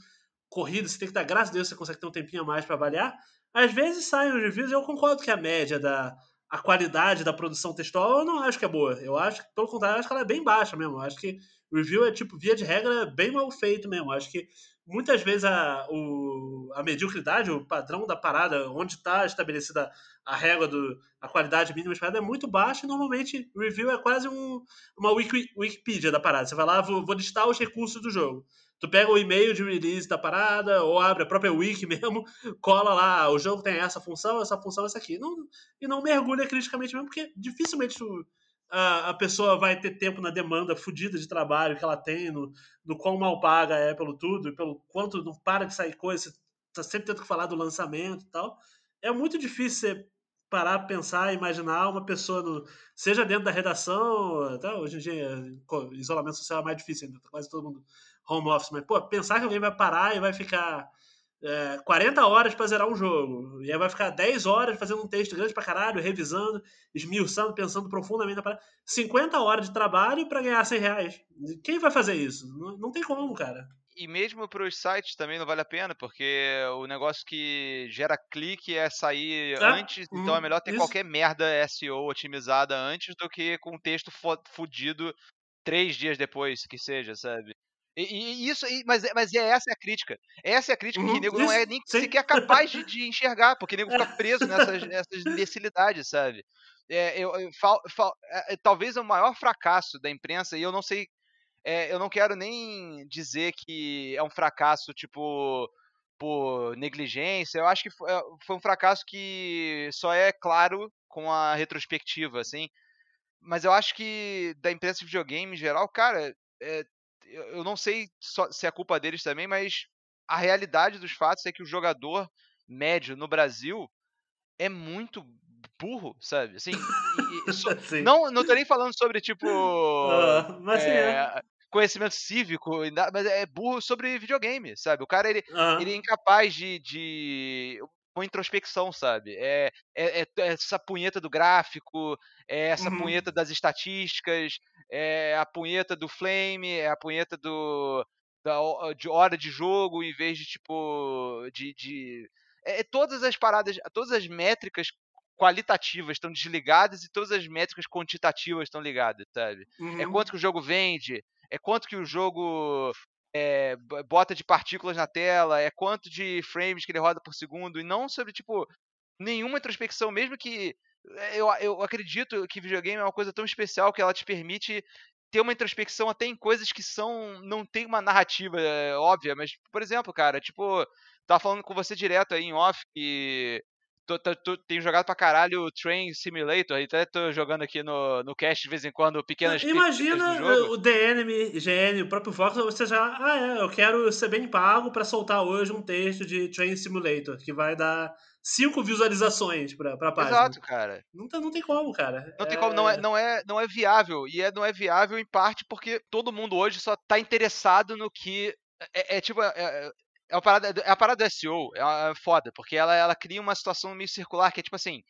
corrido, você tem que dar graças a Deus você consegue ter um tempinho a mais para avaliar. Às vezes saem os reviews e eu concordo que a média da a qualidade da produção textual eu não acho que é boa. Eu acho que, pelo contrário, eu acho que ela é bem baixa mesmo. Eu acho que o review é, tipo, via de regra, bem mal feito mesmo. Eu acho que muitas vezes a, o, a mediocridade, o padrão da parada, onde está estabelecida a régua do a qualidade mínima esperada é muito baixa e normalmente o review é quase um, uma wiki, Wikipedia da parada. Você vai lá, vou, vou listar os recursos do jogo. Tu pega o e-mail de release da parada, ou abre a própria wiki mesmo, cola lá, o jogo tem essa função, essa função, essa aqui. Não, e não mergulha criticamente mesmo, porque dificilmente tu, a, pessoa vai ter tempo na demanda fodida de trabalho que ela tem, no, no quão mal paga é pelo tudo, e pelo quanto não para de sair coisa, você tá sempre tendo que falar do lançamento e tal. É muito difícil você parar, pensar, imaginar uma pessoa, no, seja dentro da redação, até hoje em dia, isolamento social é mais difícil, ainda, quase todo mundo home office, mas pô, pensar que alguém vai parar e vai ficar é, 40 horas para zerar um jogo, e aí vai ficar 10 horas fazendo um texto grande pra caralho, revisando, esmiuçando, pensando profundamente na parada, 50 horas de trabalho para ganhar 100 reais. Quem vai fazer isso? Não, não tem como, cara. E mesmo para os sites também não vale a pena, porque o negócio que gera clique é sair É, antes, então é hum, melhor ter isso. qualquer merda SEO otimizada antes do que com um texto fo- fudido três dias depois, que seja, sabe? E, e isso, e- mas, é- mas é essa é a crítica. Essa é a crítica que Uhum, o nego não é isso, nem sim. sequer capaz de, de enxergar, porque o nego fica preso nessas, nessas imbecilidades, sabe? É, eu, eu- fal- fal- é, é, talvez o maior fracasso da imprensa, e eu não sei é, eu não quero nem dizer que é um fracasso, tipo, por negligência. Eu acho que foi, é, foi um fracasso que só é claro com a retrospectiva, assim. Mas eu acho que da imprensa de videogame em geral, cara, é, eu não sei se é culpa deles também, mas a realidade dos fatos é que o jogador médio no Brasil é muito burro, sabe? Assim, e, e, so, não, não tô nem falando sobre, tipo. Uh, mas é, é. Conhecimento cívico, mas é burro sobre videogame, sabe? O cara, ele, uh. ele é incapaz de, de uma introspecção, sabe? É, é, é, essa punheta do gráfico, é essa uhum. punheta das estatísticas, é a punheta do flame, é a punheta do da, de hora de jogo em vez de tipo de, de é, todas as paradas, todas as métricas qualitativas estão desligadas e todas as métricas quantitativas estão ligadas, sabe? É uhum. É quanto que o jogo vende, é quanto que o jogo é, bota de partículas na tela, é quanto de frames que ele roda por segundo, e não sobre, tipo, nenhuma introspecção, mesmo que. Eh, eu, eu acredito que videogame é uma coisa tão especial que ela te permite ter uma introspecção até em coisas que são. não tem uma narrativa é, óbvia, mas, por exemplo, cara, tipo, tava falando com você direto aí em off que tô, tô, tô, tenho jogado pra caralho o Train Simulator, até tô jogando aqui no, no cast de vez em quando pequenas Imagina o DNM, GN, o próprio Vox, você já, ah é, eu quero ser bem pago para soltar hoje um texto de Train Simulator, que vai dar cinco visualizações pra, pra página. Exato, cara. Não, não tem como, cara. Não é... tem como, não é, não, é, não é viável. E é, não é viável em parte porque todo mundo hoje só tá interessado no que. É, é tipo. É, é a parada, é a parada do SEO, é, é foda, porque ela, ela cria uma situação meio circular, que é tipo assim,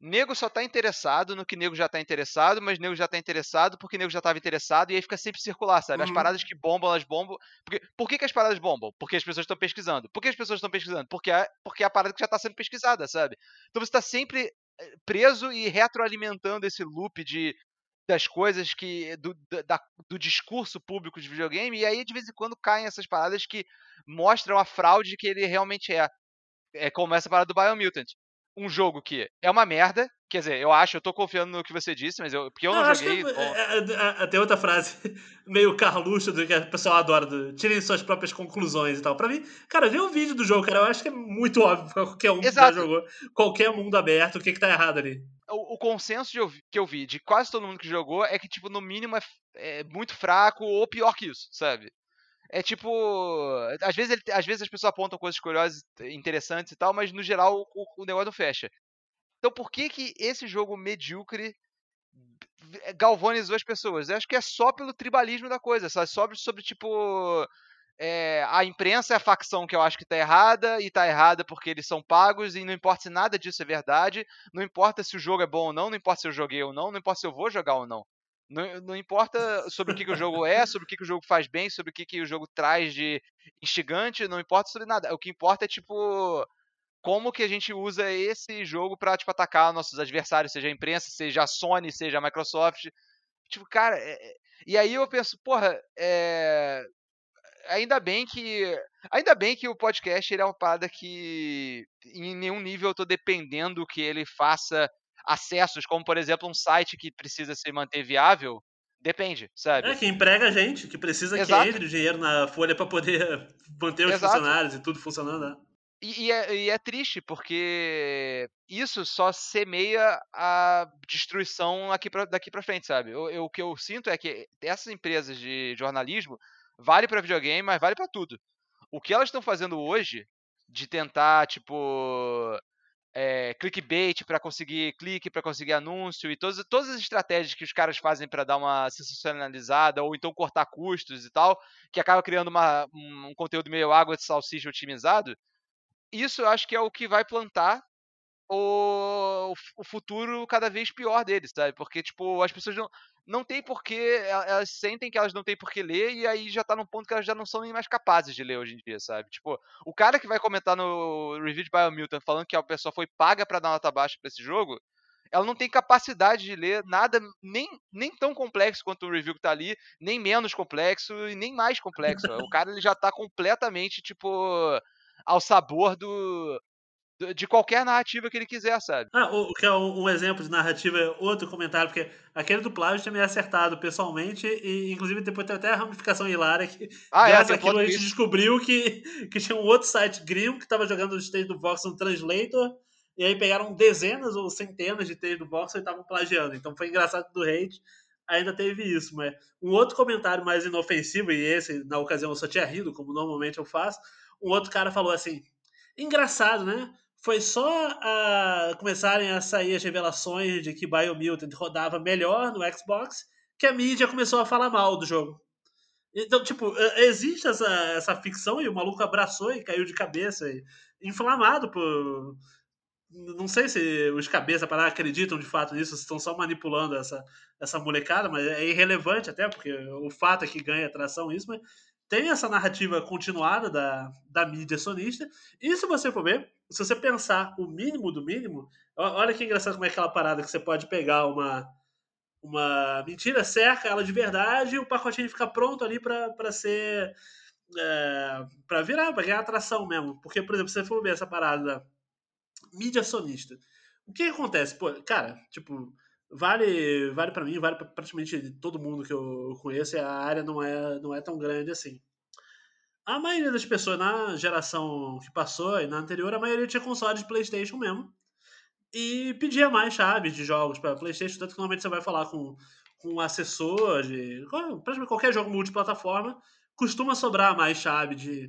nego só tá interessado no que nego já tá interessado, mas nego já tá interessado porque nego já tava interessado, e aí fica sempre circular, sabe? As uhum. paradas que bombam, elas bombam. Porque, por que, que as paradas bombam? Porque as pessoas estão pesquisando. Por que as pessoas estão pesquisando? Porque é, porque é a parada que já tá sendo pesquisada, sabe? Então você tá sempre eh, preso e retroalimentando esse loop de das coisas que do, da, do discurso público de videogame e aí de vez em quando caem essas paradas que mostram a fraude que ele realmente é. É como essa parada do Biomutant. Um jogo que é uma merda, quer dizer, eu acho, eu tô confiando no que você disse, mas eu, porque eu não, não joguei. Que, é, é, é, tem outra frase meio carluxo do que o pessoal adora, do, tirem suas próprias conclusões e tal. Pra mim, cara, vê o vídeo do jogo, cara, eu acho que é muito óbvio pra qualquer um Exato. que já jogou, qualquer mundo aberto, o que que tá errado ali. O, o consenso que eu vi de quase todo mundo que jogou é que, tipo, no mínimo é, é muito fraco ou pior que isso, sabe? é tipo. Às vezes, ele, às vezes as pessoas apontam coisas curiosas, interessantes e tal, mas no geral o, o negócio não fecha. Então por que que esse jogo medíocre galvanizou as pessoas? Eu acho que é só pelo tribalismo da coisa, sabe? Sobre, sobre tipo. É, a imprensa é a facção que eu acho que tá errada, e tá errada porque eles são pagos, e não importa se nada disso é verdade, não importa se o jogo é bom ou não, não importa se eu joguei ou não, não importa se eu vou jogar ou não. Não, não importa sobre o que, que, o jogo é, sobre o que, que, o jogo faz bem, sobre o que, que o jogo traz de instigante, não importa sobre nada. O que importa é, tipo, como que a gente usa esse jogo pra, tipo, atacar nossos adversários, seja a imprensa, seja a Sony, seja a Microsoft. Tipo, cara, é... é e aí eu penso, porra, é... ainda bem que. Ainda bem que o podcast ele é uma parada que em nenhum nível eu tô dependendo que ele faça acessos, como por exemplo um site que precisa se manter viável, depende, sabe? É, que emprega gente, que precisa Exato. que entre dinheiro na folha para poder manter os Exato. funcionários e tudo funcionando. Né? E, e, é, e, é, triste, porque isso só semeia a destruição aqui pra, daqui para frente, sabe? Eu, eu, o que eu sinto é que essas empresas de jornalismo vale para videogame, mas vale para tudo. O que elas estão fazendo hoje de tentar, tipo, é, clickbait para conseguir clique, para conseguir anúncio e todas, todas as estratégias que os caras fazem para dar uma sensacionalizada ou então cortar custos e tal, que acaba criando uma, um conteúdo meio água de salsicha otimizado. Isso eu acho que é o que vai plantar o, o futuro cada vez pior deles, sabe? Porque, tipo, as pessoas não, não tem porquê, elas sentem que elas não têm porquê ler, e aí já tá num ponto que elas já não são nem mais capazes de ler hoje em dia, sabe? Tipo, o cara que vai comentar no review de Biomutant falando que a pessoa foi paga para dar nota baixa para esse jogo, ela não tem capacidade de ler nada nem, nem tão complexo quanto o review que tá ali, nem menos complexo e nem mais complexo. o cara ele já tá completamente, tipo, ao sabor do, de qualquer narrativa que ele quiser, sabe? Ah, o que é um, exemplo de narrativa é outro comentário, porque aquele do Plágio tinha me acertado pessoalmente, e inclusive depois tem até a ramificação hilária que ah, é, graças é, àquilo a gente descobriu que, que tinha um outro site gringo que estava jogando os textos do Vox no Translator, e aí pegaram dezenas ou centenas de textos do Vox e estavam plagiando. Então foi engraçado do hate, ainda teve isso, mas um outro comentário mais inofensivo, e esse na ocasião eu só tinha rido, como normalmente eu faço, um outro cara falou assim, engraçado, né? foi só a começarem a sair as revelações de que Biomutant rodava melhor no Xbox que a mídia começou a falar mal do jogo. Então, tipo, existe essa, essa ficção e o maluco abraçou e caiu de cabeça, e, inflamado por. Não sei se os cabeças para acreditam de fato nisso, estão só manipulando essa, essa molecada, mas é irrelevante até, porque o fato é que ganha atração isso, mas tem essa narrativa continuada da, da mídia sonista. E se você for ver, se você pensar o mínimo do mínimo, olha que engraçado como é aquela parada que você pode pegar uma, uma mentira, cerca ela de verdade e o pacotinho fica pronto ali para ser. É, para virar, para ganhar atração mesmo. Porque, por exemplo, se você for ver essa parada mídia sonista, o que, acontece? Pô, cara, tipo, vale vale para mim, vale para praticamente todo mundo que eu conheço, a área não é, não é tão grande assim. A maioria das pessoas na geração que passou e na anterior, a maioria tinha console de PlayStation mesmo. E pedia mais chaves de jogos para PlayStation, tanto que normalmente você vai falar com, com assessor de qualquer jogo multiplataforma, costuma sobrar mais chave de,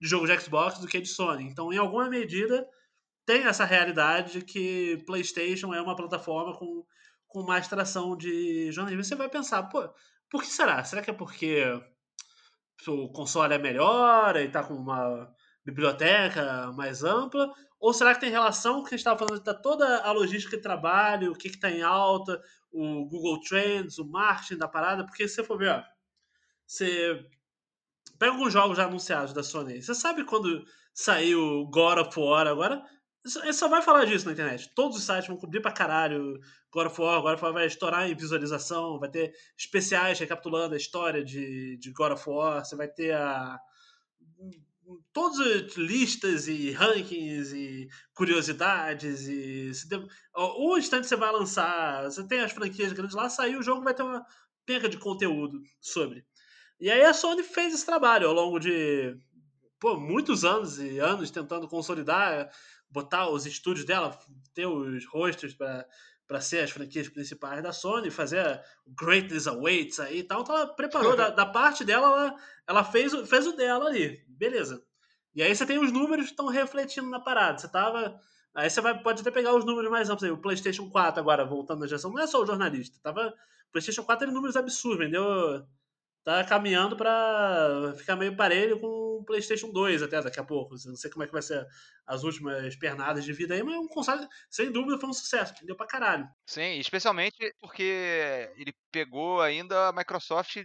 de jogo de Xbox do que de Sony. Então, em alguma medida, tem essa realidade de que PlayStation é uma plataforma com com mais tração de jornalismo. Você vai pensar, pô, por que será? Será que é porque o console é melhor e está com uma biblioteca mais ampla? Ou será que tem relação com o que a gente estava falando da toda a logística de trabalho, o que está em alta, o Google Trends, o marketing da parada? Porque se você for ver, ó, você pega alguns jogos já anunciados da Sony. Você sabe quando saiu God of War agora? Ele só vai falar disso na internet. Todos os sites vão cobrir pra caralho God of War. God of War vai estourar em visualização, vai ter especiais recapitulando a história de, de God of War. Você vai ter a. Todas as listas e rankings e curiosidades e. O instante você vai lançar, você tem as franquias grandes lá, saiu o jogo, vai ter uma penca de conteúdo sobre. E aí a Sony fez esse trabalho ao longo de pô, muitos anos e anos tentando consolidar botar os estúdios dela, ter os rostos para para ser as franquias principais da Sony, fazer o Greatness Awaits aí e tal. Então ela preparou, da, da, parte dela, ela, ela fez, fez o dela ali. Beleza. E aí você tem os números que estão refletindo na parada. Você tava. Aí você vai, pode até pegar os números mais amplos aí. O PlayStation 4 agora, voltando na geração, não é só o jornalista. Tava. O PlayStation 4 tem números absurdos, vendeu. Tá caminhando para ficar meio parelho com o PlayStation 2 até daqui a pouco. Não sei como é que vai ser as últimas pernadas de vida aí, mas é um console, sem dúvida, foi um sucesso. Deu pra caralho. Sim, especialmente porque ele pegou ainda a Microsoft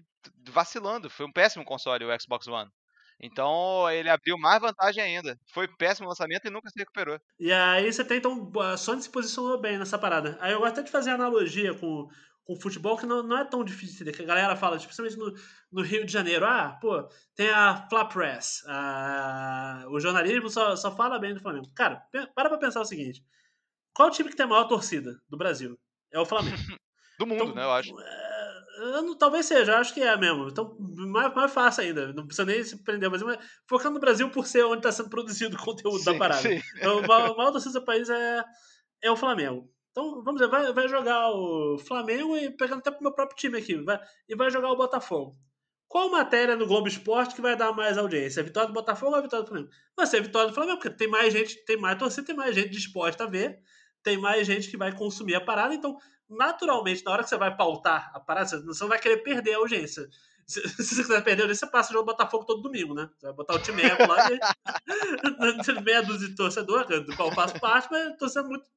vacilando. Foi um péssimo console o Xbox One. Então ele abriu mais vantagem ainda. Foi péssimo lançamento e nunca se recuperou. E aí você tem, então, a Sony se posicionou bem nessa parada. Aí eu gosto até de fazer analogia com com futebol que não, não é tão difícil entender. Que a galera fala, especialmente no, no Rio de Janeiro, ah, pô, tem a Flap Press. A, o jornalismo só, só fala bem do Flamengo. Cara, para pra pensar o seguinte: qual o time que tem a maior torcida do Brasil? É o Flamengo. do mundo, então, né, eu acho. É, não, talvez seja, eu acho que é mesmo. Então, mais, mais fácil ainda. Não precisa nem se prender, mas, mas focando no Brasil por ser onde está sendo produzido o conteúdo sim, da parada. Sim. Então, o maior torcida do país é, é o Flamengo. Então, vamos dizer, vai, vai jogar o Flamengo e pegando até pro meu próprio time aqui, vai, e vai jogar o Botafogo. Qual matéria no Globo Esporte que vai dar mais audiência? A vitória do Botafogo ou a vitória do Flamengo? Vai ser a vitória do Flamengo, porque tem mais gente, tem mais torcida, tem mais gente disposta a ver, tem mais gente que vai consumir a parada, então, naturalmente, na hora que você vai pautar a parada, você não vai querer perder a audiência. Se, se você quiser perder a audiência, você passa o jogo Botafogo todo domingo, né? Você vai botar o time lá e meia dúzia de torcedor, do qual eu faço parte, mas torcendo muito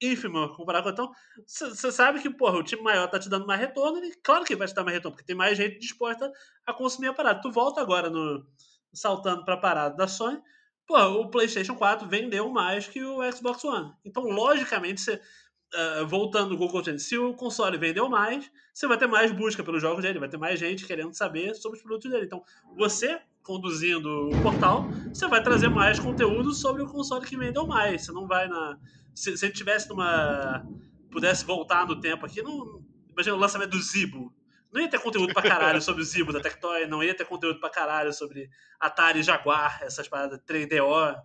ínfima comparado com então você sabe que porra, o time maior tá te dando mais retorno e claro que vai te dar mais retorno porque tem mais gente disposta a consumir a parada. Tu volta agora no saltando para parada da Sony pô, o PlayStation 4 vendeu mais que o Xbox One. Então logicamente você uh, voltando no Google Trends se o console vendeu mais você vai ter mais busca pelos jogos dele vai ter mais gente querendo saber sobre os produtos dele. Então você conduzindo o portal você vai trazer mais conteúdo sobre o console que vendeu mais você não vai na se, se ele tivesse numa. pudesse voltar no tempo aqui, não. Imagina o lançamento do Zibo. Não ia ter conteúdo pra caralho sobre o Zibo da Tectoy, não ia ter conteúdo pra caralho sobre Atari Jaguar, essas paradas 3DO.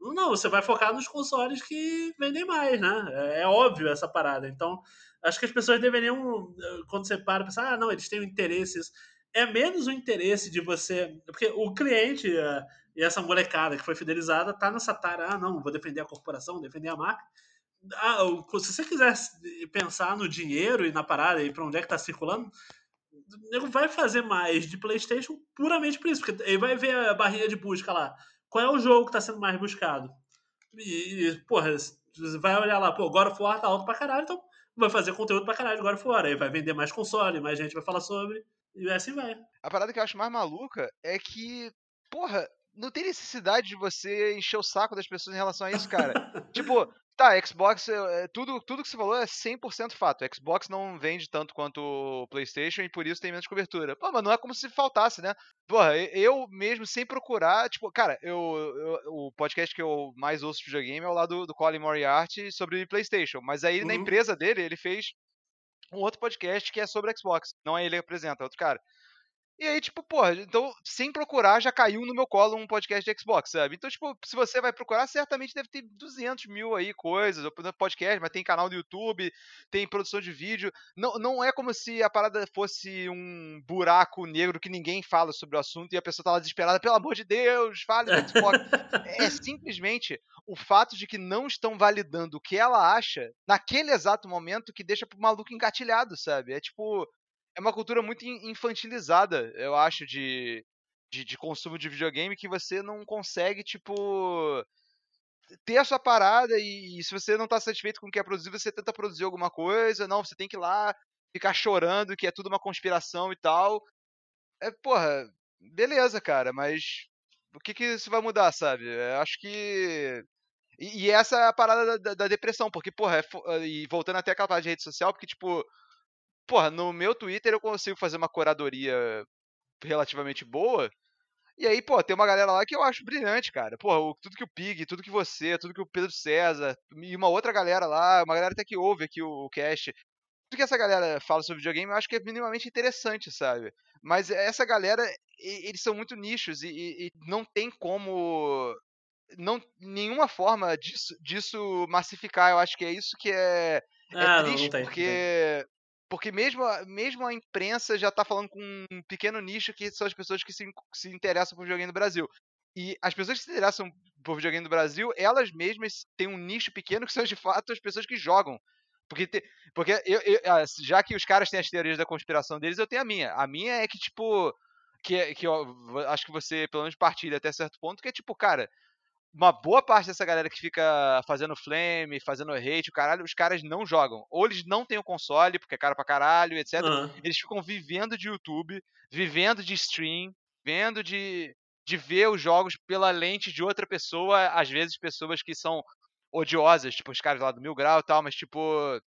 Não, você vai focar nos consoles que vendem mais, né? É, é óbvio essa parada. Então, acho que as pessoas deveriam, quando você para, pensar, ah, não, eles têm interesses é menos o interesse de você. Porque o cliente uh, e essa molecada que foi fidelizada tá nessa tara, ah, não, vou defender a corporação, defender a marca. Ah, se você quiser pensar no dinheiro e na parada e para onde é que tá circulando, o nego vai fazer mais de PlayStation puramente por isso, porque ele vai ver a barrinha de busca lá. Qual é o jogo que está sendo mais buscado? E, e, porra, vai olhar lá, pô, God of War tá alto pra caralho, então vai fazer conteúdo pra caralho of War. Aí vai vender mais console, mais gente vai falar sobre, e assim vai. A parada que eu acho mais maluca é que, porra, não tem necessidade de você encher o saco das pessoas em relação a isso, cara. tipo, Tá, Xbox, é, tudo, tudo que você falou é 100% fato. Xbox não vende tanto quanto o PlayStation e por isso tem menos cobertura. Pô, mas não é como se faltasse, né? Porra, eu mesmo sem procurar, tipo, cara, eu, eu o podcast que eu mais ouço de videogame é o lá do, do Colin Moriarty sobre PlayStation. Mas aí uhum. na empresa dele, ele fez um outro podcast que é sobre Xbox. Não é ele que apresenta, é outro cara. E aí, tipo, porra, então, sem procurar, já caiu no meu colo um podcast de Xbox, sabe? Então, tipo, se você vai procurar, certamente deve ter 200 mil aí coisas, podcast, mas tem canal do YouTube, tem produção de vídeo. Não, não é como se a parada fosse um buraco negro que ninguém fala sobre o assunto e a pessoa tá lá desesperada, pelo amor de Deus, fale do Xbox. é simplesmente o fato de que não estão validando o que ela acha naquele exato momento que deixa pro maluco engatilhado, sabe? É tipo, é uma cultura muito infantilizada, eu acho, de, de, de, consumo de videogame que você não consegue, tipo, ter a sua parada e, e, se você não tá satisfeito com o que é produzido, você tenta produzir alguma coisa. Não, você tem que ir lá ficar chorando que é tudo uma conspiração e tal. É, porra, beleza, cara, mas o que que isso vai mudar, sabe? Eu acho que. E, e essa é a parada da, da depressão, porque, porra, é, e voltando até aquela parada de rede social, porque, tipo, porra, no meu Twitter eu consigo fazer uma curadoria relativamente boa. E aí, pô, tem uma galera lá que eu acho brilhante, cara. Pô, tudo que o Pig, tudo que você, tudo que o Pedro César, e uma outra galera lá, uma galera até que ouve aqui o, o cast. Tudo que essa galera fala sobre videogame eu acho que é minimamente interessante, sabe? Mas essa galera, eles são muito nichos e, e, e não tem como. Não, nenhuma forma disso, disso massificar. Eu acho que é isso que é, é ah, triste, não, não tem, porque. Não tem porque mesmo a, mesmo a imprensa já tá falando com um pequeno nicho que são as pessoas que se, se interessam por videogame no Brasil. E as pessoas que se interessam por videogame no Brasil, elas mesmas têm um nicho pequeno que são de fato as pessoas que jogam. Porque, te, porque eu, eu, ah, já que os caras têm as teorias da conspiração deles, eu tenho a minha. A minha é que, tipo. Que, que eu acho que você, pelo menos, partilha até certo ponto, que é tipo, cara, uma boa parte dessa galera que fica fazendo flame, fazendo hate, o caralho, os caras não jogam. Ou eles não têm o console, porque é caro pra caralho, etc. Uhum. Eles ficam vivendo de YouTube, vivendo de stream, vivendo de, de ver os jogos pela lente de outra pessoa, às vezes pessoas que são odiosas, tipo os caras lá do Mil Grau e tal, mas tipo.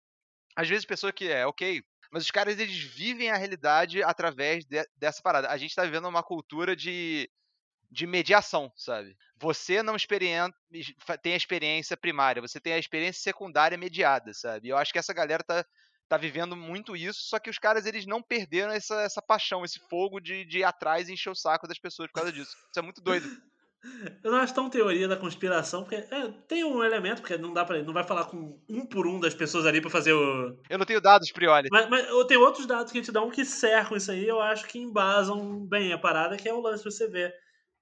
Às vezes pessoa que é, ok. Mas os caras, eles vivem a realidade através de, dessa parada. A gente tá vivendo uma cultura de de mediação, sabe? Você não tem a experiência primária, você tem a experiência secundária mediada, sabe? Eu acho que essa galera tá, tá vivendo muito isso, só que os caras eles não perderam essa, essa paixão, esse fogo de, de ir atrás e encher o saco das pessoas por causa disso. Isso é muito doido. Eu não acho tão teoria da conspiração, porque é, tem um elemento, porque não dá para não vai falar com um por um das pessoas ali para fazer o. Eu não tenho dados, Prioli. Mas, mas tem outros dados que a gente dá um que cercam isso aí, eu acho que embasam bem a parada, que é o lance pra você ver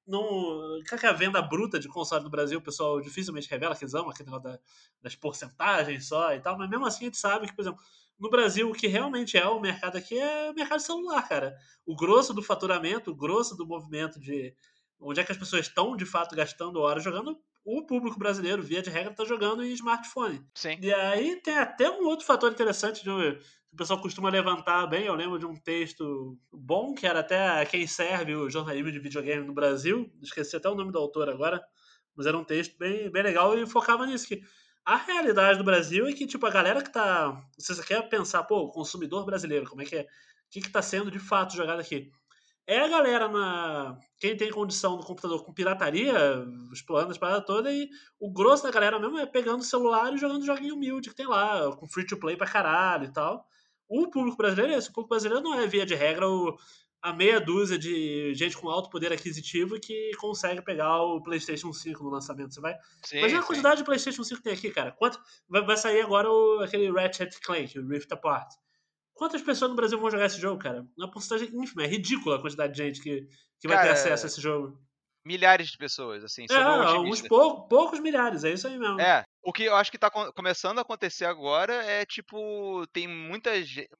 não. Que a venda bruta de console no Brasil, o pessoal dificilmente revela que eles amam aquele negócio da, das porcentagens só e tal, mas mesmo assim a gente sabe que, por exemplo, no Brasil o que realmente é o mercado aqui é o mercado celular, cara. O grosso do faturamento, o grosso do movimento de onde é que as pessoas estão de fato gastando horas jogando, o público brasileiro, via de regra, está jogando em smartphone. Sim. E aí tem até um outro fator interessante de o pessoal costuma levantar bem. Eu lembro de um texto bom, que era até quem serve o jornalismo de videogame no Brasil. Esqueci até o nome do autor agora, mas era um texto bem, bem legal e focava nisso. Que a realidade do Brasil é que, tipo, a galera que tá. Se você quer pensar, pô, o consumidor brasileiro, como é que é? O que, que tá sendo de fato jogado aqui? É a galera na. Quem tem condição no computador com pirataria, explorando as paradas todas, e o grosso da galera mesmo é pegando o celular e jogando joguinho humilde que tem lá, com free to play pra caralho e tal. O público brasileiro é esse. O público brasileiro não é, via de regra, o, a meia dúzia de gente com alto poder aquisitivo que consegue pegar o PlayStation 5 no lançamento. Você vai. Sim, Imagina a quantidade de PlayStation 5 que tem aqui, cara. Quanto vai, vai sair agora o, aquele Ratchet Clank, o Rift Apart. Quantas pessoas no Brasil vão jogar esse jogo, cara? Uma porcentagem ínfima. É ridícula a quantidade de gente que, que vai cara, ter acesso a esse jogo. Milhares de pessoas, assim. É, uns pou, poucos milhares, é isso aí mesmo. É, o que eu acho que tá começando a acontecer agora é, tipo, tem muita,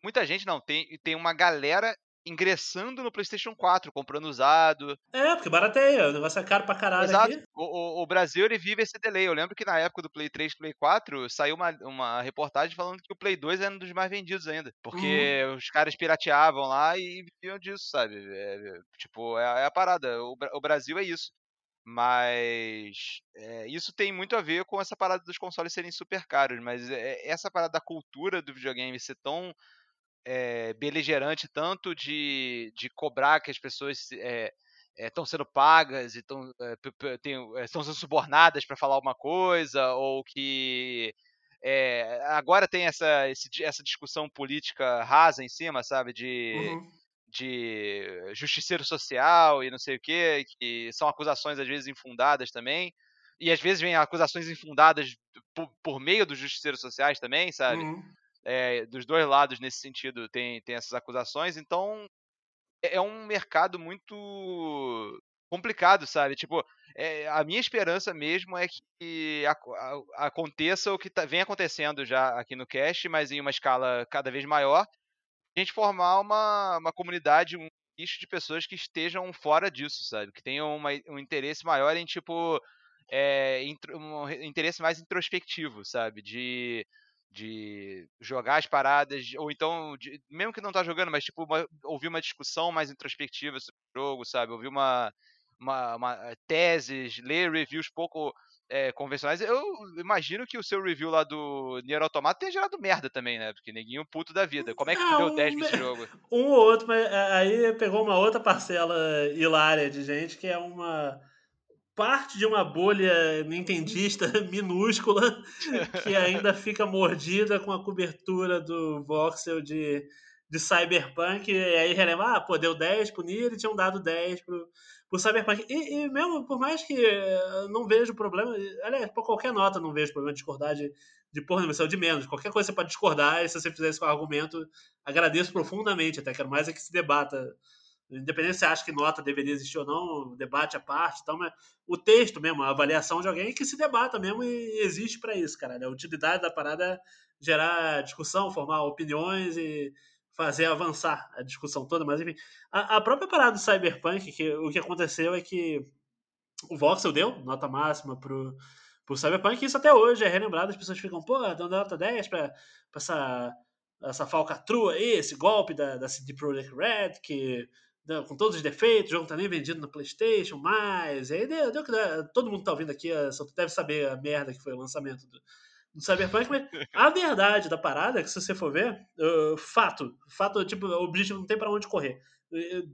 muita gente, não, tem, tem uma galera ingressando no PlayStation 4, comprando usado. É, porque barateia, o negócio é caro pra caralho Exato. aqui. O, o, o, Brasil, ele vive esse delay. Eu lembro que na época do Play 3 Play 4, saiu uma, uma reportagem falando que o Play 2 era um dos mais vendidos ainda. Porque uhum. os caras pirateavam lá e viviam disso, sabe? É, tipo, é, é, a parada. O, o Brasil é isso. Mas é, isso tem muito a ver com essa parada dos consoles serem super caros. Mas é, essa parada da cultura do videogame ser tão é, beligerante tanto de, de cobrar que as pessoas é, estão sendo pagas e estão sendo subornadas para falar alguma coisa ou que é, agora tem essa, esse, essa discussão política rasa em cima, sabe, de, uhum. de justiceiro social e não sei o que, que são acusações às vezes infundadas também e às vezes vem acusações infundadas por, por meio dos justiceiros sociais também, sabe? Uhum é, dos dois lados nesse sentido tem, tem essas acusações, então é, é um mercado muito complicado, sabe? Tipo, é, a minha esperança mesmo é que a, a, aconteça o que tá, vem acontecendo já aqui no Cast, mas em uma escala cada vez maior, a gente formar uma, uma comunidade, um nicho de pessoas que estejam fora disso, sabe? Que tenham uma, um interesse maior em, tipo, é, um interesse mais introspectivo, sabe? De de jogar as paradas, ou então, de, mesmo que não tá jogando, mas tipo, uma, ouvir uma discussão mais introspectiva sobre o jogo, sabe? Ouvir uma, uma, uma teses, ler reviews pouco é, convencionais. Eu imagino que o seu review lá do Nier Automata tenha gerado merda também, né? Porque ninguém puto da vida. Como é que tu deu 10 nesse jogo? Um ou outro, mas é, aí pegou uma outra parcela hilária de gente que é uma parte de uma bolha nintendista minúscula que ainda fica mordida com a cobertura do voxel de, de Cyberpunk e aí relembra, ah, pô, deu 10 pro Nier e tinham dado 10 pro, pro Cyberpunk. E, e, mesmo, por mais que não vejo problema, aliás, por qualquer nota não vejo problema de discordar de, de porra é de menos. Qualquer coisa você pode discordar e se você fizer isso com argumento, agradeço profundamente, até quero mais é que se debata Independente se você acha que nota deveria existir ou não, debate à parte, então, mas o texto mesmo, a avaliação de alguém que se debata mesmo e existe para isso, cara. A utilidade da parada é gerar discussão, formar opiniões e fazer avançar a discussão toda, mas enfim. A, a própria parada do Cyberpunk, que o que aconteceu é que o Voxel deu nota máxima pro, pro Cyberpunk, e isso até hoje é relembrado, as pessoas ficam, pô, dando nota 10 pra, pra essa, essa falcatrua aí, esse golpe da, da CD Projekt Red, que com todos os defeitos, o jogo tá nem vendido na PlayStation, mas aí deu, deu que todo mundo tá ouvindo aqui, eh, deve saber a merda que foi o lançamento do, do Cyberpunk, mas a verdade da parada é que se você for ver, uh, fato, fato, tipo, o objetivo não tem para onde correr.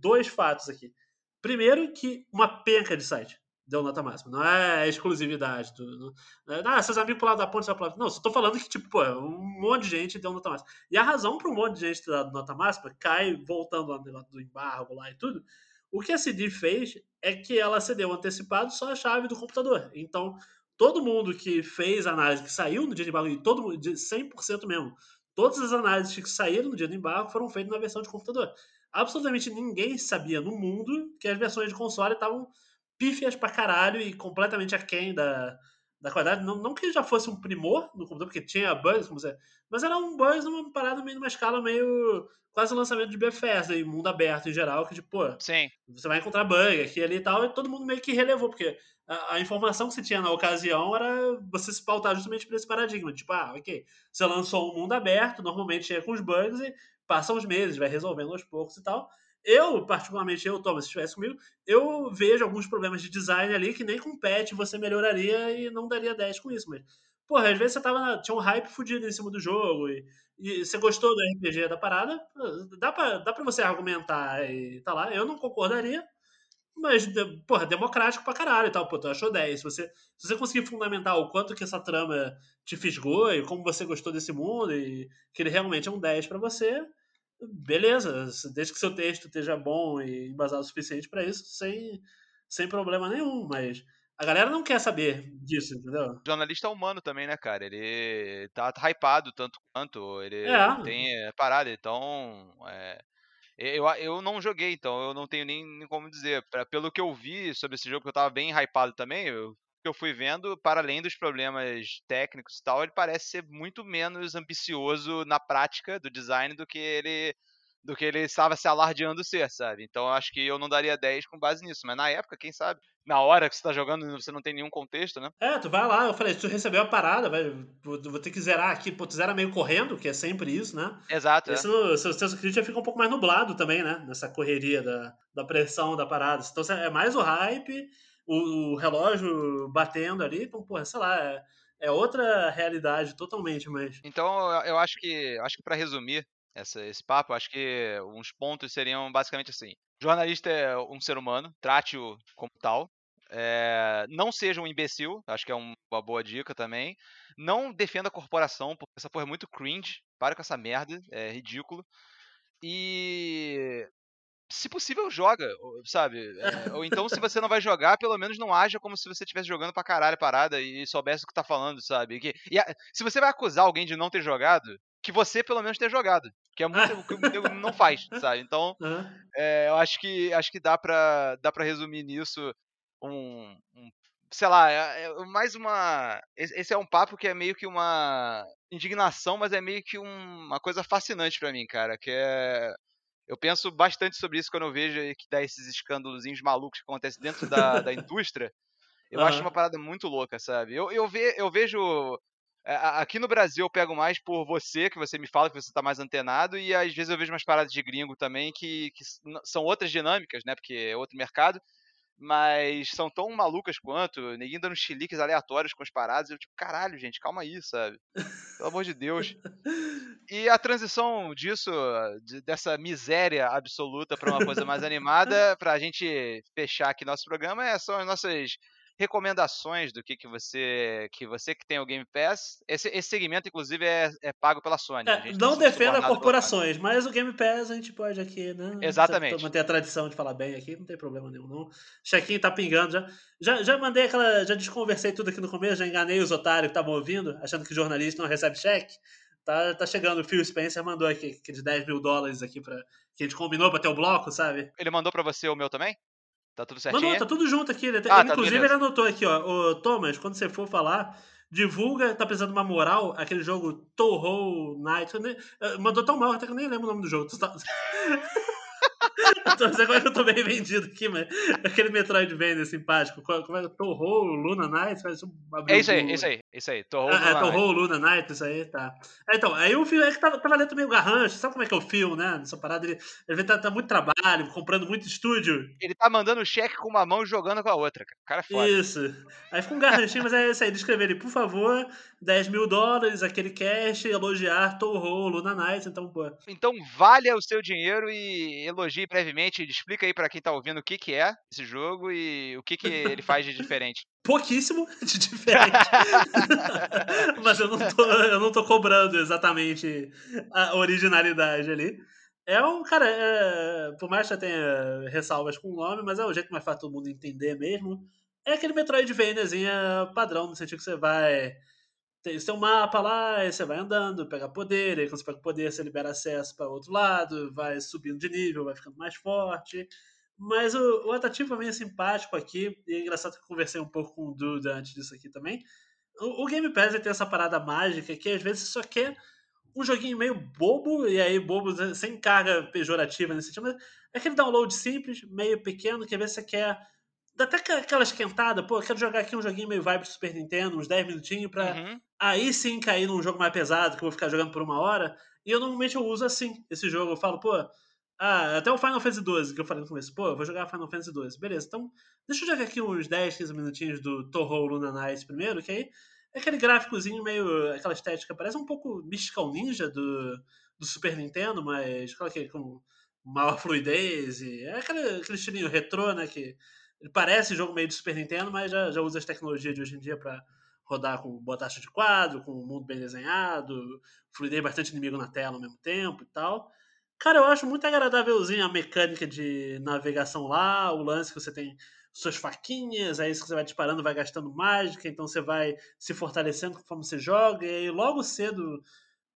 Dois fatos aqui. Primeiro que uma penca de site deu nota máxima. Não é exclusividade. Do, não, é, ah, seus amigos pularam da ponte, pularam. Não, só tô falando que, tipo, pô, um monte de gente deu nota máxima. E a razão para um monte de gente ter dado nota máxima, cai voltando lá do embargo lá e tudo, o que a CD fez é que ela cedeu antecipado só a chave do computador. Então, todo mundo que fez análise, que saiu no dia de embargo, e todo mundo, 100% mesmo, todas as análises que saíram no dia do embargo foram feitas na versão de computador. Absolutamente ninguém sabia no mundo que as versões de console estavam pífias pra caralho e completamente aquém da, da qualidade. Não, não que já fosse um primor no computador, porque tinha bugs, como você, mas era um buzz numa parada meio numa escala meio quase o lançamento de Bethesda e mundo aberto em geral, que tipo, Sim. você vai encontrar bug aqui ali e tal, e todo mundo meio que relevou, porque a, a informação que você tinha na ocasião era você se pautar justamente por esse paradigma, tipo, ah, ok, você lançou um mundo aberto, normalmente é com os bugs e passam os meses, vai resolvendo aos poucos e tal, eu, particularmente, eu, Thomas, se estivesse comigo, eu vejo alguns problemas de design ali que nem com patch você melhoraria e não daria 10 com isso. Mas, porra, às vezes você tava, tinha um hype fudido em cima do jogo e, e você gostou do RPG da parada, dá pra, dá pra você argumentar e tá lá. Eu não concordaria, mas, porra, democrático pra caralho e tal. Pô, tu achou 10. Se você, se você conseguir fundamentar o quanto que essa trama te fisgou e como você gostou desse mundo e que ele realmente é um 10 para você beleza, desde que seu texto esteja bom e embasado o suficiente para isso, sem, sem problema nenhum. Mas A galera não quer saber disso, entendeu? O jornalista é humano também, né, cara? Ele tá hypado tanto quanto. Ele É. tem é, parada, então. é, eu, eu não joguei, então eu não tenho nem, nem como dizer. Pra- pelo que eu vi sobre esse jogo, que eu tava bem hypado também, eu, que eu fui vendo, para além dos problemas técnicos e tal, ele parece ser muito menos ambicioso na prática do design do que ele do que ele estava se alardeando ser, sabe? Então eu acho que eu não daria 10 com base nisso, mas na época, quem sabe? Na hora que você tá jogando, você não tem nenhum contexto, né? É, tu vai lá, eu falei, se tu recebeu a parada, vai, vou, ter que zerar aqui, pô, tu zera meio correndo, que é sempre isso, né? Exato. é. Esse no, seu senso crítico já fica um pouco mais nublado também, né? Nessa correria da, da pressão da parada. Então é mais o hype, o, o relógio batendo ali, então, porra, sei lá, é, é outra realidade totalmente, mas. Então eu- acho que acho que para resumir essa- esse papo, acho que uns pontos seriam basicamente assim: jornalista é um ser humano, trate-o como tal. é, não seja um imbecil, acho que é um- uma boa dica também. Não defenda a corporação, porque essa porra é muito cringe. Para com essa merda, é ridículo. E se possível, joga, sabe? É, ou então, se você não vai jogar, pelo menos não haja como se você estivesse jogando pra caralho a parada e soubesse o que tá falando, sabe? Que, e a- se você vai acusar alguém de não ter jogado, que você pelo menos tenha jogado. Que é muito o que o não faz, sabe? Então, Aham. é, eu acho que acho que dá pra, dá pra resumir nisso um, um- sei lá, é, é mais uma esse é um papo que é meio que uma indignação, mas é meio que um- uma coisa fascinante pra mim, cara, que é eu penso bastante sobre isso quando eu vejo que dá esses escândalozinhos malucos que acontecem dentro da, da indústria. Eu acho Aham. uma parada muito louca, sabe? Eu, eu, ve, eu vejo. é, Aqui no Brasil eu pego mais por você, que você me fala que você tá mais antenado, e às vezes eu vejo umas paradas de gringo também que, que são outras dinâmicas, né? Porque é outro mercado, mas são tão malucas quanto, ninguém dando chiliques aleatórios com as paradas. Eu, tipo, caralho, gente, calma aí, sabe? Pelo amor de Deus. E a transição disso, de- dessa miséria absoluta para uma coisa mais animada, pra gente fechar aqui nosso programa, é- são as nossas recomendações do que, que você que você que tem o Game Pass. Esse, esse segmento, inclusive, é, é pago pela Sony. É, tá não su- defenda corporações, mas o Game Pass a gente pode aqui, né? Exatamente. Manter a tradição de falar bem aqui, não tem problema nenhum, não. Chequinho tá pingando já. Já, já mandei aquela. Já desconversei tudo aqui no começo, já enganei os otários que estavam ouvindo, achando que jornalista não recebe cheque. Tá, tá chegando, o Phil Spencer mandou aqui aqueles 10 mil dólares aqui pra, que a gente combinou pra ter o bloco, sabe? Ele mandou pra você o meu também? Tá tudo certinho? Mandou, tá tudo junto aqui. Ele, Ah, ele, tá, inclusive, beleza. ele anotou aqui, ó. Ô, Thomas, quando você for falar, divulga, tá precisando de uma moral, aquele jogo Toho Night. nem- eh, mandou tão mal até que eu nem lembro o nome do jogo. Tu tá... Agora eu tô bem vendido aqui, mas aquele Metroidvania simpático. Como é? Toho Luna Night? Parece um É isso aí, o- é isso aí, isso aí. Tô Ah, é, Toho Luna Night, isso aí, tá. É, então, aí o Phil é que tava, tava lendo meio garrancho, sabe como é que é o Phil, né? Nessa parada, ele, ele tá, tá muito trabalho, comprando muito estúdio. Ele tá mandando cheque com uma mão e jogando com a outra, cara. O cara é foda. Isso. Aí fica um garranchinho, mas é isso aí. Ele escreveu ali, por favor, 10 mil dólares, aquele cash, elogiar Toho, Luna Nights. Então, pô, Então valha o seu dinheiro e elogie brevemente, explica aí pra quem tá ouvindo o que que é esse jogo e o que que ele faz de diferente. Pouquíssimo de diferente. mas eu não, tô, eu não tô cobrando exatamente a originalidade ali. É um, cara, é, por mais que já tenha ressalvas com o nome, mas é o jeito mais fácil todo mundo entender mesmo. É aquele Metroidvaniazinha padrão, no sentido que você vai. Tem seu mapa lá, aí você vai andando, pega poder, aí quando você pega poder, você libera acesso para outro lado, vai subindo de nível, vai ficando mais forte. Mas o, o atrativo é meio simpático aqui, e é engraçado que eu conversei um pouco com o Duda antes disso aqui também. O, o Game Pass tem essa parada mágica que às vezes só quer um joguinho meio bobo, e aí bobo sem carga pejorativa nesse sentido, mas é aquele download simples, meio pequeno, que às vezes você quer. Dá até aquela esquentada, pô, eu quero jogar aqui um joguinho meio vibe Super Nintendo, uns 10 minutinhos pra Uhum. aí sim cair num jogo mais pesado, que eu vou ficar jogando por uma hora. E eu normalmente eu uso assim esse jogo. Eu falo, pô, ah, até o Final Fantasy XII, que eu falei no começo, pô, eu vou jogar Final Fantasy XII. Beleza, então deixa eu jogar aqui uns 10, 15 minutinhos do Toho Luna Nights primeiro, que aí é aquele gráficozinho meio. aquela estética, parece um pouco Mystical Ninja do, do Super Nintendo, mas coloquei com maior fluidez. E é aquele, aquele estilinho retrô, né? Que parece jogo meio de Super Nintendo, mas já, já usa as tecnologias de hoje em dia pra rodar com boa taxa de quadro, com um mundo bem desenhado, fluidez bastante inimigo na tela ao mesmo tempo e tal. Cara, eu acho muito agradávelzinho a mecânica de navegação lá, o lance que você tem suas faquinhas, aí você vai disparando, vai gastando mágica, então você vai se fortalecendo conforme você joga, e logo cedo,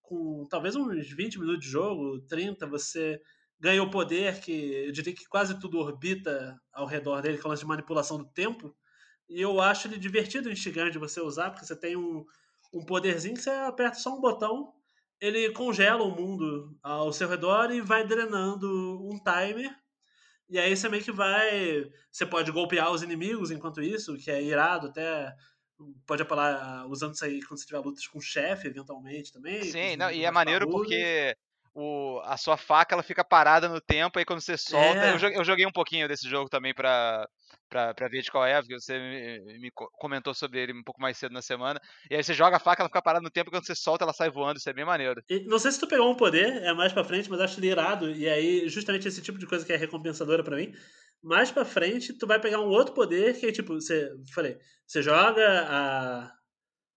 com talvez uns 20 minutos de jogo, 30, você ganha o poder que eu diria que quase tudo orbita ao redor dele, que é o lance de manipulação do tempo. E eu acho ele divertido instigante de você usar, porque você tem um, um poderzinho que você aperta só um botão, ele congela o mundo ao seu redor e vai drenando um timer e aí você meio que vai. Você pode golpear os inimigos enquanto isso, que é irado até. Pode apelar usando isso aí quando você tiver lutas com o chefe, eventualmente também. Sim, não, e é maneiro porque o, a sua faca ela fica parada no tempo, aí quando você solta. É. Eu, joguei, eu, joguei, um pouquinho desse jogo também pra, pra, pra ver de qual é, porque você me, me, comentou sobre ele um pouco mais cedo na semana. E aí você joga a faca, ela fica parada no tempo, e quando você solta, ela sai voando, isso é bem maneiro. E não sei se tu pegou um poder, é mais pra frente, mas acho ele irado. E aí, justamente esse tipo de coisa que é recompensadora para mim. Mais pra frente, tu vai pegar um outro poder que é tipo, você. Falei, você joga a.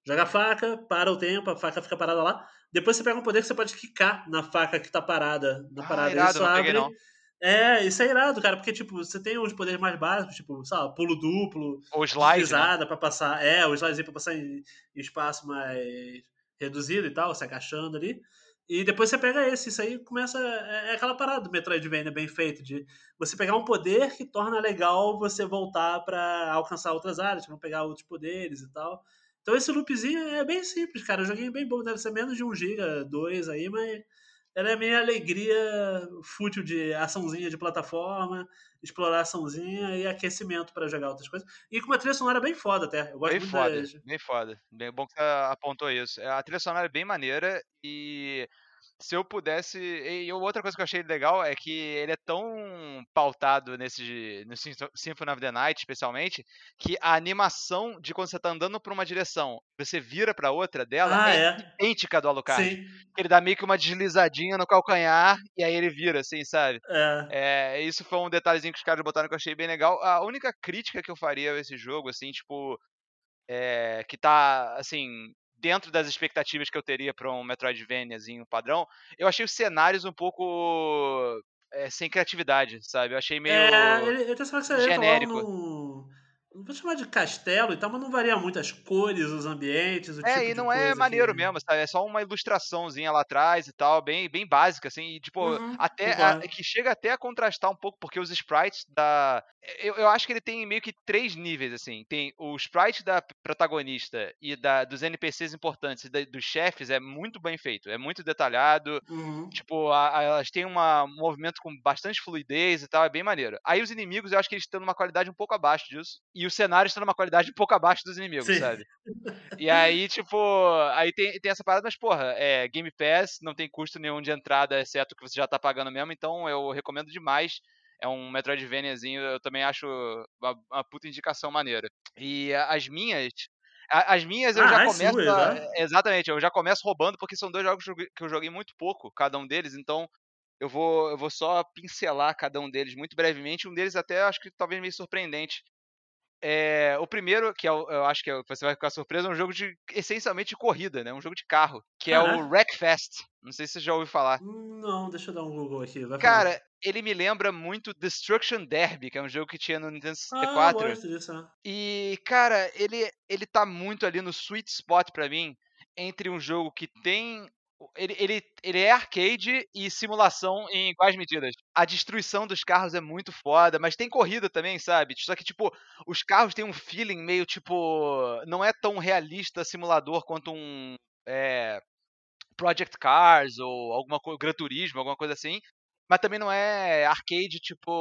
Joga a faca, para o tempo, a faca fica parada lá. Depois você pega um poder que você pode quicar na faca que tá parada. Na ah, parada. Irado, isso abre. Peguei, é, isso é irado, cara, porque, tipo, você tem os poderes mais básicos, tipo, sabe, pulo duplo, ou slide, né? pra passar, é, o slide pra passar em, em espaço mais reduzido e tal, se agachando ali. E depois você pega esse, isso aí começa. É, é aquela parada do Metroidvania bem feito, de você pegar um poder que torna legal você voltar para alcançar outras áreas, tipo, pegar outros poderes e tal. Então esse loopzinho é bem simples, cara. Eu joguei bem bom, deve ser menos de 1 GB, 2 aí, mas ela é minha alegria fútil de açãozinha de plataforma, explorar açãozinha e aquecimento para jogar outras coisas. E com uma trilha sonora bem foda até. Eu gosto bem muito foda, das... bem foda. Bem bom que você apontou isso. A trilha sonora é bem maneira e se eu pudesse. E outra coisa que eu achei legal é que ele é tão pautado nesse no Symphony of the Night, especialmente, que a animação de quando você tá andando pra uma direção, você vira pra outra dela, ah, é, é, idêntica do Alucard. Sim. Ele dá meio que uma deslizadinha no calcanhar e aí ele vira, assim, sabe? É. é. Isso foi um detalhezinho que os caras botaram que eu achei bem legal. A única crítica que eu faria a esse jogo, assim, tipo. É, que tá, assim, dentro das expectativas que eu teria para um Metroidvaniazinho padrão, eu achei os cenários um pouco é, sem criatividade, sabe? Eu achei meio é, ele genérico. No não vou chamar de castelo e tal, mas não varia muito as cores, os ambientes, o é, tipo e não é maneiro mesmo, sabe? É só uma ilustraçãozinha lá atrás e tal, bem, bem básica, assim, e, tipo, uhum, até a, que chega até a contrastar um pouco, porque os sprites da. Eu, eu acho que ele tem meio que três níveis, assim. Tem o sprite da protagonista e da, dos NPCs importantes e da, dos chefes é muito bem feito, é muito detalhado. Uhum. Tipo, a, a, elas têm uma, um movimento com bastante fluidez e tal, é bem maneiro. Aí os inimigos, eu acho que eles estão numa qualidade um pouco abaixo disso e os cenários estão numa qualidade um pouco abaixo dos inimigos, Sim. sabe? E aí, tipo, aí tem, tem essa parada, mas, porra, é Game Pass, não tem custo nenhum de entrada, exceto que você já tá pagando mesmo, então eu recomendo demais. É um Metroidvaniazinho, eu também acho uma, uma puta indicação maneira. E as minhas, as minhas eu ah, já é começo. Sua, né? Exatamente, eu já começo roubando, porque são dois jogos que eu joguei muito pouco, cada um deles, então eu vou, eu vou só pincelar cada um deles muito brevemente. Um deles até acho que talvez meio surpreendente, é, o primeiro, que é eu acho que é, você vai ficar surpreso, é um jogo de essencialmente de corrida, né? Um jogo de carro, que é o Wreckfest. Não sei se você já ouviu falar. Não, deixa eu dar um Google aqui. Cara, falar. ele me lembra muito Destruction Derby, que é um jogo que tinha no Nintendo 64. Ah, eu gosto disso, né? E, cara, ele, ele tá muito ali no sweet spot para mim entre um jogo que tem ele, ele, ele é arcade e simulação em quais medidas? A destruição dos carros é muito foda, mas tem corrida também, sabe? Só que, tipo, os carros têm um feeling meio, tipo. Não é tão realista simulador quanto um. É, Project Cars ou alguma coisa. Gran Turismo, alguma coisa assim. Mas também não é arcade, tipo.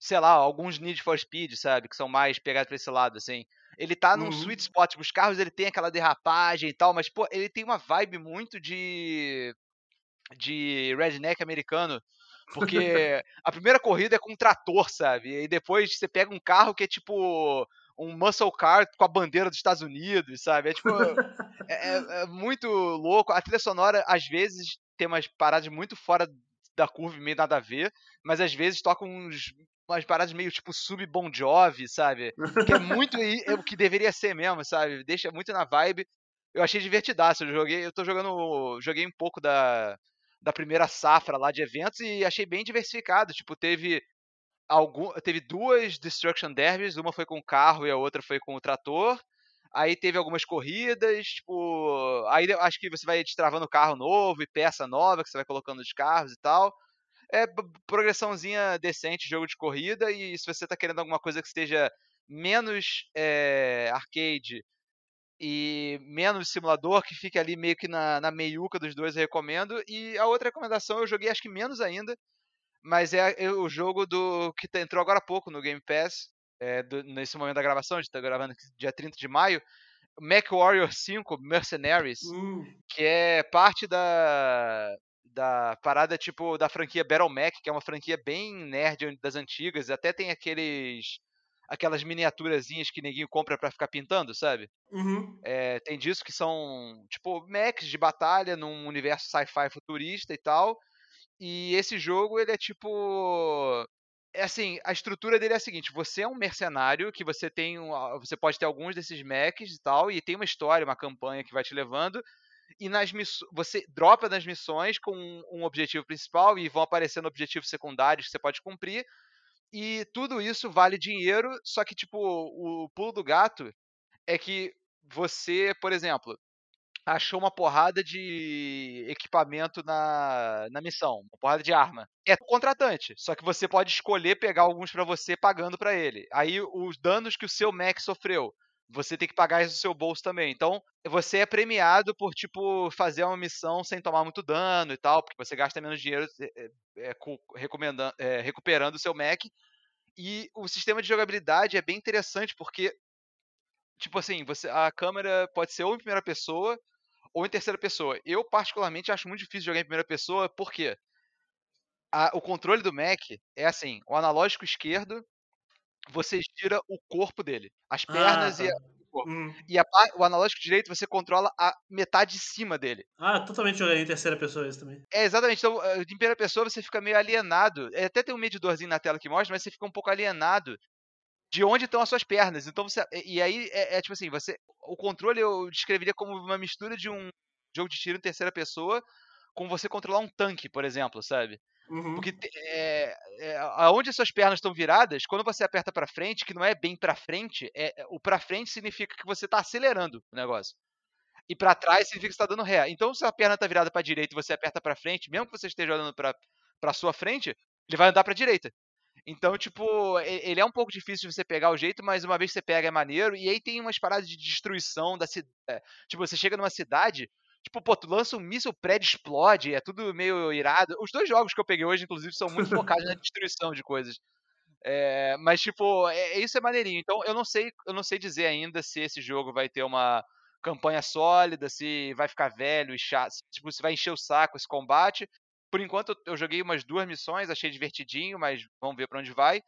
Sei lá, alguns Need for Speed, sabe? Que são mais pegados pra esse lado, assim. Ele tá num uhum. sweet spot. Tipo, os carros ele tem aquela derrapagem e tal, mas, pô, ele tem uma vibe muito de. de redneck americano. Porque a primeira corrida é com um trator, sabe? E depois você pega um carro que é tipo um muscle car com a bandeira dos Estados Unidos, sabe? É tipo. é, é, é, muito louco. A trilha sonora, às vezes, tem umas paradas muito fora da curva, meio nada a ver, mas às vezes toca uns umas paradas meio tipo sub Bon Jovi, sabe? Que é muito é o que deveria ser mesmo, sabe? Deixa muito na vibe. Eu achei divertidaço. Eu joguei, eu tô jogando, joguei um pouco da da primeira safra lá de eventos e achei bem diversificado. Tipo, teve algum, teve duas Destruction Derbies, uma foi com o carro e a outra foi com o trator. Aí teve algumas corridas, tipo. Aí acho que você vai destravando carro novo e peça nova que você vai colocando nos carros e tal. É progressãozinha decente, jogo de corrida. E se você tá querendo alguma coisa que esteja menos é, arcade e menos simulador, que fique ali meio que na, na meiuca dos dois, eu recomendo. E a outra recomendação eu joguei acho que menos ainda, mas é, é o jogo do que tá, entrou agora há pouco no Game Pass, é, do, nesse momento da gravação, a gente tá gravando dia 30 de maio, Mac Warrior 5 Mercenaries, Hum, que é parte da, da parada tipo da franquia Battle Mac, que é uma franquia bem nerd das antigas, até tem aqueles aquelas miniaturazinhas que ninguém compra para ficar pintando, sabe? uhum. É, tem disso que são tipo mechs de batalha num universo sci-fi futurista e tal. E esse jogo ele é tipo é assim, a estrutura dele é a seguinte: você é um mercenário que você tem, um, você pode ter alguns desses mechs e tal, e tem uma história, uma campanha que vai te levando. E nas você dropa nas missões com um, um objetivo principal e vão aparecendo objetivos secundários que você pode cumprir. E tudo isso vale dinheiro, só que tipo, o pulo do gato é que você, por exemplo, achou uma porrada de equipamento na, na missão, uma porrada de arma. É contratante, só que você pode escolher pegar alguns para você pagando para ele. Aí os danos que o seu mech sofreu, você tem que pagar isso do seu bolso também. Então, você é premiado por, tipo, fazer uma missão sem tomar muito dano e tal, porque você gasta menos dinheiro é, é, recuperando o seu mech. E o sistema de jogabilidade é bem interessante porque, tipo assim, você, a câmera pode ser ou em primeira pessoa ou em terceira pessoa. Eu, particularmente, acho muito difícil jogar em primeira pessoa, porque a, o controle do Mac é assim: o analógico esquerdo, você gira o corpo dele, as pernas ah, tá. e a. Hum. E a, o analógico direito, você controla a metade de cima dele. Ah, totalmente jogaria em terceira pessoa isso também. É, exatamente. Então, em primeira pessoa, você fica meio alienado. É, até tem um medidorzinho na tela que mostra, mas você fica um pouco alienado de onde estão as suas pernas. Então você. E aí é, é, tipo assim, você. O controle eu descreveria como uma mistura de um jogo de tiro em terceira pessoa com você controlar um tanque, por exemplo, sabe? Uhum. Porque é, é, aonde as suas pernas estão viradas, quando você aperta para frente, que não é bem para frente, é, o para frente significa que você tá acelerando o negócio. E para trás significa que você tá dando ré. Então, se a perna tá virada para direita e você aperta para frente, mesmo que você esteja olhando para sua frente, ele vai andar para direita. Então, tipo, ele é um pouco difícil de você pegar o jeito, mas uma vez que você pega é maneiro. E aí tem umas paradas de destruição da cidade. É, tipo, você chega numa cidade, tipo, pô, tu lança um míssil, prédio explode, é tudo meio irado. Os dois jogos que eu peguei hoje, inclusive, são muito focados na destruição de coisas. É, mas, tipo, é, isso é maneirinho. Então, eu não sei, eu não sei dizer ainda se esse jogo vai ter uma campanha sólida, se vai ficar velho e chato, tipo, se vai encher o saco esse combate. Por enquanto, eu joguei umas duas missões, achei divertidinho, mas vamos ver para onde vai.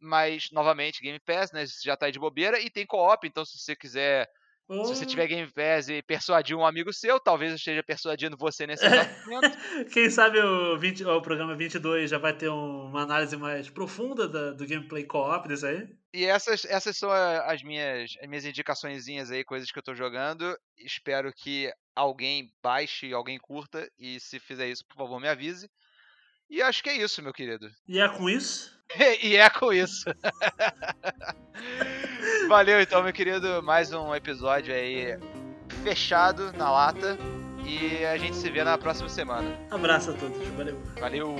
Mas, novamente, Game Pass, né? Já tá aí de bobeira. E tem co-op, então se você quiser. Oh. Se você tiver Game Pass e persuadir um amigo seu, talvez eu esteja persuadindo você nesse momento. Quem sabe o, 20, o programa 22 já vai ter uma análise mais profunda da, do gameplay co-op desse aí? E essas, essas são as minhas, as minhas indicações aí, coisas que eu tô jogando. Espero que alguém baixe, alguém curta. E se fizer isso, por favor, me avise. E acho que é isso, meu querido. E é com isso? e é com isso. Valeu então, meu querido. Mais um episódio aí fechado na lata. E a gente se vê na próxima semana. Abraço a todos. Valeu. Valeu.